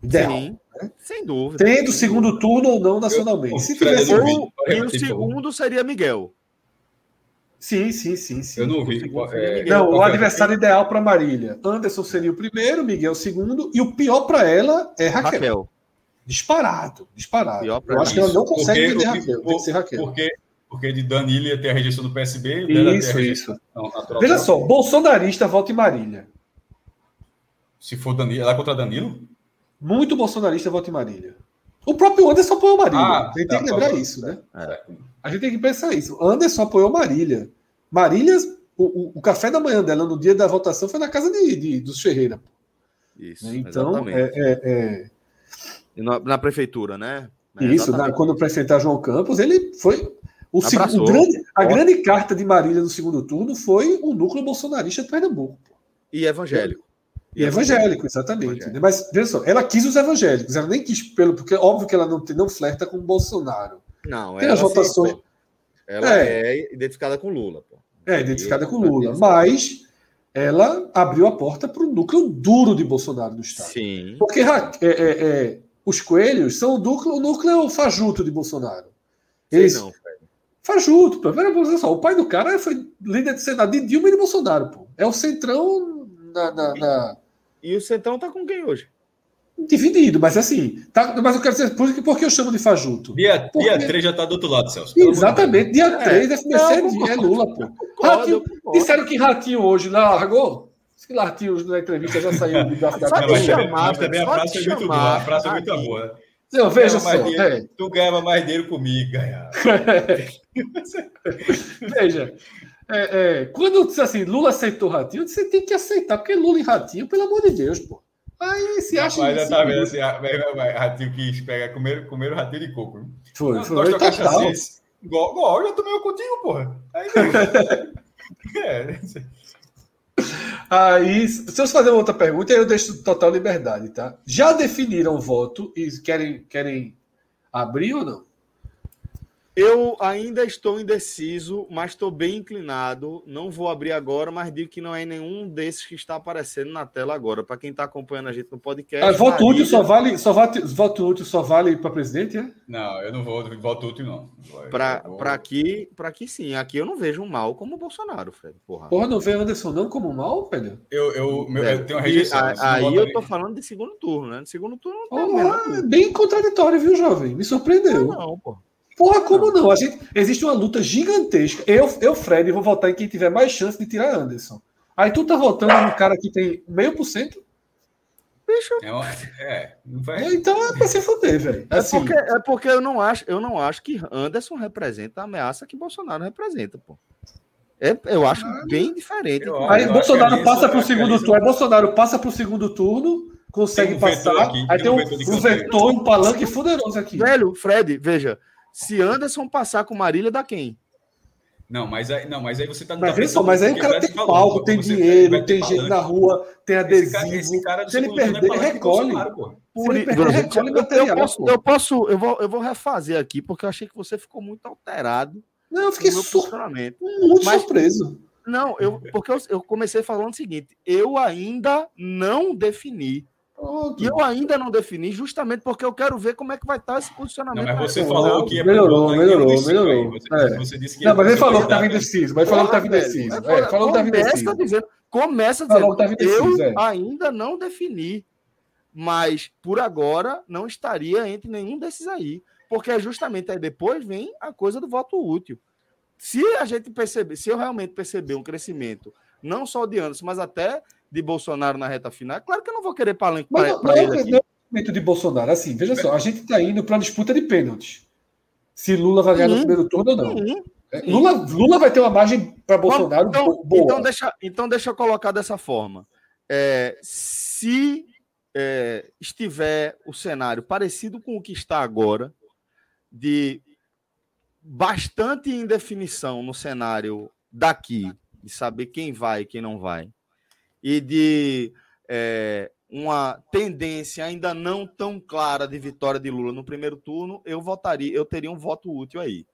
Ideal. Sim. Sem dúvida. Tendo segundo turno ou não nacionalmente. Se tivesse ou, e o segundo seria Miguel. Sim, sim, sim, sim. Eu não vi. É... Não, o adversário ideal para Marília. Anderson seria o primeiro, Miguel o segundo, e o pior para ela é Raquel. Raquel. Disparado, disparado. Eu acho que ela não consegue vender Raquel. Tem que ser Raquel. Porque, porque de Danilo ia ter a rejeição do PSB. Isso, isso. Veja só, bolsonarista volta em Marília. Se for Danilo, ela é contra Danilo? Muito bolsonarista vota em Marília. O próprio Anderson apoiou Marília. Ah, a gente tá, tem que lembrar tá, isso, né? É. A gente tem que pensar isso. Anderson apoiou Marília. Marília, o, o, o, café da manhã dela no dia da votação foi na casa de, de dos Ferreira. Isso. Né? Então, é, é, é... Na, na, prefeitura, né? É, isso, na, quando era João Campos, ele foi. O, segundo, o grande, a grande carta de Marília no segundo turno foi o núcleo bolsonarista de Pernambuco. E evangélico. E evangélico, exatamente. Evangélico. Mas, veja só, ela quis os evangélicos, ela nem quis pelo, porque óbvio que ela não, não flerta com o Bolsonaro. Não, tem as votações. Ela é, é identificada com Lula. Pô. É, identificada com Lula. Mas ela abriu a porta para o núcleo duro de Bolsonaro no Estado. Sim. Porque é, é, é, os coelhos são o núcleo, o núcleo fajuto de Bolsonaro. Eles, não, Fajuto, pô. Só, o pai do cara foi líder de Senado de Dilma e de Bolsonaro, pô. É o Centrão na. na, na... E, o Centrão tá com quem hoje? Dividido, mas assim. Tá, mas eu quero dizer, por, por que eu chamo de fajuto? Dia, Porque... dia 3 já tá do outro lado, Celso. Exatamente, dia 3 é, FBC é, é Lula, pô. Ratinho, disseram que Ratinho hoje largou. Se Ratinho na entrevista já saiu de braço da Mas também a praça é muito boa. A praça é muito boa. Não, veja só. Dinheiro, é. Tu ganhava mais dinheiro comigo, ganhava. veja, é, é, quando disse assim, Lula aceitou Ratinho, você tem que aceitar, porque Lula e Ratinho, pelo amor de Deus, pô. Aí se acha. Mas já tá vendo assim, Ratinho quis pegar, comer, comer o ratinho de coco. Foi, não, foi. Nós assim, igual, eu tomei contigo, porra. Aí, é. Aí, se eu fazer uma outra pergunta, eu deixo total liberdade, tá? Já definiram o voto e querem, querem abrir ou não? Eu ainda estou indeciso, mas estou bem inclinado. Não vou abrir agora, mas digo que não é nenhum desses que está aparecendo na tela agora. Para quem está acompanhando a gente no podcast. Ah, voto útil só vale, só vale, voto útil só vale para presidente, é? Não, eu não vou voto útil não. Para vou... aqui, para aqui sim. Aqui eu não vejo um mal como o Bolsonaro, Fred. Porra. Porra, não vê Anderson não como mal, velho? Eu, eu, meu, é, eu tenho uma rejeição. aí eu tô falando de segundo turno, né? De segundo turno não tem oh, é bem contraditório, viu, jovem? Me surpreendeu. Não, não pô. Porra, como não? A gente, existe uma luta gigantesca. Eu, eu, Fred, vou votar em quem tiver mais chance de tirar Anderson. Aí tu tá votando no cara que tem meio por cento? Bicho. É, é, vai... Então é pra se fuder, velho. É, assim, porque, é porque eu não acho, eu não acho que Anderson representa a ameaça que Bolsonaro representa, pô. É, eu acho ah, bem diferente. Eu, aí eu Bolsonaro passa para o segundo turno. Aí Bolsonaro passa para o segundo turno, consegue um passar. Aqui, aí tem um, um vetor, um palanque fuderoso aqui. Velho, Fred, veja. Se Anderson passar com Marília, dá quem? Não, mas aí, não, mas aí você tá. Mas, tá mas aí o cara tem palco, tem dinheiro, tem gente na rua, tem adesivo. Esse cara, esse cara se ele perder, ele recolhe. Por ele perder, recolhe material. Eu posso, eu posso, eu vou, eu vou refazer aqui, porque eu achei que você ficou muito alterado. Não, eu fiquei sur... muito mas, surpreso. Não, eu, porque eu, eu comecei falando o seguinte: eu ainda não defini Pronto. E eu ainda não defini, justamente porque eu quero ver como é que vai estar esse posicionamento. Não, mas você falou que é melhorou, melhorou, melhorou. Você, é. você, disse que não, mas ele falou que estava indeciso, mas falou que estava indeciso. É, falou que estava indeciso. Dizendo, começa dizendo, indeciso, eu é. ainda não defini, mas por agora não estaria entre nenhum desses aí, porque é justamente aí depois vem a coisa do voto útil. Se a gente perceber, se eu realmente perceber um crescimento, não só de Anderson, mas até de Bolsonaro na reta final. É claro que eu não vou querer palanque para ele. Aqui. Não é de Bolsonaro. Assim, veja só, a gente está indo para a disputa de pênaltis. Se Lula vai ganhar no primeiro turno ou não. Sim, é. Lula, Lula vai ter uma margem para Bolsonaro então, boa. Então deixa, então deixa eu colocar dessa forma. É, se é, estiver o cenário parecido com o que está agora, de bastante indefinição no cenário daqui, de saber quem vai e quem não vai, e de é, uma tendência ainda não tão clara de vitória de Lula no primeiro turno, eu votaria, eu teria um voto útil aí.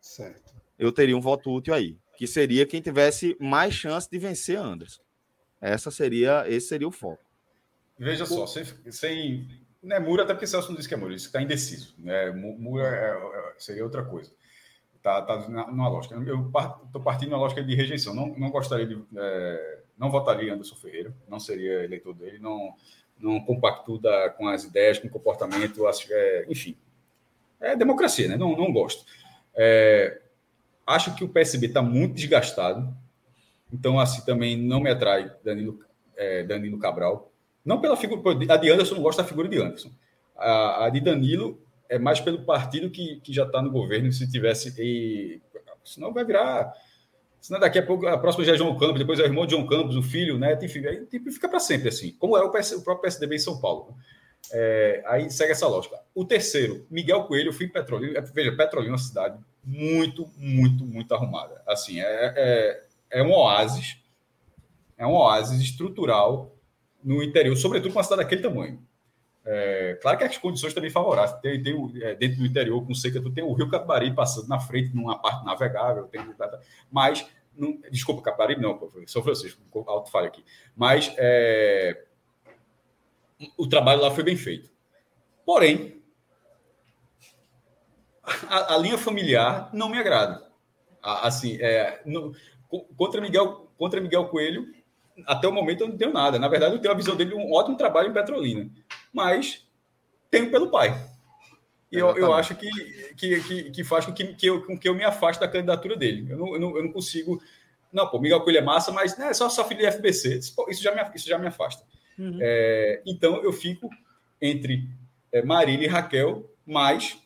Certo. Eu teria um voto útil aí, que seria quem tivesse mais chance de vencer Anderson. Essa seria, esse seria o foco. Veja só, sem, sem não é muro, até porque Celso não disse que é muro, isso está indeciso. Né? Muro é, é, seria outra coisa. Tá, tá numa lógica. Eu estou partindo na lógica de rejeição. Não, não gostaria de. É, não votaria Anderson Ferreira, não seria eleitor dele, não, não compactua com as ideias, com o comportamento, acho, é, enfim. É democracia, né? Não, não gosto. É, acho que o PSB está muito desgastado, então assim também não me atrai Danilo, é, Danilo Cabral. Não pela figura. A de Anderson não gosta da figura de Anderson. A, a de Danilo é mais pelo partido que, que já está no governo. Se tivesse. E, senão vai virar Senão daqui a pouco, a próxima já é João Campos, depois é o irmão de João Campos, o filho, né? Enfim, aí tipo, fica para sempre assim, como é o, PS, o, próprio PSDB em São Paulo. É, aí segue essa lógica. O terceiro, Miguel Coelho, fui Petrolina. É, veja, Petrolina é uma cidade muito, muito, muito arrumada. Assim, é, é, é um oásis, é um oásis estrutural no interior, sobretudo com uma cidade daquele tamanho. É, claro que as condições também favoráveis. Tem, tem é, dentro do interior, com seca, tu tem o rio Capibaribe passando na frente, numa parte navegável, tem, mas, não, desculpa, Capibaribe não, São Francisco, alto falha aqui. Mas é, o trabalho lá foi bem feito. Porém, a, a linha familiar não me agrada. Assim, é, no, contra Miguel contra Miguel Coelho, até o momento eu não tenho nada. Na verdade, eu tenho a visão dele de um ótimo trabalho em Petrolina. Mas tenho pelo pai. E eu, eu acho que, que, que, que faz com que, que, eu, com que eu me afaste da candidatura dele. Eu não, eu não, eu não consigo. Não, pô, Miguel Coelho é massa, mas né, é só, só filho de FBC. Isso já me, isso já me afasta. Uhum. É, então eu fico entre é, Marília e Raquel, mas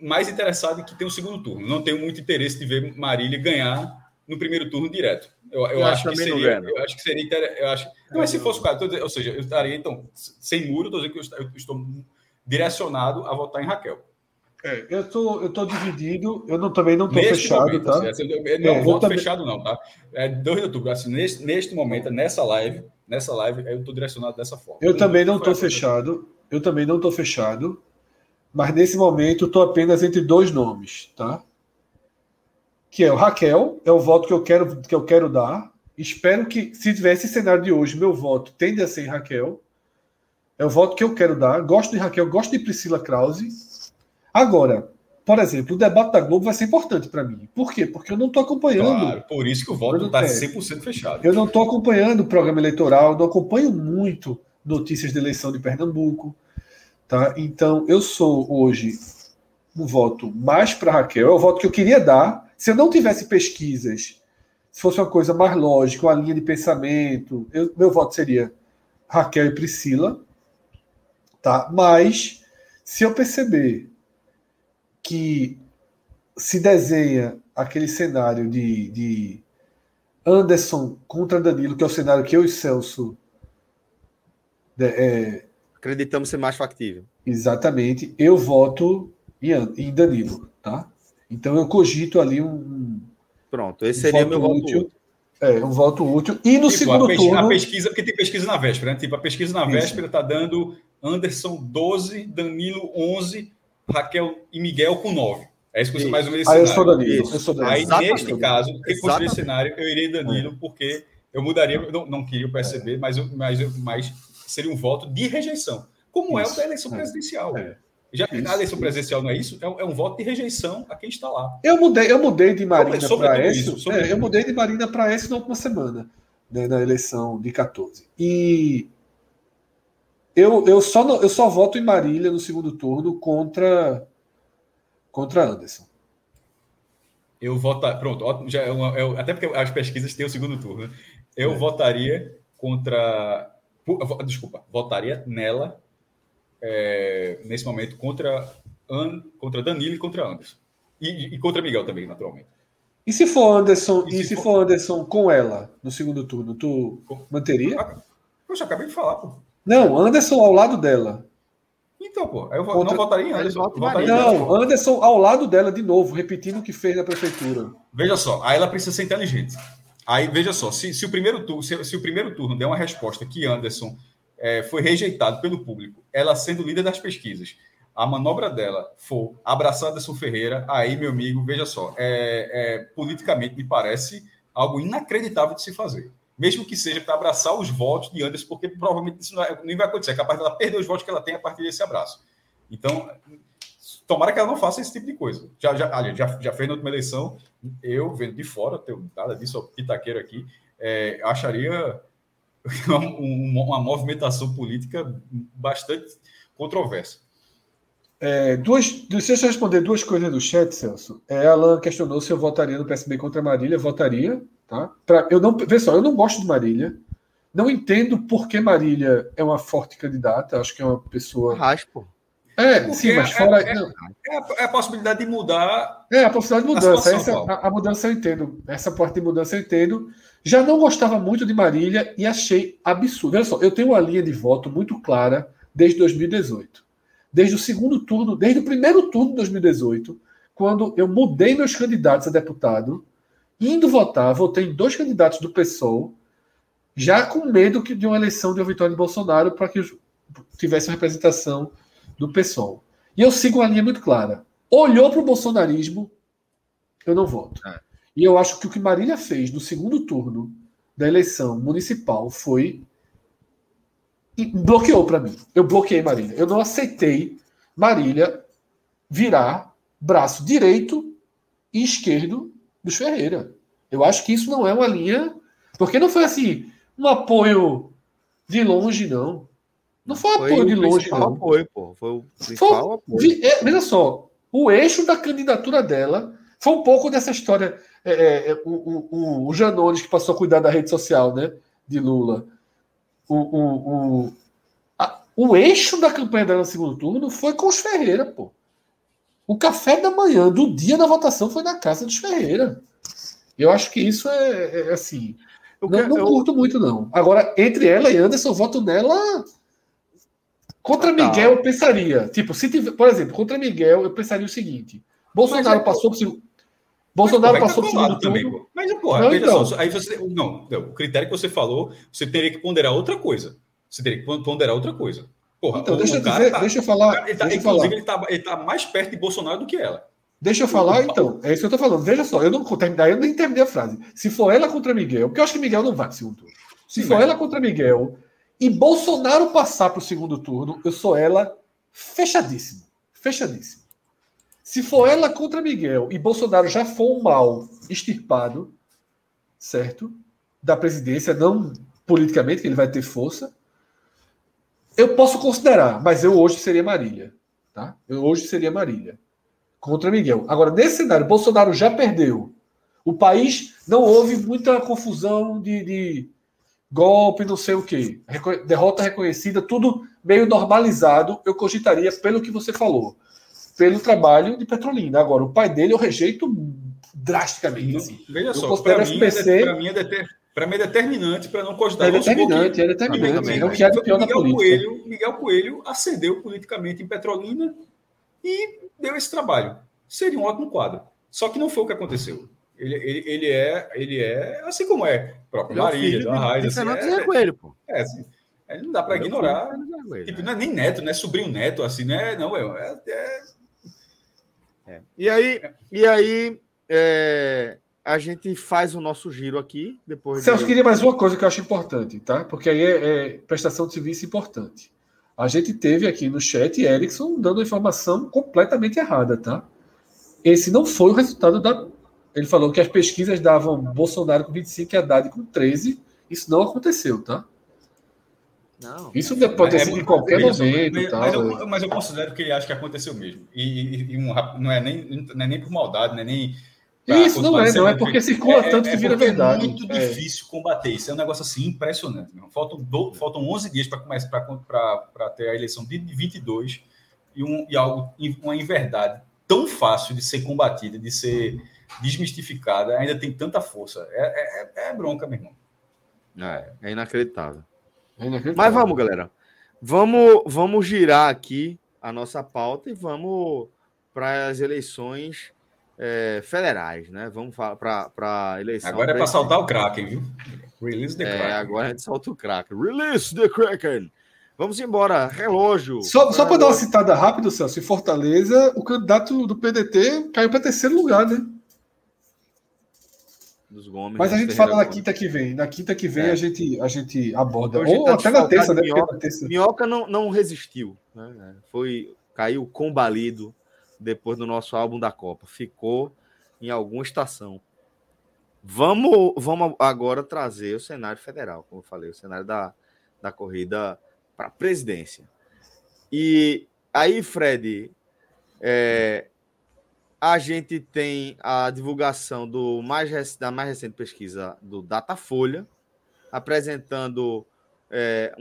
mais interessado em que tem o um segundo turno. Não tenho muito interesse de ver Marília ganhar no primeiro turno direto. Eu, eu, eu acho, que seria, eu acho que seria eu acho, não, mas se fosse o caso, ou seja, eu estaria então sem muro, estou dizendo que eu estou direcionado a votar em Raquel. É, eu tô, eu tô dividido, eu não, também não estou fechado, momento, tá? Assim, não, é, voto também... fechado não, tá? É 2 de outubro, assim, neste, neste momento, nessa live, nessa live, eu estou direcionado dessa forma. Eu, eu também não estou fechado, eu também não estou fechado, mas nesse momento estou apenas entre dois nomes, tá? que é o Raquel, é o voto que eu quero, que eu quero dar. Espero que, se tivesse esse cenário de hoje, meu voto tende a ser em Raquel. É o voto que eu quero dar. Gosto de Raquel, gosto de Priscila Krause. Agora, por exemplo, o debate da Globo vai ser importante para mim. Por quê? Porque eu não estou acompanhando. Claro, por isso que o voto está 100% fechado. Eu não estou acompanhando o programa eleitoral, não acompanho muito notícias de eleição de Pernambuco. Tá? Então, eu sou hoje um voto mais para Raquel, é o voto que eu queria dar, se eu não tivesse pesquisas, se fosse uma coisa mais lógica, uma linha de pensamento, eu, meu voto seria Raquel e Priscila, tá? Mas se eu perceber que se desenha aquele cenário de, de Anderson contra Danilo, que é o cenário que eu e Celso é, acreditamos ser mais factível. Exatamente. Eu voto em Danilo, tá? Então eu cogito ali um. Pronto, esse um seria meu voto útil. É, um voto útil. E no tipo, segundo a pesquisa, turno. A pesquisa, porque tem pesquisa na véspera, né? Tipo, a pesquisa na véspera está dando Anderson 12, Danilo 11, Raquel e Miguel com 9. É isso que mais ou menos. Aí eu sou Danilo. Eu sou Danilo. Aí, Exatamente. neste caso, que fosse esse cenário, eu iria Danilo, porque eu mudaria, eu não, não queria perceber, mas, mas, mas seria um voto de rejeição, como isso. é o da eleição presidencial. É. Já que a eleição presidencial não é isso, é um, é um, voto de rejeição a quem está lá. Eu mudei, eu mudei de Marina para esse. É, eu mudei de Marina para esse na última semana, né, na eleição de 14. E eu, eu, só, eu só voto em Marília no segundo turno contra, contra Anderson. Eu votaria. Pronto, já é é, até porque as pesquisas têm o segundo turno. Né? Eu é. votaria contra. Desculpa, votaria nela é, nesse momento contra, An, contra Danilo e contra Anderson. E, e, contra Miguel também, naturalmente. E se for Anderson, e, e se, for... for... Anderson com ela no segundo turno, tu manteria? Eu já acabei de falar, pô. Não, Anderson ao lado dela. Então, pô, eu contra... não votaria em Anderson. Votaria não, Anderson ao lado dela de novo, repetindo o que fez na prefeitura. Veja só, aí ela precisa ser inteligente. Aí, veja só, se, se o, primeiro turno, se, se, o primeiro turno der uma resposta que Anderson é, foi rejeitado pelo público, ela sendo líder das pesquisas, a manobra dela for abraçar Anderson Ferreira, aí, meu amigo, veja só, é, é, politicamente me parece algo inacreditável de se fazer. Mesmo que seja para abraçar os votos de Anderson, porque provavelmente isso não, vai acontecer, é capaz dela perder os votos que ela tem a partir desse abraço. Então, tomara que ela não faça esse tipo de coisa. Já, já, já, já fez na última eleição, eu, vendo de fora, tenho nada disso, pitaqueiro aqui, é, acharia uma, uma movimentação política bastante controversa. É, duas, deixa eu responder duas coisas do chat, Celso. Alan questionou se eu votaria no PSB contra Marília. Votaria, tá? Pra, eu não, pessoal, eu não gosto de Marília. Não entendo por que Marília é uma forte candidata. Acho que é uma pessoa. Raspo. É, Porque sim, mas fora. É, é, é, a possibilidade de mudar. É, a possibilidade de mudança. Essa, a, a, mudança eu entendo. Essa parte de mudança eu entendo. Já não gostava muito de Marília e achei absurdo. Olha só, eu tenho uma linha de voto muito clara desde 2018. Desde o segundo turno, desde o primeiro turno de 2018, quando eu mudei meus candidatos a deputado, indo votar, votei em dois candidatos do PSOL, já com medo de uma eleição de uma vitória de Bolsonaro para que tivesse uma representação do PSOL. E eu sigo uma linha muito clara. Olhou para o bolsonarismo, eu não voto. É. E eu acho que o que Marília fez no segundo turno da eleição municipal foi. bloqueou para mim. Eu bloqueei Marília. Eu não aceitei Marília virar braço direito e esquerdo dos Ferreira. Eu acho que isso não é uma linha. Porque não foi assim, um apoio de longe, não. Não foi um foi apoio de longe, não. Apoio, pô. Foi o principal foi, apoio. É, veja só, o eixo da candidatura dela foi um pouco dessa história. É, é, é o, o, o Janones, que passou a cuidar da rede social né, de Lula. O, o, o, a, o eixo da campanha dela no segundo turno foi com os Ferreira, pô. O café da manhã do dia da votação foi na casa dos Ferreira. Eu acho que isso é, é, é assim. Eu não, não eu... curto muito, não. Agora, entre ela e Anderson, eu voto nela. Contra Miguel, eu pensaria. Tipo, se tiver, por exemplo, contra Miguel, eu pensaria o seguinte: Bolsonaro é, passou por. Bolsonaro mas, passou por segundo turno. Mas, porra, não, então. só, aí você. Não, não, o critério que você falou, você teria que ponderar outra coisa. Você teria que ponderar outra coisa. Porra, então, deixa, eu dizer, tá, deixa eu falar. Ele tá, deixa inclusive, falar. Ele, tá, ele tá mais perto de Bolsonaro do que ela. Deixa eu falar, então. É isso que eu tô falando. Veja só, eu não eu nem terminei a frase. Se for ela contra Miguel, porque eu acho que Miguel não vai para o segundo turno. Se Sim, for ela contra Miguel e Bolsonaro passar para o segundo turno, eu sou ela fechadíssimo. Fechadíssimo. Se for ela contra Miguel e Bolsonaro já for um mal extirpado, certo? Da presidência, não politicamente, que ele vai ter força, eu posso considerar, mas eu hoje seria Marília. Tá? Eu hoje seria Marília. Contra Miguel. Agora, nesse cenário, Bolsonaro já perdeu. O país não houve muita confusão de, de golpe, não sei o quê. Derrota reconhecida, tudo meio normalizado. Eu cogitaria pelo que você falou pelo trabalho de Petrolina. Agora, o pai dele eu rejeito drasticamente. Assim. Veja eu só, para mim, é, mim, é deter, mim é determinante para não cogitar. É determinante, é determinante. É o que é pior Miguel Coelho, Miguel Coelho ascendeu politicamente em Petrolina e deu esse trabalho. Seria um ótimo quadro. Só que não foi o que aconteceu. Ele, ele, ele, é, ele é assim como é. O próprio é Marília, da Raiz. Assim, é, Coelho, pô. É, assim, não dá para ignorar. Tipo, não é nem neto, não é sobrinho neto, assim, né? Não, é, é é. E aí, e aí é, a gente faz o nosso giro aqui. depois. Celso, de... queria mais uma coisa que eu acho importante, tá? Porque aí é, é, prestação de serviço importante. A gente teve aqui no chat Erickson dando informação completamente errada, tá? Esse não foi o resultado da. Ele falou que as pesquisas davam Bolsonaro com 25 e Haddad com 13. Isso não aconteceu, tá? Não, Isso pode ter sido em qualquer momento. Mas, mas, eu, mas, eu, considero que ele acha que aconteceu mesmo. E, e, e um, não, é nem, não é nem por maldade, não é nem. Isso não é, não é porque circula é, tanto é, que vira verdade. É muito é. difícil combater isso. É um negócio assim impressionante. Faltam, do, faltam 11 dias para começar para ter a eleição de 22 e, um, e algo, uma inverdade tão fácil de ser combatida, de ser desmistificada, ainda tem tanta força. É, é, é bronca, meu irmão. É, é inacreditável. Mas vamos, galera. Vamos, vamos girar aqui a nossa pauta e vamos para as eleições é, federais, né? Vamos para a eleição. Agora é para saltar o Kraken, viu? Release the é, Kraken. Agora a gente solta o Kraken. Release the Kraken. Vamos embora, relógio. Só, só para dar uma citada rápida, Celso, em Fortaleza, o candidato do PDT caiu para terceiro lugar, né? dos Gomes. Mas a gente fala na quinta que vem. Na quinta que vem é. a, gente, a gente aborda. Hoje Ou tá até na terça, né? Minhoca, terça... Minhoca não, não resistiu. Né? Foi, caiu combalido depois do nosso álbum da Copa. Ficou em alguma estação. Vamos, vamos agora trazer o cenário federal, como eu falei, o cenário da, da corrida para a presidência. E aí, Fred, é, a gente tem a divulgação do mais, da mais recente pesquisa do Datafolha, apresentando é,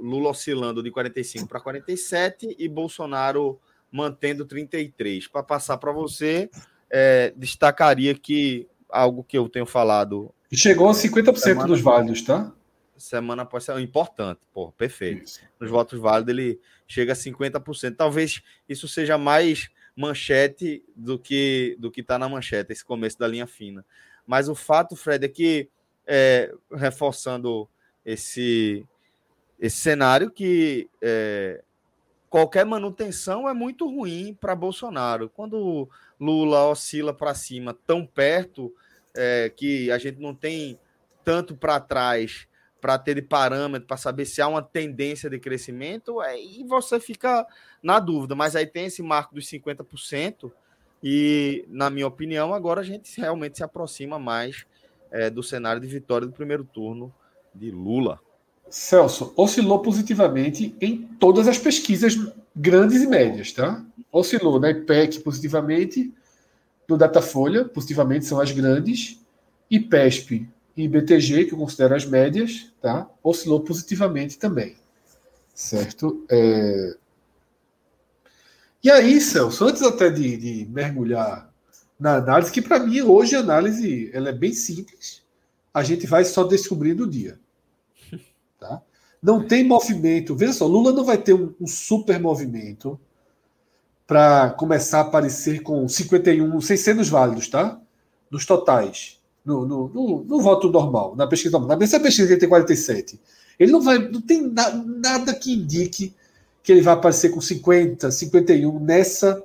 Lula oscilando de 45 para 47 e Bolsonaro mantendo 33. Para passar para você, é, destacaria que algo que eu tenho falado. Chegou a 50% semana, dos válidos, tá? Semana após semana. Importante, pô, perfeito. Isso. Nos votos válidos ele chega a 50%. Talvez isso seja mais manchete do que do que está na manchete, esse começo da linha fina. Mas o fato, Fred, é que, é, reforçando esse, esse cenário que é, qualquer manutenção é muito ruim para Bolsonaro. Quando Lula oscila para cima tão perto é, que a gente não tem tanto para trás para ter de parâmetro, para saber se há uma tendência de crescimento, aí você fica na dúvida. Mas aí tem esse marco dos 50%, e, na minha opinião, agora a gente realmente se aproxima mais é, do cenário de vitória do primeiro turno de Lula. Celso, oscilou positivamente em todas as pesquisas grandes e médias, tá? Oscilou na IPEC positivamente, no Datafolha, positivamente são as grandes, IPESP e BTG, que eu considero as médias, tá? oscilou positivamente também. Certo? É... E aí, Celso, antes até de, de mergulhar na análise, que para mim hoje a análise ela é bem simples, a gente vai só descobrir no dia. Tá? Não tem movimento. Veja só, Lula não vai ter um, um super movimento para começar a aparecer com 51, sem ser nos válidos, tá? Nos totais no, no, no, no, voto normal, na pesquisa normal. Nessa pesquisa ele tem 47. Ele não vai, não tem na, nada que indique que ele vai aparecer com 50, 51 nessa,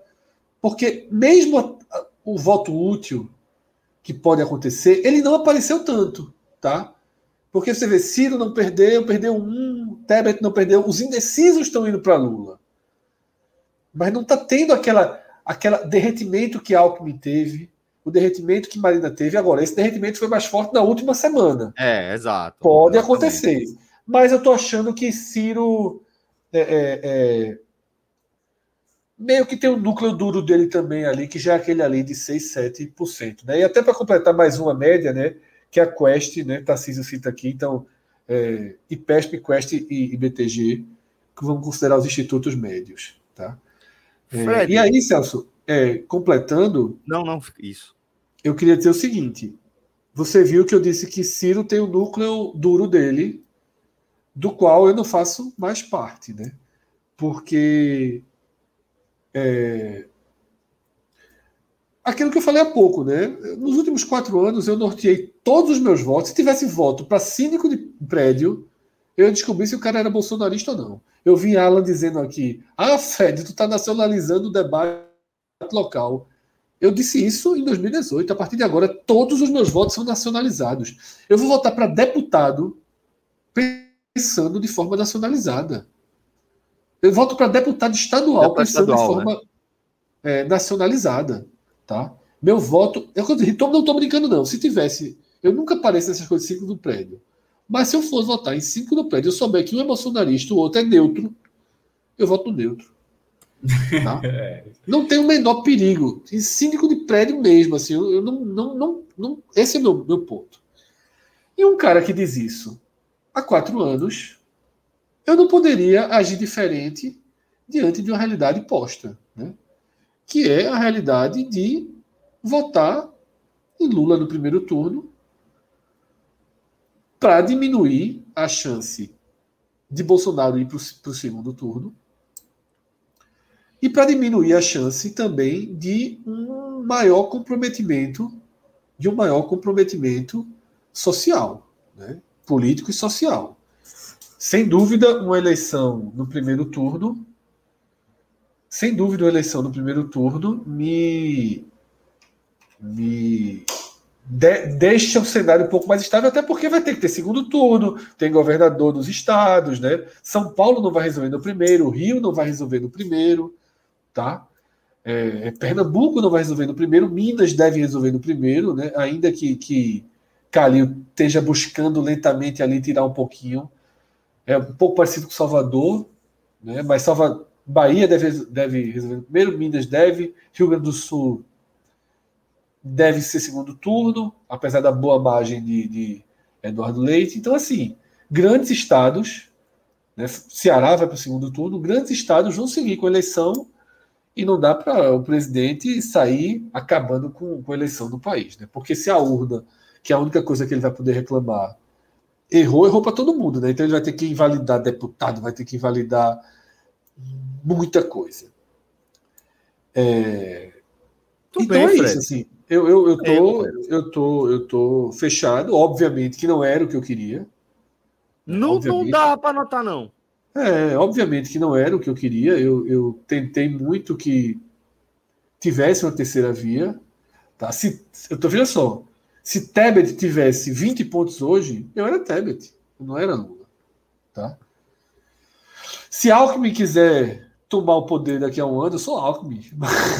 porque mesmo o voto útil que pode acontecer, ele não apareceu tanto, tá? Porque você vê, Ciro não perdeu, perdeu um, Tebet não perdeu, os indecisos estão indo para Lula. Mas não está tendo aquela, aquela derretimento que Alckmin teve, o derretimento que Marina teve. Agora, esse derretimento foi mais forte na última semana. É, exato. Pode exatamente. acontecer. Mas eu tô achando que Ciro é, é, é, meio que tem um núcleo duro dele também ali, que já é aquele ali de 6, 7%. Né? E até para completar mais uma média, né? Que é a Quest, né? Tarcísio cita aqui, então, é, IPESP, Quest e, e BTG, que vamos considerar os institutos médios. Tá? É, e aí, Celso, é, completando. Não, não, isso. Eu queria dizer o seguinte: você viu que eu disse que Ciro tem o núcleo duro dele, do qual eu não faço mais parte, né? Porque. É, aquilo que eu falei há pouco, né? Nos últimos quatro anos eu norteei todos os meus votos. Se tivesse voto para síndico de prédio, eu descobri se o cara era bolsonarista ou não. Eu vi Alan dizendo aqui: ah, Fred, tu está nacionalizando o debate local. Eu disse isso em 2018. A partir de agora, todos os meus votos são nacionalizados. Eu vou votar para deputado pensando de forma nacionalizada. Eu voto para deputado estadual pensando estadual, de forma né? é, nacionalizada. Tá? Meu voto. Eu não estou brincando, não. Se tivesse. Eu nunca apareço nessas coisas cinco do prédio. Mas se eu fosse votar em cinco do prédio, eu souber que um é bolsonarista, o outro é neutro, eu voto neutro. Tá? É. Não tem o menor perigo. Em síndico de prédio mesmo, assim, eu não, não, não, não, esse é meu, meu ponto. E um cara que diz isso há quatro anos, eu não poderia agir diferente diante de uma realidade posta, né? Que é a realidade de votar em Lula no primeiro turno para diminuir a chance de Bolsonaro ir para o segundo turno e para diminuir a chance também de um maior comprometimento, de um maior comprometimento social, né? político e social. Sem dúvida, uma eleição no primeiro turno, sem dúvida, uma eleição no primeiro turno me, me de, deixa o cenário um pouco mais estável, até porque vai ter que ter segundo turno, tem governador dos estados, né? São Paulo não vai resolver no primeiro, Rio não vai resolver no primeiro tá? É, é, Pernambuco não vai resolver no primeiro, Minas deve resolver no primeiro, né? ainda que, que Calil esteja buscando lentamente ali tirar um pouquinho. É um pouco parecido com Salvador, né? mas Salva... Bahia deve, deve resolver primeiro, Minas deve, Rio Grande do Sul deve ser segundo turno, apesar da boa margem de, de Eduardo Leite. Então, assim, grandes estados, né? Ceará vai para o segundo turno, grandes estados vão seguir com a eleição e não dá para o presidente sair acabando com, com a eleição do país. Né? Porque se a urna, que é a única coisa que ele vai poder reclamar, errou, errou para todo mundo. Né? Então ele vai ter que invalidar deputado, vai ter que invalidar muita coisa. É... Então bem, é isso. Assim, eu, eu, eu, tô, eu, tô, eu tô fechado. Obviamente que não era o que eu queria. Não, não dá para notar, não. É, obviamente que não era o que eu queria. Eu, eu tentei muito que tivesse uma terceira via. Tá? Se, eu tô vendo só. Se Tebet tivesse 20 pontos hoje, eu era Tebet. não era Lula. Tá? Se Alckmin quiser tomar o poder daqui a um ano, eu sou Alckmin.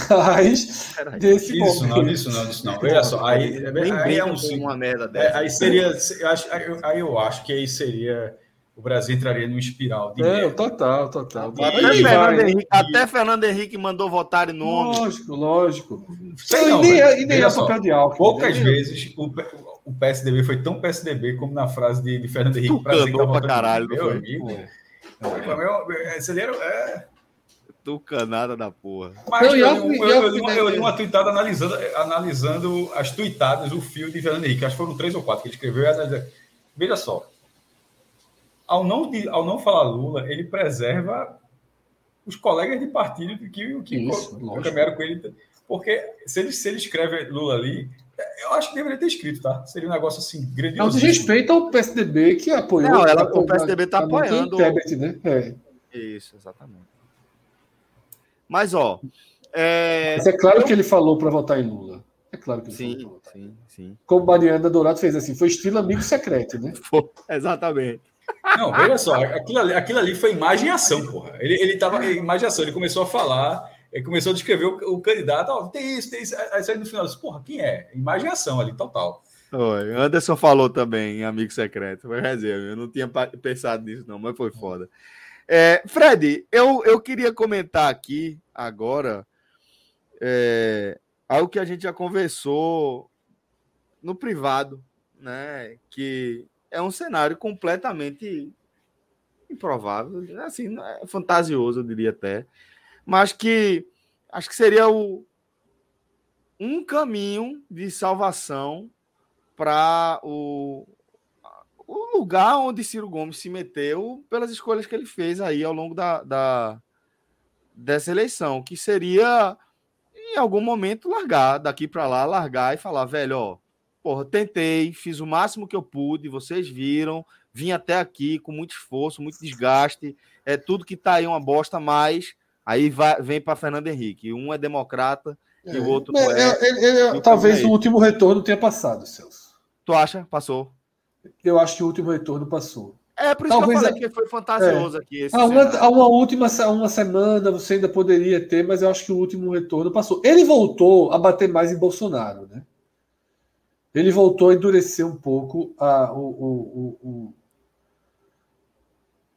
Mas desse isso momento... não, isso não, isso não. Olha só, aí, aí, aí é um uma merda dessa. É, aí seria, eu acho, aí eu acho que aí seria o Brasil entraria numa espiral de. É, total, total. Até, vai, Fernando Henrique, até Fernando Henrique mandou votar em nome. Lógico, lógico. Sei não, e nem, é, e nem é papel de álcool. Poucas né? vezes o, o PSDB foi tão PSDB como na frase de, de Fernando Henrique. Tucanou pra caralho, meu amigo. Ali era. É... Tucanada da porra. Mas eu, eu, eu, eu, eu li uma tweetada analisando, analisando as tweetadas, o fio de Fernando Henrique. Acho que foram três ou quatro que ele escreveu. Veja só ao não, ao não falar Lula, ele preserva os colegas de partido que, que Isso, caminharam com ele. Porque se ele, se ele escreve Lula ali, eu acho que deveria ter escrito, tá? Seria um negócio assim, grandioso. Não desrespeita ao PSDB que apoiou. Não, ela, o PSDB está apoiando. Tebet, né? É. Isso, exatamente. Mas, ó. É, Mas é claro eu... que ele falou para votar em Lula. É claro que ele sim, falou. Sim, sim. Como Mariana Dourado fez assim, foi estilo amigo secreto, né? exatamente. Não, veja só, aquilo ali, aquilo ali foi imagem e ação, porra. Ele, ele tava em imagem e ação, ele começou a falar, ele começou a descrever o, o candidato, oh, tem isso, tem isso. Aí no final, disse, porra, quem é? Imagem e ação ali, total. Oi, Anderson falou também em Amigo Secreto, foi reserva. Eu não tinha pensado nisso, não, mas foi foda. É, Fred, eu, eu queria comentar aqui agora é, algo que a gente já conversou no privado, né? Que é um cenário completamente improvável, assim, é fantasioso, eu diria até, mas que acho que seria o, um caminho de salvação para o, o lugar onde Ciro Gomes se meteu pelas escolhas que ele fez aí ao longo da, da dessa eleição, que seria em algum momento largar daqui para lá, largar e falar, velho, ó, porra, tentei, fiz o máximo que eu pude, vocês viram, vim até aqui com muito esforço, muito desgaste, é tudo que tá aí uma bosta, mas aí vai, vem para Fernando Henrique. Um é democrata é, e o outro é. é ele, ele, talvez o último retorno tenha passado, Celso. Tu acha? Passou? Eu acho que o último retorno passou. É, por isso talvez que eu falei que foi fantasioso é. aqui. Há uma, há uma última uma semana você ainda poderia ter, mas eu acho que o último retorno passou. Ele voltou a bater mais em Bolsonaro, né? ele voltou a endurecer um pouco a, o, o, o,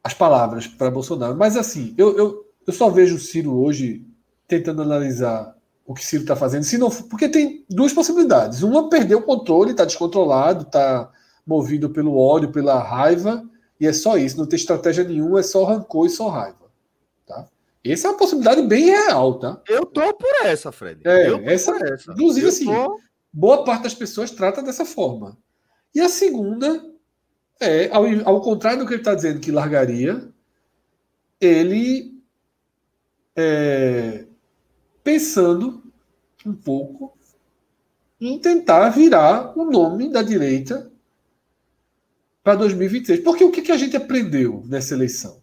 as palavras para Bolsonaro. Mas assim, eu, eu, eu só vejo o Ciro hoje tentando analisar o que Ciro está fazendo, se não, porque tem duas possibilidades. Uma, perder o controle, está descontrolado, está movido pelo ódio, pela raiva, e é só isso, não tem estratégia nenhuma, é só rancor e só raiva. Tá? Essa é uma possibilidade bem real, tá? Eu tô por essa, Fred. É, essa, essa. Inclusive, eu assim, tô boa parte das pessoas trata dessa forma. E a segunda é, ao, ao contrário do que ele está dizendo que largaria, ele é, pensando um pouco em tentar virar o nome da direita para 2026. Porque o que, que a gente aprendeu nessa eleição?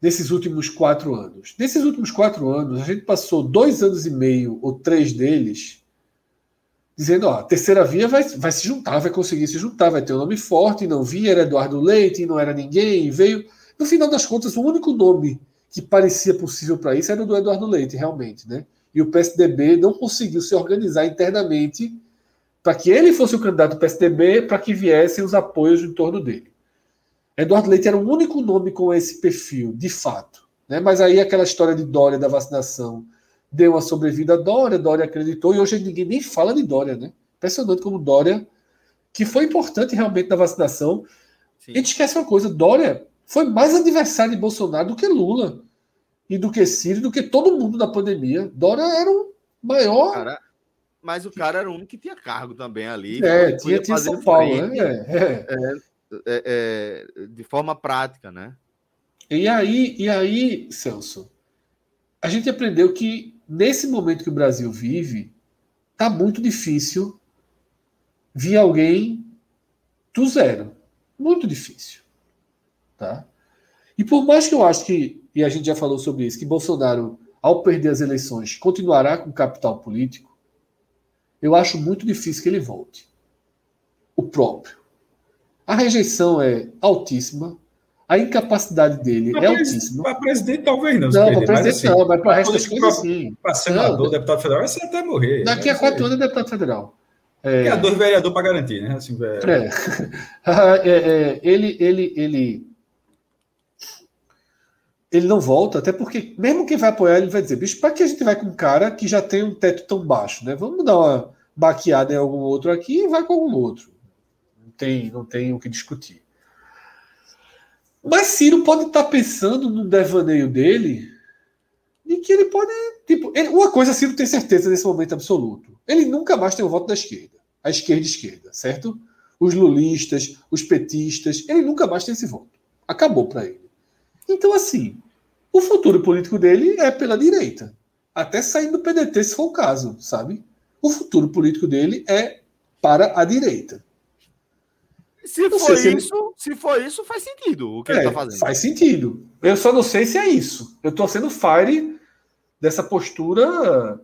Nesses últimos quatro anos. Nesses últimos quatro anos, a gente passou dois anos e meio ou três deles dizendo, ó, a terceira via vai, vai se juntar, vai conseguir se juntar, vai ter um nome forte, não via, era Eduardo Leite, não era ninguém, veio. No final das contas, o único nome que parecia possível para isso era o do Eduardo Leite, realmente, né? E o PSDB não conseguiu se organizar internamente para que ele fosse o candidato do PSDB, para que viessem os apoios em torno dele. Eduardo Leite era o único nome com esse perfil, de fato. Né? Mas aí aquela história de Dória da vacinação deu uma sobrevida a Dória, Dória acreditou, e hoje ninguém nem fala de Dória, né? Impressionante como Dória, que foi importante realmente na vacinação. Sim. A gente esquece uma coisa: Dória foi mais adversário de Bolsonaro do que Lula, e do que Ciro, do que todo mundo na pandemia. Dória era o maior. Cara, mas o cara era o único que tinha cargo também ali. É, tinha, tinha São Paulo, né? É, é. É, é, de forma prática, né? E aí, e aí, Celso, a gente aprendeu que nesse momento que o Brasil vive, tá muito difícil vir alguém do zero. Muito difícil. Tá? E por mais que eu acho que, e a gente já falou sobre isso, que Bolsonaro, ao perder as eleições, continuará com capital político, eu acho muito difícil que ele volte. O próprio. A rejeição é altíssima, a incapacidade dele pra é altíssima. Para presidente, talvez não. Não, para presidente assim, não, mas para o resto das coisas, sim. Para senador, não, deputado federal, vai ser até morrer. Daqui a quatro anos é deputado federal. É, é dois vereadores para garantir, né? Assim, é. é. é, ele, ele, ele, ele não volta, até porque, mesmo quem vai apoiar, ele vai dizer: bicho, para que a gente vai com um cara que já tem um teto tão baixo, né? Vamos dar uma baqueada em algum outro aqui e vai com algum outro. Não tem, não tem o que discutir. Mas Ciro pode estar tá pensando no devaneio dele de que ele pode. Tipo, ele, uma coisa Ciro tem certeza nesse momento absoluto. Ele nunca mais tem o voto da esquerda. A esquerda esquerda, certo? Os lulistas, os petistas, ele nunca mais tem esse voto. Acabou para ele. Então, assim, o futuro político dele é pela direita. Até saindo do PDT, se for o caso, sabe? O futuro político dele é para a direita. Se for se isso, ele... se for isso, faz sentido o que é, ele tá fazendo. Faz sentido. Eu só não sei se é isso. Eu tô sendo fire dessa postura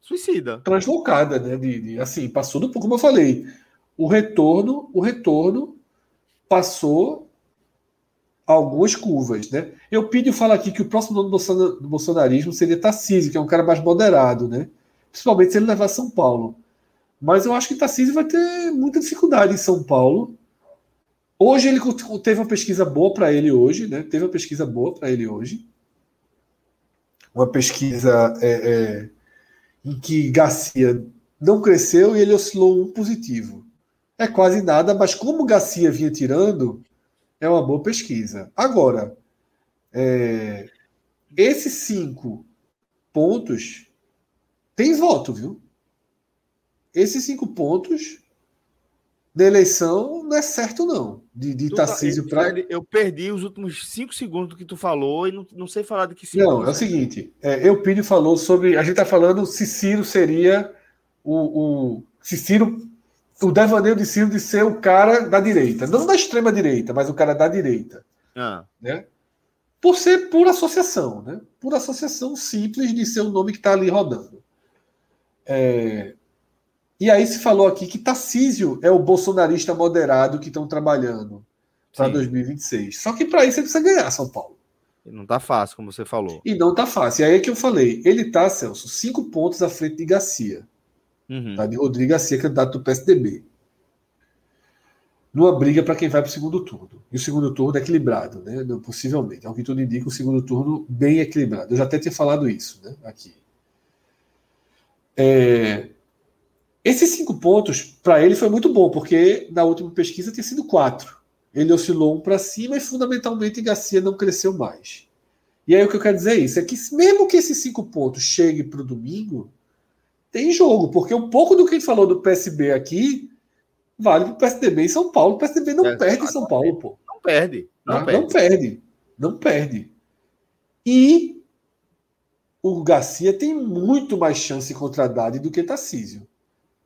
suicida, translocada, né? De, de, assim, passou do como eu falei. O retorno, o retorno passou algumas curvas, né? Eu pido fala aqui que o próximo nome do bolsonarismo seria Tarcísio, que é um cara mais moderado, né? Principalmente se ele levar São Paulo. Mas eu acho que Tarcísio vai ter muita dificuldade em São Paulo. Hoje ele teve uma pesquisa boa para ele hoje, né? Teve uma pesquisa boa para ele hoje. Uma pesquisa é, é, em que Garcia não cresceu e ele oscilou um positivo. É quase nada, mas como Garcia vinha tirando, é uma boa pesquisa. Agora, é, esses cinco pontos tem voto, viu? esses cinco pontos da eleição não é certo, não. De, de tá- Tarcísio para. Eu perdi os últimos cinco segundos do que tu falou e não, não sei falar de que. Não, é o seguinte: é, Eupídio falou sobre. A gente está falando se Ciro seria o, o. Se Ciro. O devaneio de Ciro de ser o cara da direita. Não da extrema direita, mas o cara da direita. Ah. Né? Por ser por associação, né? Por associação simples de ser o nome que está ali rodando. É, e aí se falou aqui que Tarcísio é o bolsonarista moderado que estão trabalhando para 2026. Só que para isso ele precisa ganhar São Paulo. E não tá fácil, como você falou. E não tá fácil. E aí é que eu falei, ele tá, Celso, cinco pontos à frente de Garcia. Uhum. Tá? De Rodrigo Garcia, candidato do PSDB. Numa briga para quem vai para o segundo turno. E o segundo turno é equilibrado, né? Não, possivelmente. Ao que tudo indica, o segundo turno bem equilibrado. Eu já até tinha falado isso né? aqui. É, esses cinco pontos, para ele, foi muito bom, porque na última pesquisa tinha sido quatro. Ele oscilou um para cima e, fundamentalmente, Garcia não cresceu mais. E aí o que eu quero dizer é isso: é que mesmo que esses cinco pontos cheguem para o domingo, tem jogo, porque um pouco do que ele falou do PSB aqui vale para o PSDB em São Paulo. O PSDB não é, perde em São Paulo, pô. Não perde. Não, ah, perde. não perde. Não perde. E o Garcia tem muito mais chance contra Haddad do que Tarcísio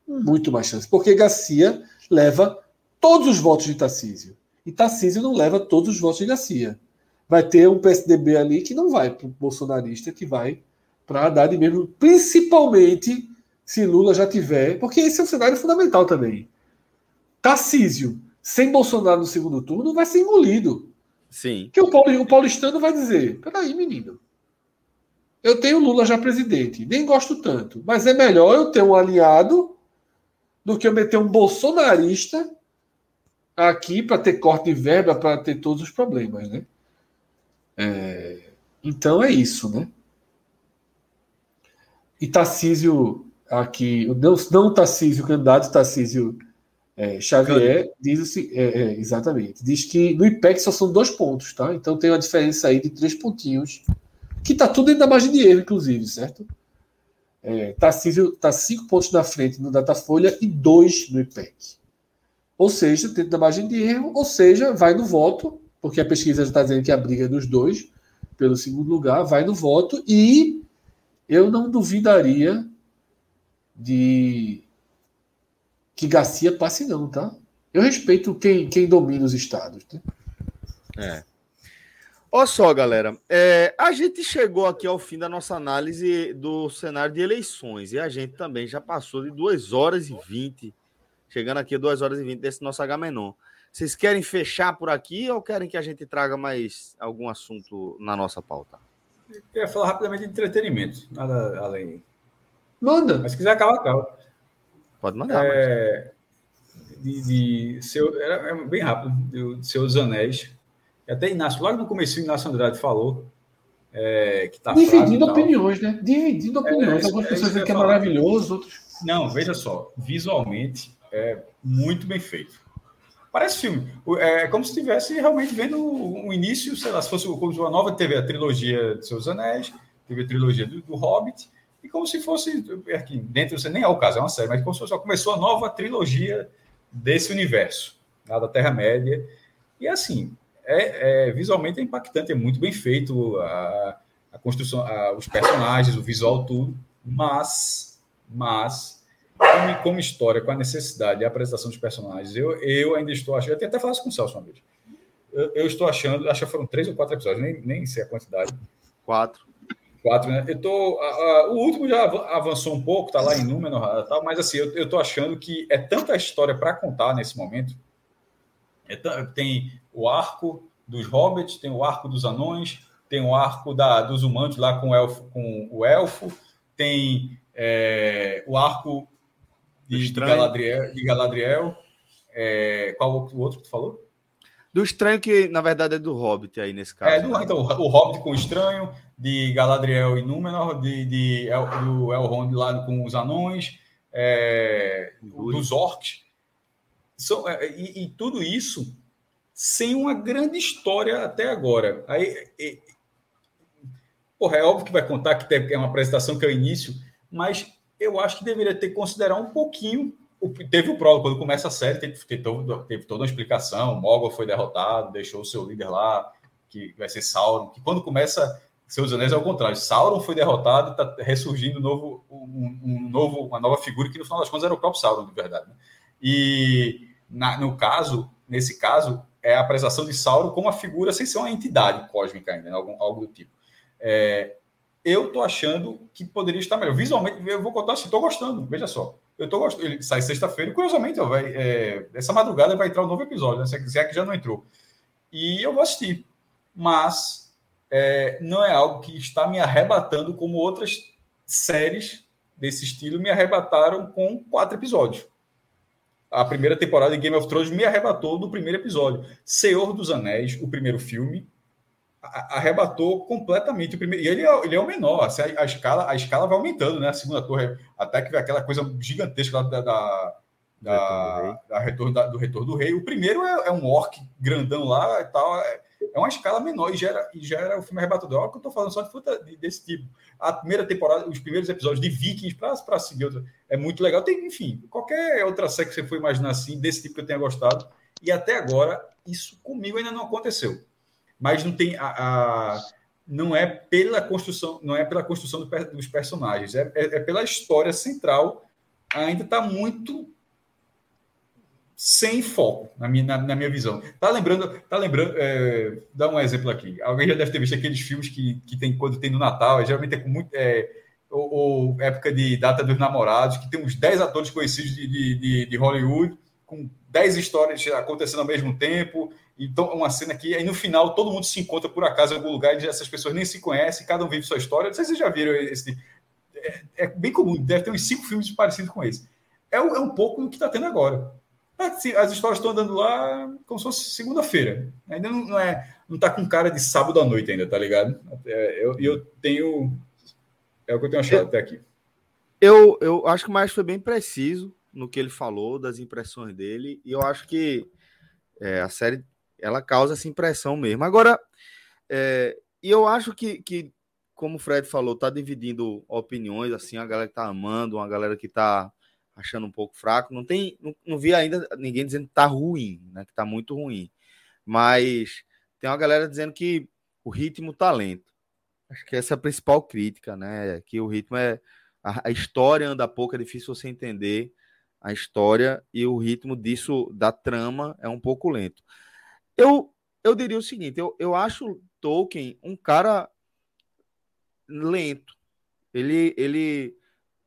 muito mais chance, porque Garcia leva todos os votos de Tarcísio. E Tarcísio não leva todos os votos de Garcia. Vai ter um PSDB ali que não vai para o bolsonarista, que vai para Haddad mesmo, principalmente se Lula já tiver, porque esse é um cenário fundamental também. Tarcísio, sem Bolsonaro no segundo turno, vai ser engolido. Sim. Que o, Paulo, o paulistano vai dizer: peraí, menino. Eu tenho Lula já presidente, nem gosto tanto, mas é melhor eu ter um aliado do que eu meter um bolsonarista aqui para ter corte de verba, para ter todos os problemas, né? É, então é isso, né? E Tarcísio aqui, não, não Tarcísio, o candidato Tarcísio é, Xavier, diz é, é, exatamente, diz que no IPEC só são dois pontos, tá? Então tem uma diferença aí de três pontinhos, que tá tudo dentro da margem de erro, inclusive, certo? É, Tarcísio está cinco pontos na frente no Datafolha e dois no IPEC. Ou seja, dentro da margem de erro, ou seja, vai no voto, porque a pesquisa já está dizendo que a briga é dos dois pelo segundo lugar, vai no voto e eu não duvidaria de que Garcia passe não, tá? Eu respeito quem, quem domina os estados. Né? É. Olha só, galera. É, a gente chegou aqui ao fim da nossa análise do cenário de eleições e a gente também já passou de 2 horas e 20, chegando aqui a 2 horas e 20 desse nosso H-Menon. Vocês querem fechar por aqui ou querem que a gente traga mais algum assunto na nossa pauta? Eu queria falar rapidamente de entretenimento, nada além. Manda. Mas se quiser acabar, acaba. Pode mandar. É, de, de seu, era, é bem rápido, de Seus Anéis. Até Inácio, logo no começo, Inácio Andrade falou é, que está Dividindo opiniões, né? Dividindo opiniões. É, Algumas é, pessoas dizem que é maravilhoso, outros. Não, veja só, visualmente é muito bem feito. Parece filme. É como se estivesse realmente vendo o início, sei lá, se fosse como uma nova TV, a trilogia de Seus Anéis, teve a trilogia do, do Hobbit, e como se fosse, aqui dentro, você nem é o caso, é uma série, mas como se fosse, começou a nova trilogia desse universo, da Terra-média. E assim, é, é, visualmente é impactante, é muito bem feito a, a construção, a, os personagens, o visual, tudo, mas, mas como, como, história, com a necessidade e a apresentação dos personagens, eu, eu ainda estou achando. Até falado isso com o Celso uma vez. Eu, eu, estou achando, acho que foram três ou quatro episódios, nem, nem sei a quantidade. Quatro. Quatro, né? Eu tô, a, a, o último já avançou um pouco, tá lá em número, tal, mas assim, eu, eu tô achando que é tanta história para contar nesse momento. É, tem o arco dos hobbits, tem o arco dos anões, tem o arco da, dos humanos lá com o elfo, com o elfo tem é, o arco de, de Galadriel. De Galadriel. É, qual o outro que tu falou? Do estranho, que na verdade é do Hobbit aí nesse caso. É, do, então, o Hobbit com o estranho, de Galadriel e Númenor, de, de El, do Elrond lá com os anões, é, dos orcs. São, é, e, e, tudo isso sem uma grande história até agora. Aí, e, porra, é óbvio que vai contar que é uma apresentação que é o início, mas eu acho que deveria ter que considerar um pouquinho. Teve o prólogo, quando começa a série, teve, teve, teve toda uma explicação. Mogul foi derrotado, deixou o seu líder lá, que vai ser Sauron. Que quando começa Seus Anéis é o contrário. Sauron foi derrotado está ressurgindo um novo, um, um, novo, uma nova figura que no final das contas era o próprio Sauron, de verdade. Né? E na, no caso, nesse caso, é a apresentação de Sauron como uma figura sem ser uma entidade cósmica ainda, né? algo, algo do tipo. É, eu tô achando que poderia estar melhor. Visualmente, eu vou contar assim, tô gostando, veja só. Eu tô gostando. Ele sai sexta-feira, curiosamente, ó, vai, é, essa madrugada vai entrar um novo episódio, né? Se é que já não entrou. E eu vou assistir. Mas é, não é algo que está me arrebatando como outras séries desse estilo me arrebataram com quatro episódios. A primeira temporada de Game of Thrones me arrebatou no primeiro episódio. Senhor dos Anéis, o primeiro filme, arrebatou completamente o primeiro. E ele é, ele é o menor, assim, a, a, escala, a escala vai aumentando, né? A segunda torre, até que vem aquela coisa gigantesca lá da, da, da, da retorno, da, do retorno do rei. O primeiro é, é, um orc grandão lá e tal. É, é uma escala menor e já era, e já era o filme arrebatador. Olha que eu tô falando só de fruta desse tipo. A primeira temporada, os primeiros episódios de Vikings para seguir outra, é muito legal. Tem, enfim, qualquer outra série que você for imaginar assim, desse tipo que eu tenha gostado. E até agora, isso comigo ainda não aconteceu mas não tem a, a não é pela construção, não é pela construção do, dos personagens, é, é, é, pela história central. Ainda está muito sem foco na minha, na, na, minha visão. Tá lembrando, tá lembrando, é, dá um exemplo aqui. Alguém já deve ter visto aqueles filmes que, que tem quando tem no Natal, geralmente é com muito é, ou, ou, época de data dos namorados, que tem uns 10 atores conhecidos de, de, de Hollywood, com 10 histórias acontecendo ao mesmo tempo, então, uma cena que aí no final todo mundo se encontra por acaso em algum lugar e essas pessoas nem se conhecem, cada um vive sua história. Não sei se vocês já viram esse. É, é bem comum, deve ter uns cinco filmes parecidos com esse. É, é um pouco do que está tendo agora. Assim, as histórias estão andando lá como se fosse segunda-feira. Ainda não, não, é, não tá com cara de sábado à noite ainda, tá ligado? É, eu, eu tenho. É o que eu tenho achado eu, até aqui. Eu, eu acho que o mais foi bem preciso no que ele falou, das impressões dele, e eu acho que é, a série ela causa essa impressão mesmo. Agora, é, e eu acho que, que, como o Fred falou, tá dividindo opiniões, assim, a galera que tá amando, uma galera que tá achando um pouco fraco. Não tem, não, não vi ainda ninguém dizendo que tá ruim, né? Que tá muito ruim. Mas tem uma galera dizendo que o ritmo tá lento. Acho que essa é a principal crítica, né? Que o ritmo é. A, a história anda pouco, é difícil você entender a história e o ritmo disso, da trama, é um pouco lento. Eu, eu diria o seguinte: eu, eu acho Tolkien um cara lento. Ele, ele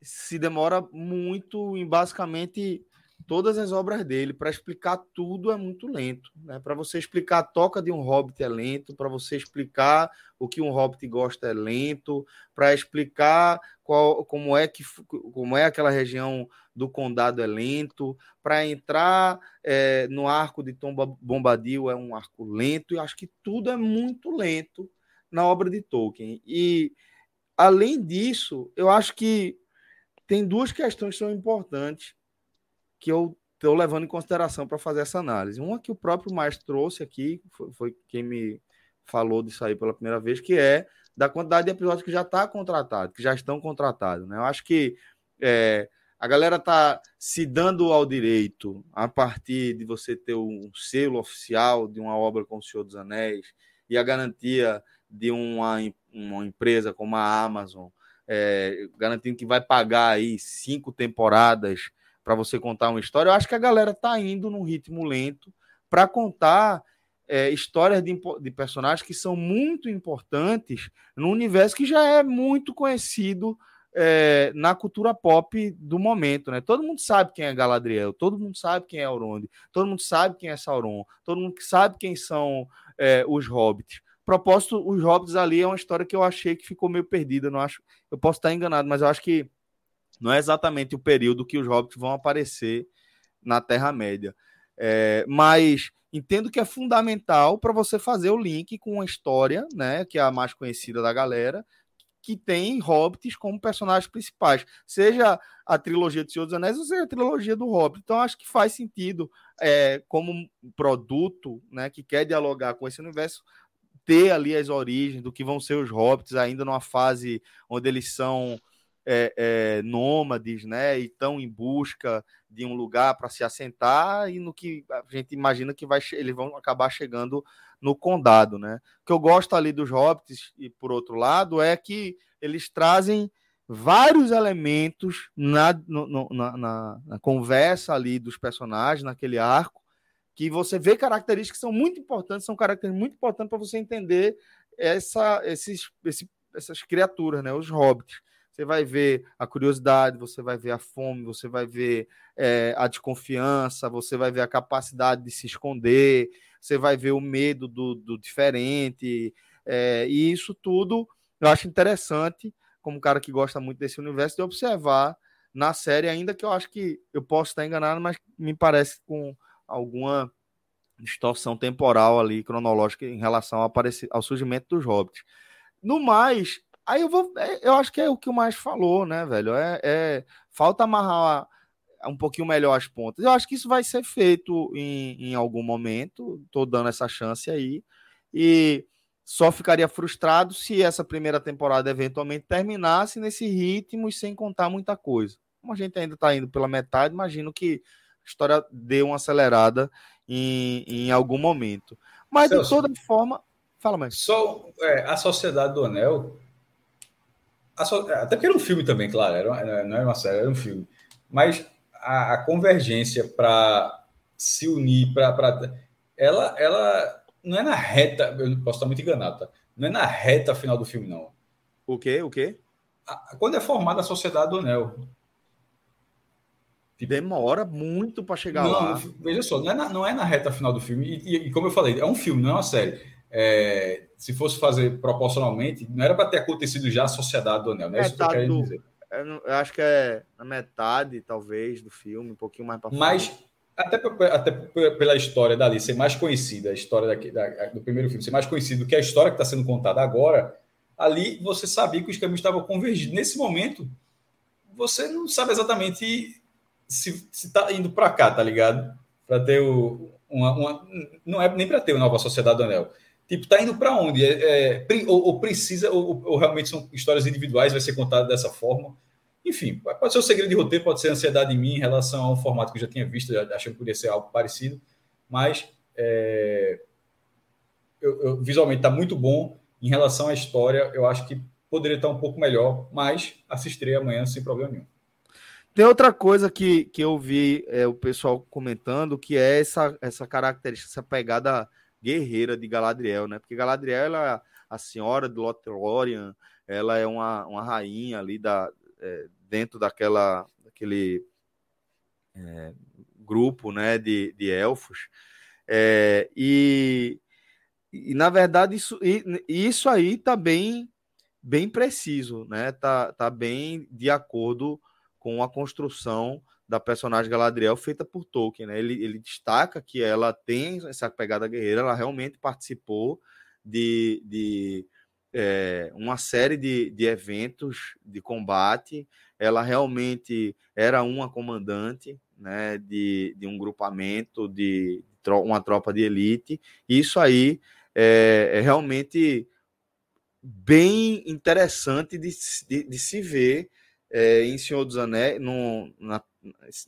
se demora muito em basicamente todas as obras dele. Para explicar tudo é muito lento. Né? Para você explicar a toca de um hobbit é lento, para você explicar o que um hobbit gosta é lento, para explicar qual, como, é que, como é aquela região do condado é lento, para entrar é, no arco de Tom Bombadil é um arco lento, e acho que tudo é muito lento na obra de Tolkien. E, além disso, eu acho que tem duas questões que são importantes que eu estou levando em consideração para fazer essa análise. Uma que o próprio Maestro trouxe aqui, foi, foi, quem me falou disso aí pela primeira vez, que é da quantidade de episódios que já está contratado, que já estão contratados. Né? Eu acho que é, a galera está se dando ao direito a partir de você ter um selo oficial de uma obra como O Senhor dos Anéis e a garantia de uma, uma empresa como a Amazon, é, garantindo que vai pagar aí cinco temporadas para você contar uma história. Eu acho que a galera tá indo num ritmo lento para contar é, histórias de, de, personagens que são muito importantes no universo que já é muito conhecido é, na cultura pop do momento, né? Todo mundo sabe quem é Galadriel, todo mundo sabe quem é Elrond, todo mundo sabe quem é Sauron, todo mundo sabe quem são é, os hobbits. Propósito, os hobbits ali é uma história que eu achei que ficou meio perdida, não acho. Eu posso estar enganado, mas eu acho que não é exatamente o período que os hobbits vão aparecer na Terra-média. É, mas entendo que é fundamental para você fazer o link com a história, né, que é a mais conhecida da galera, que tem hobbits como personagens principais, seja a trilogia de Senhor dos Anéis ou seja a trilogia do Hobbit. Então acho que faz sentido, é, como produto, né, que quer dialogar com esse universo, ter ali as origens do que vão ser os hobbits ainda numa fase onde eles são é, é, nômades, né? E estão em busca de um lugar para se assentar e no que a gente imagina que vai, eles vão acabar chegando no condado, né? O que eu gosto ali dos hobbits e por outro lado é que eles trazem vários elementos na, no, na, na, na, conversa ali dos personagens, naquele arco, que você vê características que são muito importantes, são características muito importantes para você entender essa, esses, esse, essas criaturas, né? Os hobbits. Você vai ver a curiosidade, você vai ver a fome, você vai ver é, a desconfiança, você vai ver a capacidade de se esconder, você vai ver o medo do, do diferente. É, e isso tudo eu acho interessante, como cara que gosta muito desse universo, de observar na série, ainda que eu acho que eu posso estar enganado, mas me parece com alguma distorção temporal ali, cronológica, em relação ao, ao surgimento dos hobbits. No mais, Aí eu vou. É, eu acho que é o que o mais falou, né, velho? É, é, falta amarrar um pouquinho melhor as pontas. Eu acho que isso vai ser feito em, em algum momento. Tô dando essa chance aí. E só ficaria frustrado se essa primeira temporada eventualmente terminasse nesse ritmo e sem contar muita coisa. Como a gente ainda está indo pela metade, imagino que a história dê uma acelerada em, em algum momento. Mas Celso, de toda forma. Fala mais. Só é, a Sociedade do Anel até porque era um filme também, claro, era, não era uma série, era um filme. Mas a, a convergência para se unir, para. Ela, ela não é na reta, eu posso estar muito enganado, tá? Não é na reta final do filme, não. O quê? O quê? A, quando é formada a Sociedade do Anel. Tipo, Demora muito para chegar não, lá. Veja só, não é, na, não é na reta final do filme. E, e, e, como eu falei, é um filme, não é uma série. É, se fosse fazer proporcionalmente, não era para ter acontecido já a sociedade do Anel, não é isso que eu quero dizer. Eu, acho que é na metade, talvez, do filme, um pouquinho mais para frente. Mas, até, até pela história dali ser mais conhecida, a história daqui, da, do primeiro filme ser mais conhecida do que a história que está sendo contada agora, ali você sabia que os caminhos estavam convergidos. Nesse momento, você não sabe exatamente se está indo para cá, tá ligado? Para ter o, uma, uma, Não é nem para ter uma nova Sociedade do Anel Tipo, tá indo para onde? É, é, ou, ou, precisa, ou, ou, realmente são histórias individuais, vai ser contado dessa forma. Enfim, pode ser o segredo de roteiro, pode ser ansiedade em mim em relação ao formato que eu já tinha visto, já achei que poderia ser algo parecido, mas é, eu, eu, visualmente está muito bom. Em relação à história, eu acho que poderia estar um pouco melhor, mas assistirei amanhã sem problema nenhum. Tem outra coisa que, que eu vi é, o pessoal comentando, que é essa, essa característica, essa pegada guerreira de Galadriel, né? Porque Galadriel, ela é a senhora de Lothlórien, ela é uma, uma rainha ali da, é, dentro daquela, daquele é, grupo, né, de, de elfos. É, e, e, na verdade, isso, isso aí tá bem, bem preciso, né? Tá, tá bem de acordo com a construção da personagem Galadriel feita por Tolkien. Né? Ele, ele destaca que ela tem essa pegada guerreira, ela realmente participou de, de é, uma série de, de eventos de combate, ela realmente era uma comandante né, de, de um grupamento, de, de uma tropa de elite, e isso aí é, é realmente bem interessante de, de, de se ver é, em Senhor dos Anéis, no, na,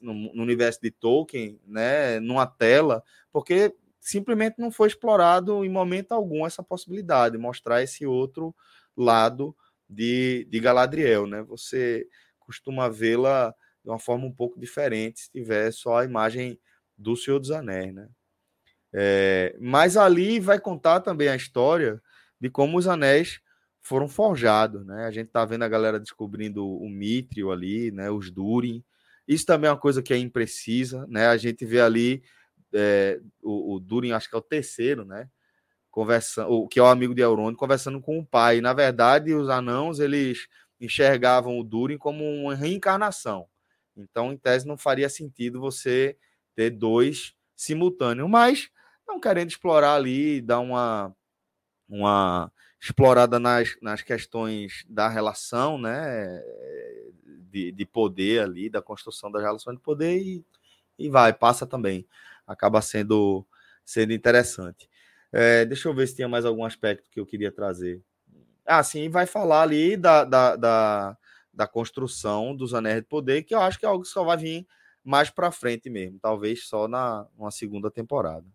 no, universo de Tolkien, né, numa tela, porque simplesmente não foi explorado em momento algum essa possibilidade, mostrar esse outro lado de, de Galadriel, né? Você costuma vê-la de uma forma um pouco diferente se tiver só a imagem do Senhor dos Anéis, né? É, mas ali vai contar também a história de como os anéis foram forjados, né? A gente tá vendo a galera descobrindo o Mithril ali, né? Os Durin. Isso também é uma coisa que é imprecisa, né? A gente vê ali é, o, o Durin, acho que é o terceiro, né? Conversando, o que é o amigo de Elrond, conversando com o pai. Na verdade, os anãos eles enxergavam o Durin como uma reencarnação. Então, em tese, não faria sentido você ter dois simultâneos, mas não querendo explorar ali, dar uma uma explorada nas, nas questões da relação, né, de, de poder ali, da construção das relações de poder e, e vai, passa também. Acaba sendo, sendo interessante. É, deixa eu ver se tinha mais algum aspecto que eu queria trazer. Ah, sim, vai falar ali da, da, da, da construção dos anéis de poder, que eu acho que é algo que só vai vir mais para frente mesmo, talvez só na uma segunda temporada.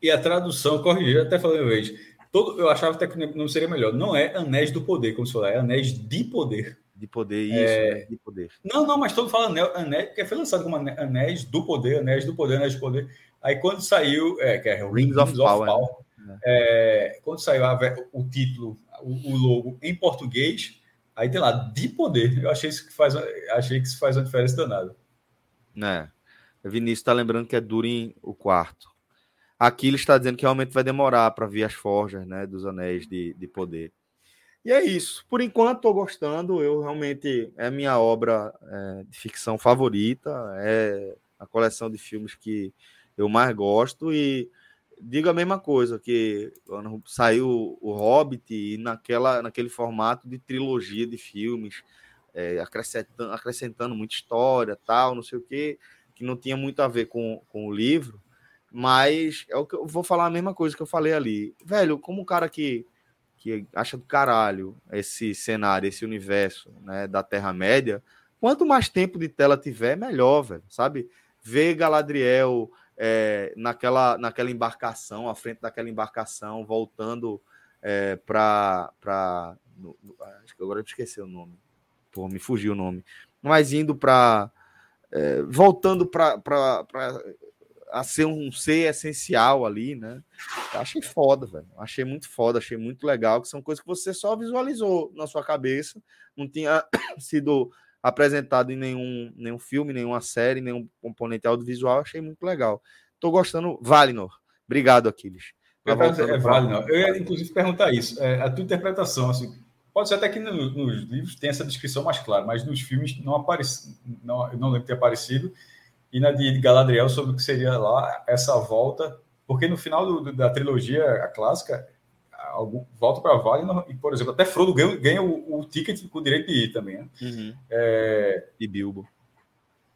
E a tradução, corrigir, até falei uma vez, todo, eu achava até que não seria melhor. Não é anéis do poder, como se falar, é anéis de poder. De poder, isso, é... né? de poder. Não, não, mas todo fala anel, anéis, porque foi lançado como anéis do poder, anéis do poder, anéis do poder. Aí quando saiu, é, que é o Rings, Rings of, of, Power, Power né? é, quando saiu a, o título, o, o, logo em português, aí tem lá, de poder. Eu achei isso que faz, achei que isso faz uma diferença danada. Né? Vinícius está lembrando que é Durin o quarto. Aqui ele está dizendo que realmente vai demorar para ver as forjas né, dos anéis de, de poder. E é isso. Por enquanto, estou gostando. Eu realmente é minha obra é, de ficção favorita. É a coleção de filmes que eu mais gosto. E digo a mesma coisa, que saiu o Hobbit e naquela, naquele formato de trilogia de filmes, é, acrescentando, acrescentando muita história, tal, não sei o quê, que não tinha muito a ver com, com o livro mas é o que eu vou falar a mesma coisa que eu falei ali. Velho, como o cara que, que acha do caralho esse cenário, esse universo né, da Terra-média, quanto mais tempo de tela tiver, melhor, velho. Sabe? Ver Galadriel é, naquela, naquela embarcação, à frente daquela embarcação, voltando é, para. Acho que agora eu esqueci o nome. Pô, me fugiu o nome. Mas indo para. É, voltando para a ser um ser essencial ali, né? Eu achei foda, velho. Achei muito foda, achei muito legal, que são coisas que você só visualizou na sua cabeça, não tinha sido apresentado em nenhum, nenhum filme, nenhuma série, nenhum componente audiovisual, achei muito legal. Tô gostando. Valinor. Obrigado, Aquiles. Tá é, Valinor. Eu ia, inclusive, perguntar isso. É, a tua interpretação, assim, pode ser até que no, nos livros tenha essa descrição mais clara, mas nos filmes não aparece, não, eu não lembro ter aparecido e na de Galadriel sobre o que seria lá essa volta, porque no final do, da trilogia a clássica, algum, volta para Valinor e, por exemplo, até Frodo ganha, ganha o, o, ticket com o direito de ir também. Né? Uhum. É... E Bilbo.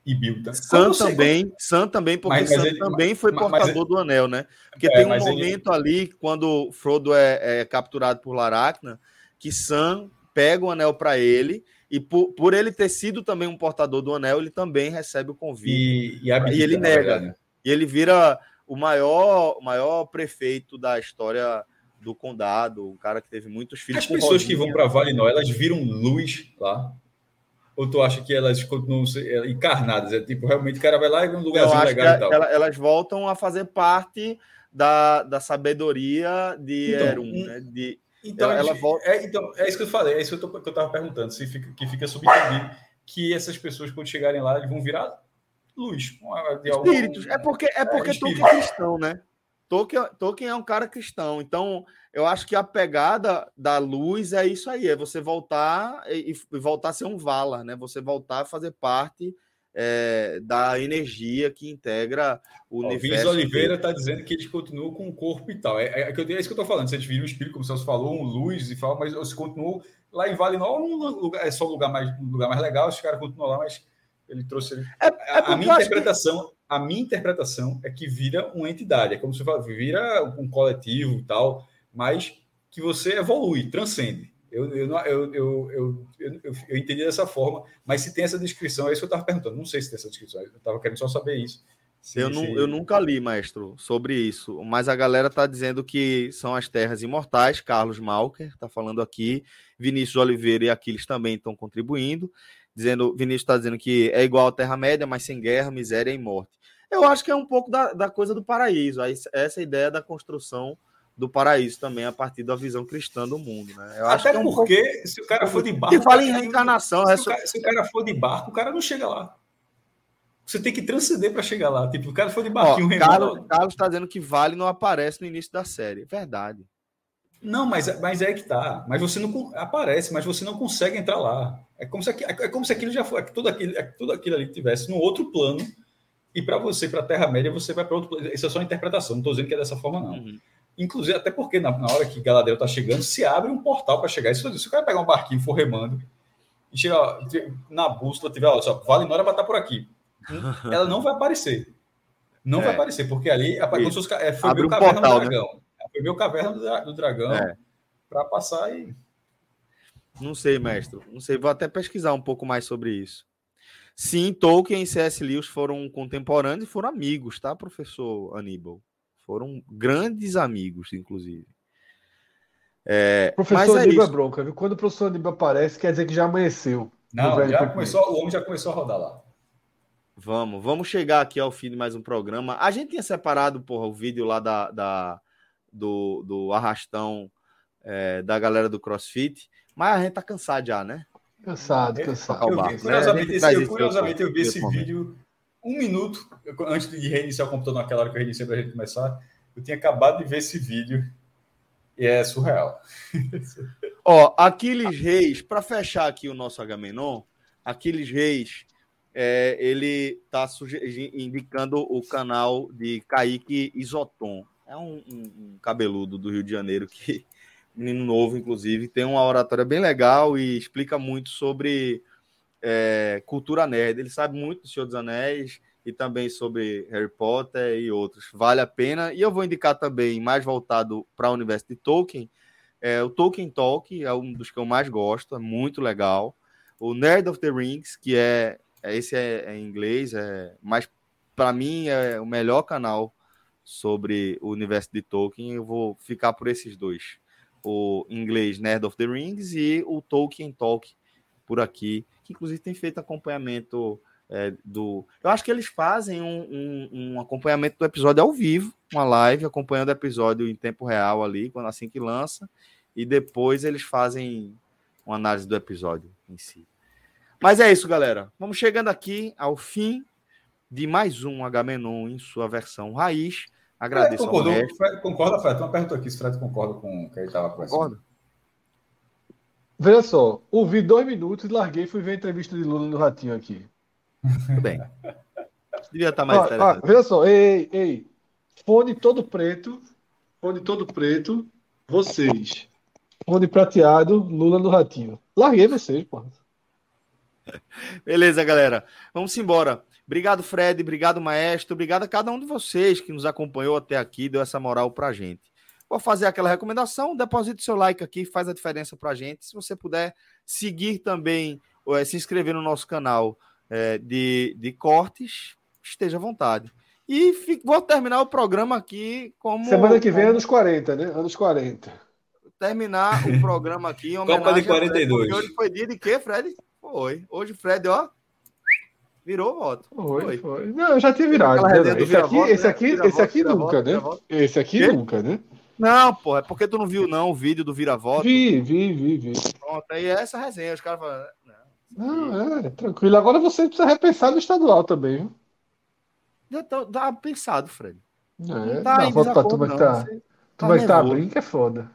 E Bilbo também. Sam também, Sam também, porque mas, mas Sam ele, também foi mas, portador mas, do anel, né? Porque é, tem um momento ele... ali, quando Frodo é, é capturado por Laracna, que Sam pega o anel para ele e por, por ele ter sido também um portador do anel, ele também recebe o convite. E, e, e ele nega. E ele vira o maior, maior prefeito da história do condado, um cara que teve muitos filhos. As pessoas que vão para Valinor, elas viram luz lá. Ou tu acha que elas continuam é, encarnadas? É tipo, realmente o cara vai lá e vê um lugarzinho legal e tal. Ela, elas voltam a fazer parte da, da sabedoria de então, Erum, um, né? De, então, ela, ela volta... é, então, é isso que eu falei, é isso que eu, tô, que eu tava perguntando, se fica, que fica subentendido que essas pessoas, quando chegarem lá, vão virar luz. Espíritos. Algum... É porque, é porque é, Tolkien é cristão, né? Tolkien, Tolkien é um cara cristão. Então, eu acho que a pegada da luz é isso aí: é você voltar e, e voltar a ser um Vala, né? Você voltar a fazer parte é, da energia que integra o Ó, universo. Vinícius Oliveira está dizendo que eles continuam com o corpo e tal. É, é, é, é isso que eu estou falando. Se a gente vira um espírito, como você falou, um luz e fala, mas se continuam lá em Vale um lugar, é só um lugar mais, um lugar mais legal, os caras continuam lá, mas ele trouxe. É, é a, a minha interpretação, que... a minha interpretação é que vira uma entidade, é como se fala, vira um coletivo e tal, mas que você evolui, transcende. Eu, eu, eu, eu, eu, eu, entendi dessa forma, mas se tem essa descrição, é isso que eu estava perguntando. Não sei se tem essa descrição, eu estava querendo só saber isso. Se, eu, não, eu nunca li, mestre, sobre isso, mas a galera está dizendo que são as terras imortais. Carlos Malker está falando aqui, Vinícius Oliveira e Aquiles também estão contribuindo dizendo, Vinícius está dizendo que é igual à Terra-média, mas sem guerra, miséria e morte. Eu acho que é um pouco da, da coisa do paraíso, essa ideia da construção do paraíso também a partir da visão cristã do mundo, né? Eu Até é porque se o cara for de barco, e fala em reencarnação, se, o cara, se o cara for de barco, o cara não chega lá. Você tem que transcender para chegar lá. Tipo, o cara foi de barquinho. Ó, Carlos, Carlos está dizendo que Vale não aparece no início da série. Verdade. Não, mas, mas é que tá. Mas você não aparece, mas você não consegue entrar lá. É como se, é como se aquilo já foi, é tudo aquilo, é tudo aquilo ali tivesse no outro plano. E para você, para a Terra-média, você vai para outro plano. Isso é só interpretação, não estou dizendo que é dessa forma, não. Uhum. Inclusive, até porque na, na hora que Galadriel está chegando, se abre um portal para chegar. Se, se o cara pegar um barquinho for remando e chegar na bússola, tiver, olha só, Valinora vai estar por aqui. Ela não vai aparecer. Não é. vai aparecer, porque ali é, foi Abre meu um caverna portal, do né? dragão. Né? Foi meu caverna do, do dragão é. para passar e. Não sei, mestre. Não sei. Vou até pesquisar um pouco mais sobre isso. Sim, Tolkien e C.S. Lewis foram contemporâneos e foram amigos, tá, professor Aníbal? Foram grandes amigos, inclusive. É, professor é Aníbal é bronca, viu? Quando o professor Aníbal aparece, quer dizer que já amanheceu. Não, já começou, o homem já começou a rodar lá. Vamos, vamos chegar aqui ao fim de mais um programa. A gente tinha separado, porra, o vídeo lá da, da do, do arrastão é, da galera do CrossFit, mas a gente tá cansado já, né? Cansado, cansado. Eu, vi, curiosamente, esse, eu, curiosamente, eu vi esse vídeo um minuto antes de reiniciar o computador, naquela hora que eu reiniciei para a gente começar. Eu tinha acabado de ver esse vídeo e é surreal. Ó, Aquiles Reis, para fechar aqui o nosso Agamenon, Aquiles Reis, é, ele está indicando o canal de Kaique Isoton. É um, um, um, cabeludo do Rio de Janeiro que, menino novo, inclusive, tem uma oratória bem legal e explica muito sobre é, cultura nerd. Ele sabe muito do Senhor dos Anéis e também sobre Harry Potter e outros. Vale a pena. E eu vou indicar também, mais voltado para o universo de Tolkien, é, o Tolkien Talk, é um dos que eu mais gosto, é muito legal. O Nerd of the Rings, que é, é esse é, é em inglês, é, mas para mim é o melhor canal sobre o universo de Tolkien, eu vou ficar por esses dois. O inglês Nerd of the Rings e o Tolkien Talk por aqui, que inclusive tem feito acompanhamento é, do. Eu acho que eles fazem um, um, um, acompanhamento do episódio ao vivo, uma live, acompanhando o episódio em tempo real ali, quando assim que lança, e depois eles fazem uma análise do episódio em si. Mas é isso, galera. Vamos chegando aqui ao fim de mais um H-Menon em sua versão raiz. Agradeço. Fred, Fred, concorda, Fred? Uma pergunta aqui se Fred concorda com o que ele estava conversando. Concorda. Veja só, ouvi dois minutos e larguei e fui ver a entrevista de Lula no Ratinho aqui. Tudo bem. Devia estar tá mais ah, ah, Veja só, ei, ei. Fone todo preto, fone todo preto, vocês. Fone prateado, Lula no Ratinho. Larguei vocês, porra. Beleza, galera. Vamos embora. Obrigado, Fred. Obrigado, maestro. Obrigado a cada um de vocês que nos acompanhou até aqui, deu essa moral pra gente. Vou fazer aquela recomendação, deposite seu like aqui, faz a diferença pra gente. Se você puder seguir também, é, se inscrever no nosso canal é, de, de cortes, esteja à vontade. E fico, vou terminar o programa aqui como. Semana que vem, como... anos 40, né? Anos 40. Terminar o programa aqui em homenagem Copa de 42. Fred, hoje foi dia de quê, Fred? Foi. Hoje Fred, ó, virou voto. Foi, foi. foi. Não, eu já tinha virado. Né? Esse, aqui, esse aqui, esse aqui nunca, né? Esse aqui nunca, né? Não, pô, é porque tu não viu não o vídeo do vira-voto. Vi, vi, vi, vi. Pronto, aí é essa resenha, os caras falam... Não, é, tranquilo. Agora você precisa repensar no estadual também, viu? Já tá, tá pensado, Fred. É, não tá não, volta pra turma que tá, tu tá, vai estar abrindo que é foda.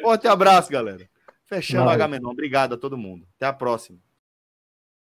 Forte abraço, galera. Fechando o H Obrigado a todo mundo. Até a próxima.